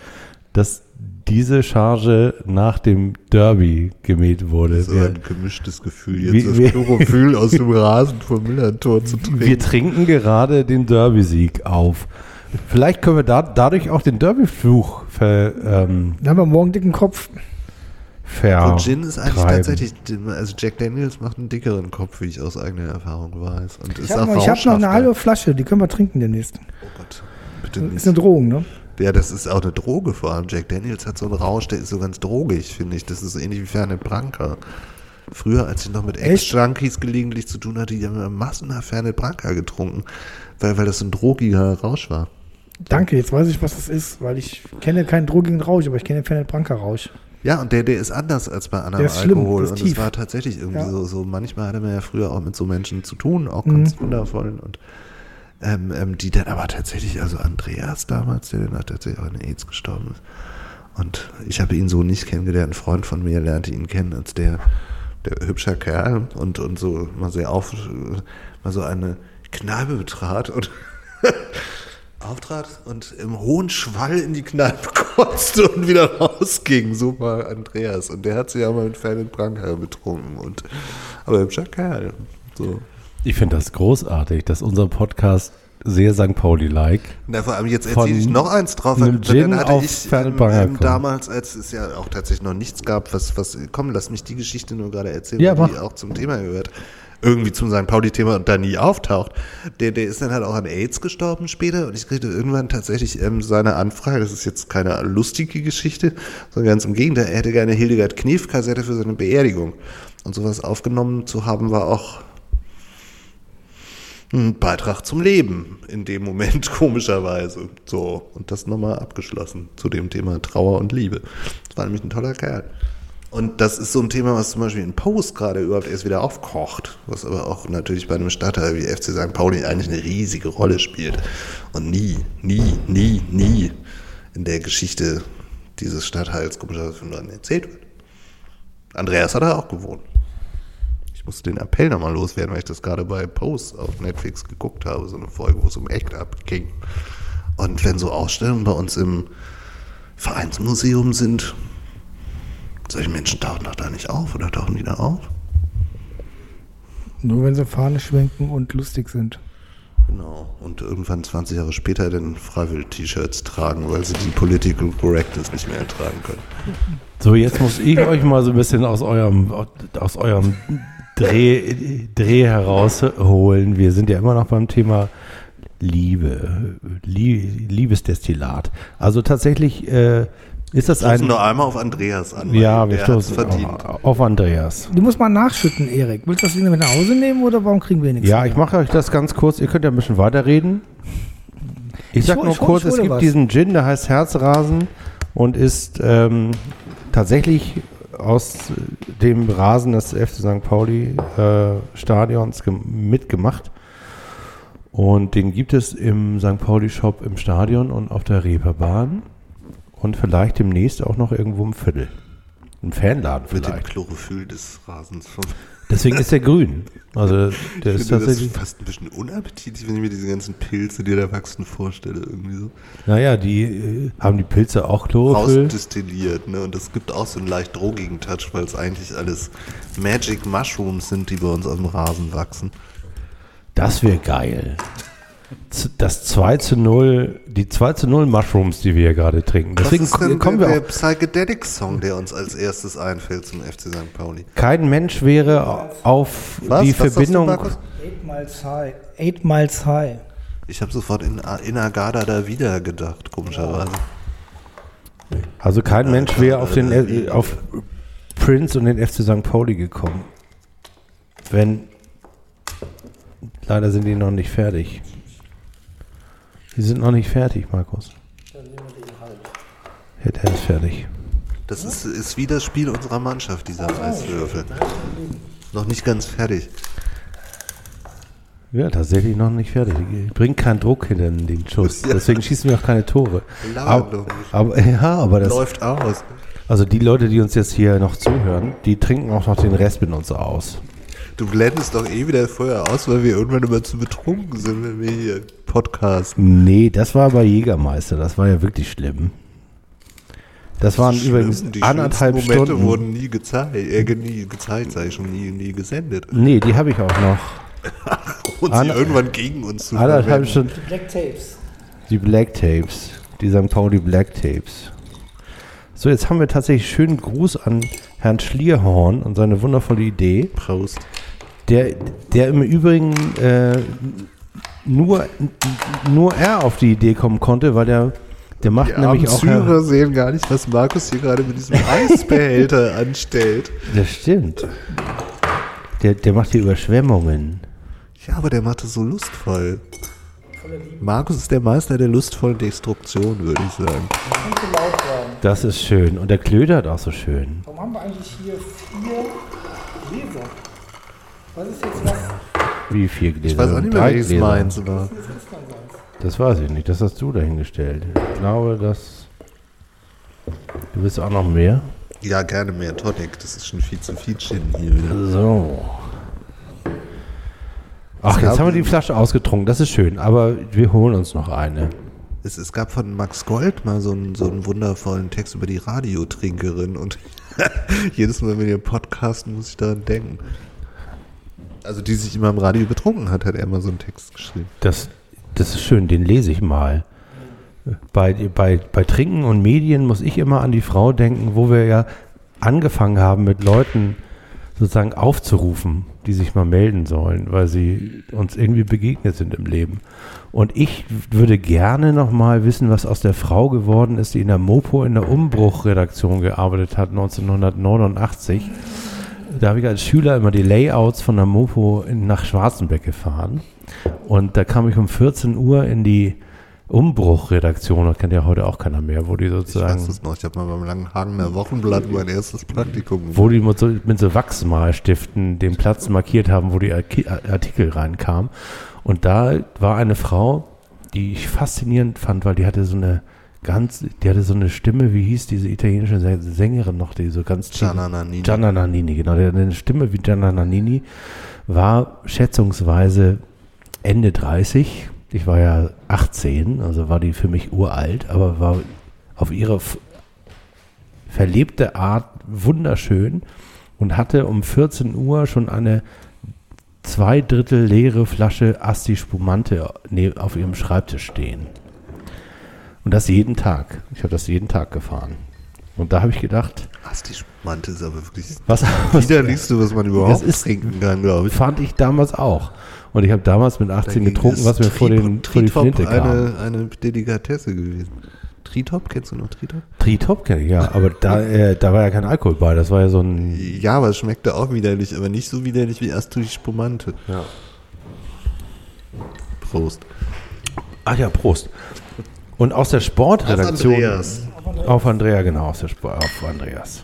dass diese Charge nach dem Derby gemäht wurde. So Wir, ein gemischtes Gefühl, Wie- jetzt wie- das Chlorophyll aus dem Rasen vom Millantor zu trinken. wir trinken gerade den Derby-Sieg auf. Vielleicht können wir da, dadurch auch den Derby-Fluch ver, ähm, dann haben wir morgen dicken Kopf. Ver Und Gin ist eigentlich treiben. tatsächlich, also Jack Daniels macht einen dickeren Kopf, wie ich aus eigener Erfahrung weiß. Und Ich ist habe noch, hab noch eine halbe Flasche, die können wir trinken demnächst. Oh Gott, bitte Ist nicht. eine Drohung, ne? Ja, das ist auch eine Droge vor allem. Jack Daniels hat so einen Rausch, der ist so ganz drogig, finde ich. Das ist so ähnlich wie Fernet Branca. Früher, als ich noch mit Echt? Ex-Junkies gelegentlich zu tun hatte, die haben immer massenhaft Fernet Branca getrunken, weil, weil das so ein drogiger Rausch war. Danke, jetzt weiß ich, was das ist, weil ich kenne keinen drogigen Rausch, aber ich kenne den Fernet Branca Rausch. Ja, und der, der ist anders als bei anderem schlimm, Alkohol. das ist und es tief. war tatsächlich irgendwie Ja. so, so, manchmal hatte man ja früher auch mit so Menschen zu tun, auch Mhm. ganz wundervollen und ähm, ähm, die dann aber tatsächlich, also Andreas damals, der dann auch tatsächlich auch an AIDS gestorben ist. Und ich habe ihn so nicht kennengelernt. Ein Freund von mir lernte ihn kennen als der, der hübscher Kerl und, und so mal sehr auf, mal so eine Kneipe betrat und auftrat und im hohen Schwall in die Kneipe kotzte und wieder rausging. War Andreas. Und der hat sich ja mal mit Fernet Branca betrunken. Und, aber hübscher Kerl. So. Ich finde das großartig, dass unser Podcast sehr St. Pauli-like. Na, vor allem jetzt erzähle ich noch eins drauf. einem weil Gin dann hatte auf ich ähm, damals, als es ja auch tatsächlich noch nichts gab, was, was, komm, lass mich die Geschichte nur gerade erzählen, Ja, die auch zum Thema gehört. Irgendwie zum St. Pauli-Thema und da nie auftaucht. Der, der ist dann halt auch an AIDS gestorben später und ich kriegte irgendwann tatsächlich ähm, seine Anfrage, das ist jetzt keine lustige Geschichte, sondern ganz im Gegenteil, er hätte gerne Hildegard Knef-Kassette für seine Beerdigung. Und sowas aufgenommen zu haben, war auch ein Beitrag zum Leben in dem Moment, komischerweise. So, und das nochmal abgeschlossen zu dem Thema Trauer und Liebe. Das war nämlich ein toller Kerl. Und das ist so ein Thema, was zum Beispiel in Post gerade überhaupt erst wieder aufkocht, was aber auch natürlich bei einem Stadtteil wie FC St. Pauli eigentlich eine riesige Rolle spielt. Und nie, nie, nie, nie in der Geschichte dieses Stadtteils komischerweise erzählt wird. Andreas hat da auch gewohnt. Ich musste den Appell nochmal loswerden, weil ich das gerade bei Post auf Netflix geguckt habe, so eine Folge, wo es um Act Up ging. Und wenn so Ausstellungen bei uns im Vereinsmuseum sind, solche Menschen tauchen doch da nicht auf oder tauchen die da auf? Nur wenn sie Fahne schwenken und lustig sind. Genau. Und irgendwann 20 Jahre später dann Freiwill-T-Shirts tragen, weil sie die Political Correctness nicht mehr ertragen können. So, jetzt muss ich euch mal so ein bisschen aus eurem, aus eurem Dreh, Dreh herausholen. Wir sind ja immer noch beim Thema Liebe, Lie Liebesdestillat. Also tatsächlich äh, ist das Wir ein... nur einmal auf Andreas an. Ja, wir stoßen verdient. auf, Andreas. Die muss man nachschütten, Erik. Willst du das Ding mit nach Hause nehmen oder warum kriegen wir nichts? Ja, mehr? ich mache euch das ganz kurz. Ihr könnt ja ein bisschen weiterreden. Ich sag hol- nur ich kurz, ich hol es gibt was. diesen Gin, der heißt Herzrasen und ist ähm, tatsächlich aus dem Rasen des FC St. Pauli äh, Stadions gem- mitgemacht. Und den gibt es im St. Pauli Shop im Stadion und auf der Reeperbahn. Und vielleicht demnächst auch noch irgendwo im Viertel. Im Fanladen Mit dem vielleicht. Chlorophyll des Rasens. Vom Deswegen ist der grün. Also der ich ist finde das tatsächlich. fast ein bisschen unappetitlich, wenn ich mir diese ganzen Pilze, die da wachsen, vorstelle. Irgendwie so. Naja, die äh, haben die Pilze auch Chlorophyll. Rausdestilliert, ne? Und das gibt auch so einen leicht drogigen Touch, weil es eigentlich alles Magic Mushrooms sind, die bei uns auf dem Rasen wachsen. Das wäre geil. Das 2 zu 0, die 2 zu 0 Mushrooms, die wir hier gerade trinken. Deswegen Was ist denn kommen der, wir der. Psychedelic-Song, der uns als erstes einfällt zum FC St. Pauli? Kein Mensch wäre auf Was? die Was Verbindung. Markus? Eight Miles High. Eight Miles High. Ich habe sofort in, in Agada da wieder gedacht, komischerweise. Also kein Mensch wäre auf, den, auf Prince und den FC St. Pauli gekommen. Wenn. Leider sind die noch nicht fertig. Die sind noch nicht fertig, Markus. Ja, der ist fertig. Das ist, ist wie das Spiel unserer Mannschaft, dieser Eiswürfel. Noch nicht ganz fertig. Ja, tatsächlich noch nicht fertig. Bringt keinen Druck hinter den Schuss. Ja. Deswegen schießen wir auch keine Tore. Aber, aber, ja, aber das. Läuft aus. Also die Leute, die uns jetzt hier noch zuhören, die trinken auch noch den Rest mit uns aus. Du blendest doch eh wieder vorher aus, weil wir irgendwann immer zu betrunken sind, wenn wir hier podcasten. Nee, das war bei Jägermeister. Das war ja wirklich schlimm. Das waren übrigens Schlimm, die anderthalb Momente Stunden. wurden nie gezeigt, äh, nie gezeigt, ich schon, nie, nie gesendet. Nee, die habe ich auch noch. Und sie Ander- irgendwann gegen uns zu Anderthalb. Stunden. Black Tapes. Die Black Tapes. Die St. Pauli Black Tapes. So, jetzt haben wir tatsächlich schönen Gruß an Herrn Schlierhorn und seine wundervolle Idee. Prost. Der, der im Übrigen äh, nur, nur er auf die Idee kommen konnte, weil der, der macht Die nämlich auch. Syrer sehen gar nicht, was Markus hier gerade mit diesem Eisbehälter anstellt. Das stimmt. Der, der macht hier Überschwemmungen. Ja, aber der macht es so lustvoll. Markus ist der Meister der lustvollen Destruktion, würde ich sagen. Das ist schön. Und der klödert auch so schön. Warum haben wir eigentlich hier vier Gläser? Was ist jetzt was? Wie vier Gläser? Ich weiß auch nicht mehr, welches Gläser. meins war. Das weiß ich nicht. Das hast du dahingestellt. Ich glaube, dass. Du willst auch noch mehr? Ja, gerne mehr Tonic. Das ist schon viel zu viel Gin hier wieder. So. Ach, jetzt haben wir die Flasche ausgetrunken. Das ist schön. Aber wir holen uns noch eine. Es, es gab von Max Gold mal so einen, so einen wundervollen Text über die Radiotrinkerin und jedes Mal, wenn wir podcasten, muss ich daran denken. Also die sich immer im Radio betrunken hat, hat er mal so einen Text geschrieben. Das, das ist schön. Den lese ich mal. Bei, bei, bei Trinken und Medien muss ich immer an die Frau denken, wo wir ja angefangen haben, mit Leuten sozusagen aufzurufen, die sich mal melden sollen, weil sie uns irgendwie begegnet sind im Leben. Und ich würde gerne noch mal wissen, was aus der Frau geworden ist, die in der Mopo in der Umbruchredaktion gearbeitet hat, 1989. Da habe ich als Schüler immer die Layouts von der Mopo in, nach Schwarzenbeck gefahren. Und da kam ich um 14 Uhr in die Umbruchredaktion, das kennt ja heute auch keiner mehr, wo die Ich sozusagen weiß es noch, ich habe mal beim Langenhagener Wochenblatt mein erstes Praktikum gemacht. wo die mit so, mit so Wachsmalstiften den Platz markiert haben, wo die Artikel reinkamen. Und da war eine Frau, die ich faszinierend fand, weil die hatte so eine ganz, die hatte so eine Stimme, wie hieß diese italienische Sä- Sängerin noch, die so ganz Gianna Nannini. Gianna Nannini, genau. Die hatte eine Stimme wie Gianna Nannini, war schätzungsweise Ende 30. Ich war ja 18, also war die für mich uralt, aber war auf ihre verlebte Art wunderschön und hatte um 14 Uhr schon eine zwei Drittel leere Flasche Asti Spumante ne- auf ihrem Schreibtisch stehen. Und das jeden Tag. Ich habe das jeden Tag gefahren. Und da habe ich gedacht, Ach, die Spannte ist aber wirklich was, das was widerlichste, was man überhaupt ist- trinken kann, glaube ich. fand ich damals auch. Und ich habe damals mit 18 Dagegen getrunken, was mir vor, den, vor die Tritop Flinte kam. eine, eine Delikatesse gewesen. Tritop, kennst du noch Tritop? Tritop kenne ich, ja. Aber da, äh, da war ja kein Alkohol bei. Das war ja so ein Ja, aber es schmeckte auch widerlich, aber nicht so widerlich wie Asti Spumante. Ja. Prost. Ach ja, Prost. Und aus der Sportredaktion. Andreas. Auf Andrea, genau, aus der Sport, auf Andreas.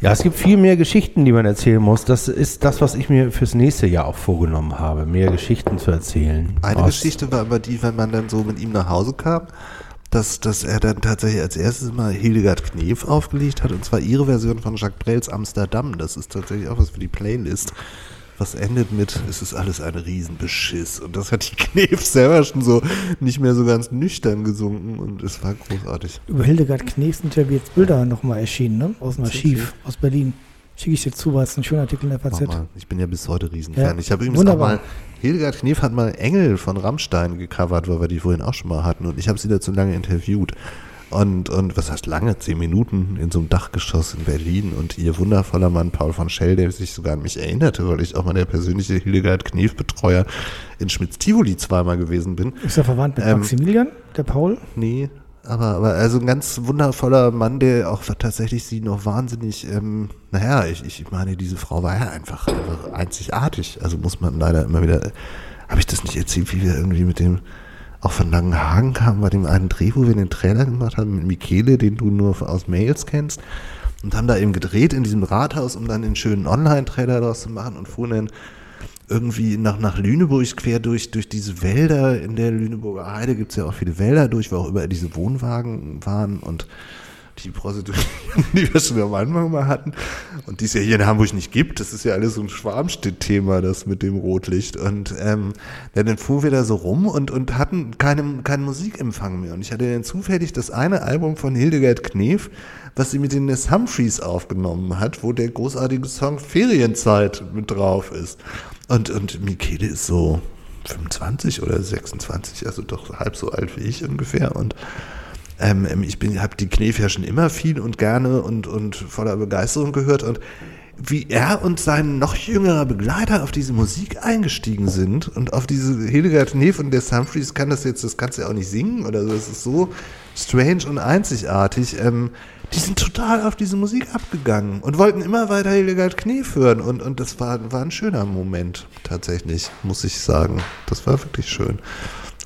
Ja, es gibt viel mehr Geschichten, die man erzählen muss. Das ist das, was ich mir fürs nächste Jahr auch vorgenommen habe, mehr Geschichten zu erzählen. Eine Geschichte war aber die, wenn man dann so mit ihm nach Hause kam, dass, dass er dann tatsächlich als erstes mal Hildegard Knef aufgelegt hat, und zwar ihre Version von Jacques Brels Amsterdam. Das ist tatsächlich auch was für die Playlist. Was endet mit, es ist alles ein Riesenbeschiss. Und das hat die Knef selber schon so nicht mehr so ganz nüchtern gesungen und es war großartig. Über Hildegard Knef sind ja jetzt Bilder nochmal erschienen, ne? Aus dem Archiv, aus Berlin. Schicke ich dir zu, weil es ein schöner Artikel in der FAZ. mal. Ich bin ja bis heute Riesenfan. Ja, Ich habe übrigens wunderbar. auch mal, Hildegard Knef hat mal Engel von Rammstein gecovert, weil wir die vorhin auch schon mal hatten und ich habe sie dazu lange interviewt. Und, und was heißt lange? Zehn Minuten in so einem Dachgeschoss in Berlin und ihr wundervoller Mann Paul von Schell, der sich sogar an mich erinnerte, weil ich auch mal der persönliche Hildegard Knef-Betreuer in Schmitz-Tivoli zweimal gewesen bin. Ist er verwandt mit Ähm, Maximilian, der Paul? Nee, aber, aber also ein ganz wundervoller Mann, der auch tatsächlich sie noch wahnsinnig, ähm, naja, ich, ich meine, diese Frau war ja einfach, einfach einzigartig. Also muss man leider immer wieder, habe ich das nicht erzählt, wie wir irgendwie mit dem auch von Langenhagen kamen, bei dem einen Dreh, wo wir den Trailer gemacht haben mit Michele, den du nur aus Mails kennst. Und haben da eben gedreht in diesem Rathaus, um dann den schönen Online-Trailer daraus zu machen und fuhren dann irgendwie nach, nach Lüneburg quer durch, durch diese Wälder. In der Lüneburger Heide gibt es ja auch viele Wälder durch, wo auch überall diese Wohnwagen waren und die Prostituierten, die wir schon am Anfang mal hatten und die es ja hier in Hamburg nicht gibt. Das ist ja alles so ein Schwarmstedt-Thema, das mit dem Rotlicht. Und ähm, ja, dann fuhren wir da so rum und, und hatten keinen keinen Musikempfang mehr. Und ich hatte dann zufällig das eine Album von Hildegard Knef, was sie mit den Ness Humphreys aufgenommen hat, wo der großartige Song Ferienzeit mit drauf ist. Und, und Michele ist so 25 oder 26, also doch halb so alt wie ich ungefähr. Und ähm, ähm, ich habe die Knef ja schon immer viel und gerne und, und voller Begeisterung gehört und wie er und sein noch jüngerer Begleiter auf diese Musik eingestiegen sind und auf diese Hildegard Knef und der Humphreys kann das jetzt, das kannst du ja auch nicht singen oder so, das ist so strange und einzigartig. Ähm, die sind total auf diese Musik abgegangen und wollten immer weiter Hildegard Knef hören und, und das war, war ein schöner Moment tatsächlich, muss ich sagen. Das war wirklich schön,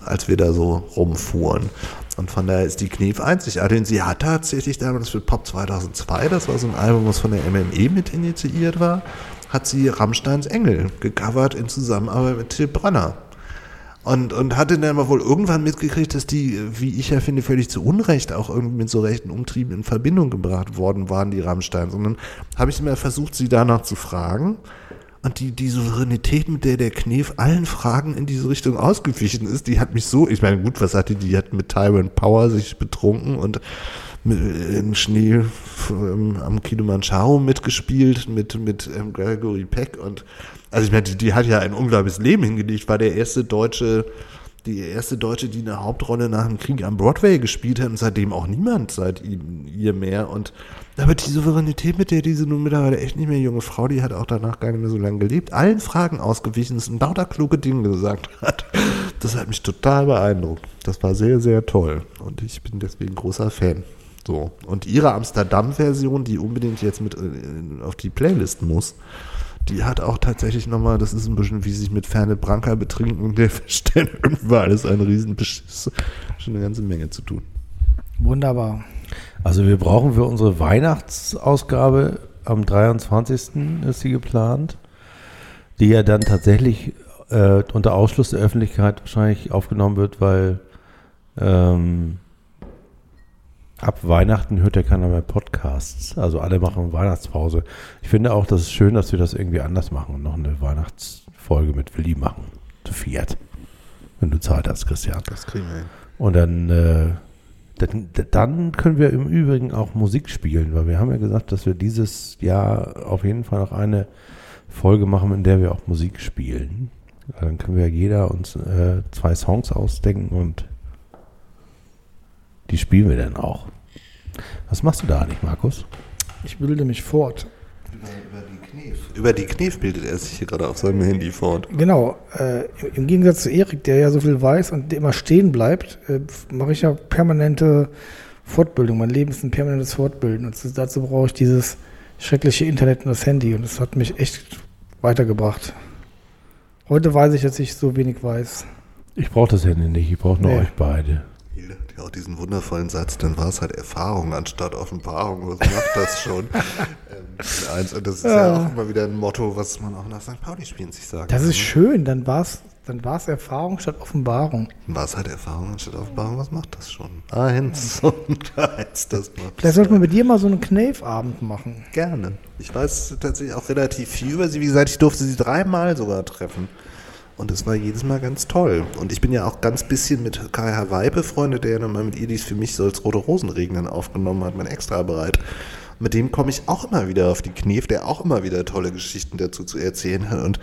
als wir da so rumfuhren. Und von daher ist die Knef einzigartig. Und sie hat tatsächlich damals für Pop 2002, das war so ein Album, was von der MME mit initiiert war, hat sie Rammsteins Engel gecovert in Zusammenarbeit mit Till Branner. Und, und hatte dann aber wohl irgendwann mitgekriegt, dass die, wie ich ja finde, völlig zu Unrecht auch irgendwie mit so rechten Umtrieben in Verbindung gebracht worden waren, die Rammsteins. Und dann habe ich immer versucht, sie danach zu fragen. Und die, die Souveränität, mit der der Knef allen Fragen in diese Richtung ausgewichen ist, die hat mich so, ich meine, gut, was hatte die? Die hat mit Tyrant Power sich betrunken und mit, im Schnee ähm, am Kilimanjaro mitgespielt, mit, mit ähm, Gregory Peck und, also ich meine, die, die hat ja ein unglaubliches Leben hingelegt, war der erste deutsche, die erste Deutsche, die eine Hauptrolle nach dem Krieg am Broadway gespielt hat und seitdem auch niemand seit ihm, ihr mehr. Und aber die Souveränität, mit der diese nun mittlerweile echt nicht mehr junge Frau, die hat auch danach gar nicht mehr so lange gelebt, allen Fragen ausgewichen ist und lauter kluge Dinge gesagt hat. Das hat mich total beeindruckt. Das war sehr, sehr toll. Und ich bin deswegen großer Fan. So. Und ihre Amsterdam-Version, die unbedingt jetzt mit äh, auf die Playlist muss, die hat auch tatsächlich nochmal, das ist ein bisschen wie sich mit Ferne Branca betrinken und der feststellen, war alles ein Riesenbeschiss. Schon eine ganze Menge zu tun. Wunderbar. Also wir brauchen für unsere Weihnachtsausgabe am 23. ist sie geplant, die ja dann tatsächlich äh, unter Ausschluss der Öffentlichkeit wahrscheinlich aufgenommen wird, weil ähm, ab Weihnachten hört ja keiner mehr Podcasts. Also alle machen Weihnachtspause. Ich finde auch, das ist schön, dass wir das irgendwie anders machen und noch eine Weihnachtsfolge mit Willi machen. Zu viert. Wenn du Zeit hast, Christian. Das kriegen wir hin. Und dann, äh, dann, dann können wir im Übrigen auch Musik spielen, weil wir haben ja gesagt, dass wir dieses Jahr auf jeden Fall noch eine Folge machen, in der wir auch Musik spielen. Dann können wir jeder uns äh, zwei Songs ausdenken und die spielen wir dann auch. Was machst du da eigentlich, Markus? Ich bilde mich fort. Über, über die Knef. Über die Knef bildet er sich hier gerade auf seinem Handy fort. Genau. Äh, Im Gegensatz zu Erik, der ja so viel weiß und der immer stehen bleibt, äh, mache ich ja permanente Fortbildung. Mein Leben ist ein permanentes Fortbilden. Und dazu brauche ich dieses schreckliche Internet und das Handy. Und das hat mich echt weitergebracht. Heute weiß ich, dass ich so wenig weiß. Ich brauche das Handy nicht, ich brauche nur Nee. euch beide. Ja auch diesen wundervollen Satz, dann war es halt Erfahrung anstatt Offenbarung. Was macht das schon? ähm, eins, und das ist ja. auch immer wieder ein Motto, was man auch nach St. Pauli-Spielen sich sagt. Das ist schön. Dann war es dann war's Erfahrung statt Offenbarung. War es halt Erfahrung anstatt Offenbarung, was macht das schon? Eins und eins, das macht Vielleicht sollte man mit dir mal so einen Knave-Abend machen. Gerne. Ich weiß tatsächlich auch relativ viel über sie. Wie gesagt, ich durfte sie dreimal sogar treffen. Und es war jedes Mal ganz toll. Und ich bin ja auch ganz bisschen mit Kai Hawaii befreundet, der ja nochmal mit ihr dies für mich soll es rote Rosen regnen aufgenommen hat, mein extra bereit. Mit dem komme ich auch immer wieder auf die Knef, der auch immer wieder tolle Geschichten dazu zu erzählen hat. Und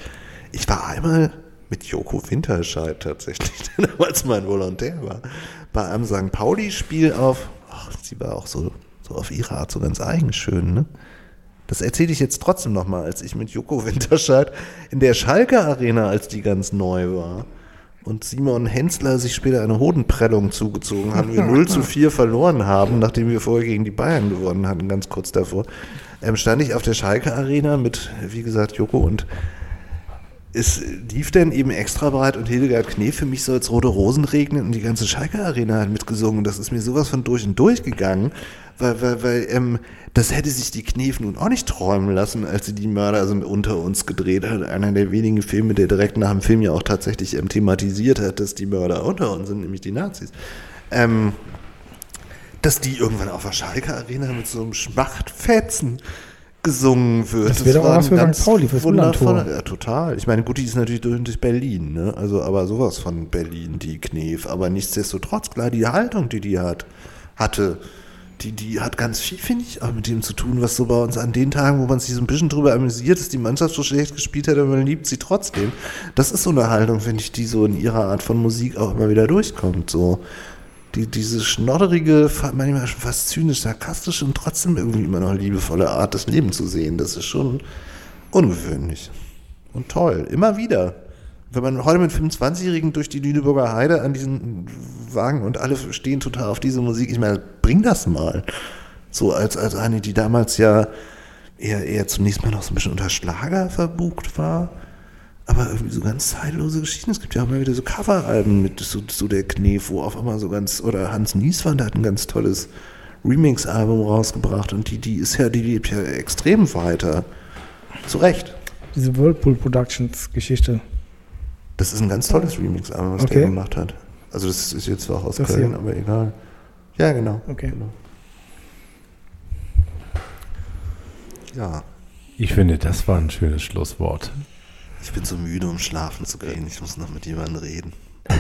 ich war einmal mit Joko Winterscheid tatsächlich, der damals mein Volontär war, bei einem St. Pauli-Spiel auf, ach, sie war auch so, so auf ihre Art so ganz eigen schön, ne? Das erzähle ich jetzt trotzdem nochmal, als ich mit Joko Winterscheid in der Schalke Arena, als die ganz neu war, und Simon Hensler sich später eine Hodenprellung zugezogen haben, wir 0 zu 4 verloren haben, nachdem wir vorher gegen die Bayern gewonnen hatten, ganz kurz davor, ähm, stand ich auf der Schalke Arena mit, wie gesagt, Joko und es lief dann eben extra breit und Hildegard Knef für mich soll es rote Rosen regnen und die ganze Schalke Arena hat mitgesungen. Das ist mir sowas von durch und durch gegangen, weil, weil, weil ähm, das hätte sich die Knef nun auch nicht träumen lassen, als sie die Mörder sind unter uns gedreht hat. Einer der wenigen Filme, der direkt nach dem Film ja auch tatsächlich ähm, thematisiert hat, dass die Mörder unter uns sind, nämlich die Nazis. Ähm, dass die irgendwann auf der Schalke Arena mit so einem Schmachtfetzen gesungen wird. Das wäre doch war was für ganz St. Pauli, fürs Millantor. Ja, total. Ich meine, gut, die ist natürlich durch, durch Berlin, ne? Also, aber sowas von Berlin, die Knef. Aber nichtsdestotrotz, klar, die Haltung, die die hat, hatte, die, die hat ganz viel, finde ich, auch mit dem zu tun, was so bei uns an den Tagen, wo man sich so ein bisschen drüber amüsiert, dass die Mannschaft so schlecht gespielt hat, aber man liebt sie trotzdem. Das ist so eine Haltung, finde ich, die so in ihrer Art von Musik auch immer wieder durchkommt. So die, diese schnodderige, manchmal schon fast zynisch, sarkastische und trotzdem irgendwie immer noch liebevolle Art, das Leben zu sehen, das ist schon ungewöhnlich und toll. Immer wieder. Wenn man heute mit 25-Jährigen durch die Lüneburger Heide an diesen Wagen und alle stehen total auf diese Musik, ich meine, bring das mal. So als, als eine, die damals ja eher, eher zunächst mal noch so ein bisschen unter Schlager verbucht war. Aber irgendwie so ganz zeitlose Geschichten. Es gibt ja auch mal wieder so Coveralben mit so, so der Knef, wo auf einmal so ganz, oder Hans Nieswand hat ein ganz tolles Remix-Album rausgebracht und die, die ist ja, die lebt ja extrem weiter. Zu Recht. Diese Whirlpool Productions Geschichte. Das ist ein ganz tolles Remix-Album, was Okay. der gemacht hat. Also das ist jetzt zwar auch aus Das Köln, hier. aber egal. Ja, genau. Okay. Genau. Ja, Ich finde, das war ein schönes Schlusswort. ich bin so müde, um schlafen zu gehen. Ich muss noch mit jemandem reden.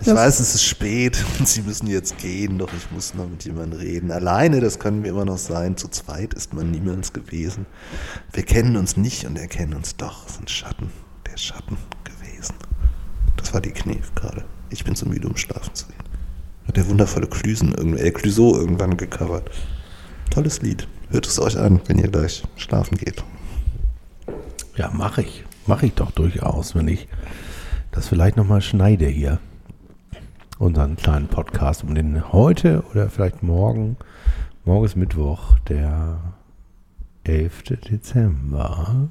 Ich weiß, es ist spät und Sie müssen jetzt gehen, doch ich muss noch mit jemandem reden. Alleine, das können wir immer noch sein. Zu zweit ist man niemals gewesen. Wir kennen uns nicht und erkennen uns doch. Es sind Schatten, der Schatten gewesen. Das war die Knef gerade. Ich bin so müde, um schlafen zu gehen. Hat der wundervolle irgend- äh, Clüso irgendwann gecovert. Tolles Lied. Hört es euch an, wenn ihr gleich schlafen geht. Ja, mache ich. Mache ich doch durchaus, wenn ich das vielleicht nochmal schneide hier. Unseren kleinen Podcast um den heute oder vielleicht morgen. Morgen ist Mittwoch, der 11. Dezember.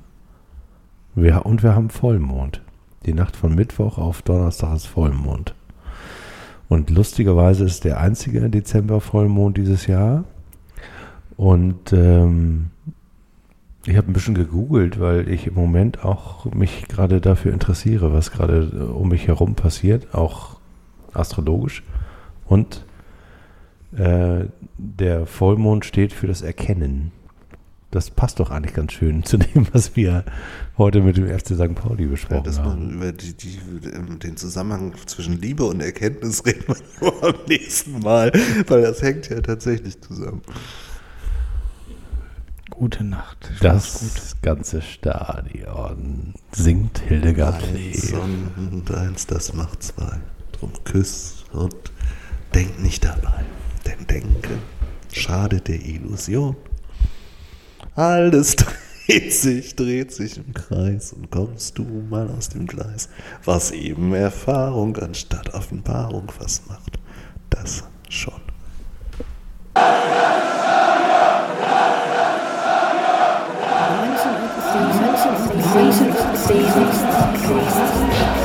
Wir, und wir haben Vollmond. Die Nacht von Mittwoch auf Donnerstag ist Vollmond. Und lustigerweise ist der einzige Dezember-Vollmond dieses Jahr. Und ähm, ich habe ein bisschen gegoogelt, weil ich im Moment auch mich gerade dafür interessiere, was gerade äh, um mich herum passiert, auch astrologisch. Und äh, der Vollmond steht für das Erkennen. Das passt doch eigentlich ganz schön zu dem, was wir heute mit dem FC St. Pauli Ja, besprochen dass haben. man über die, die, ähm, den Zusammenhang zwischen Liebe und Erkenntnis reden wir nur am nächsten Mal, weil das hängt ja tatsächlich zusammen. Gute Nacht. Das ganze Stadion singt Hildegard Eins und eins, das macht zwei. Drum küss und denk nicht dabei. Denn denken schadet der Illusion. Alles dreht sich, dreht sich im Kreis und kommst du mal aus dem Gleis. Was eben Erfahrung anstatt Offenbarung was macht, das schon. Thank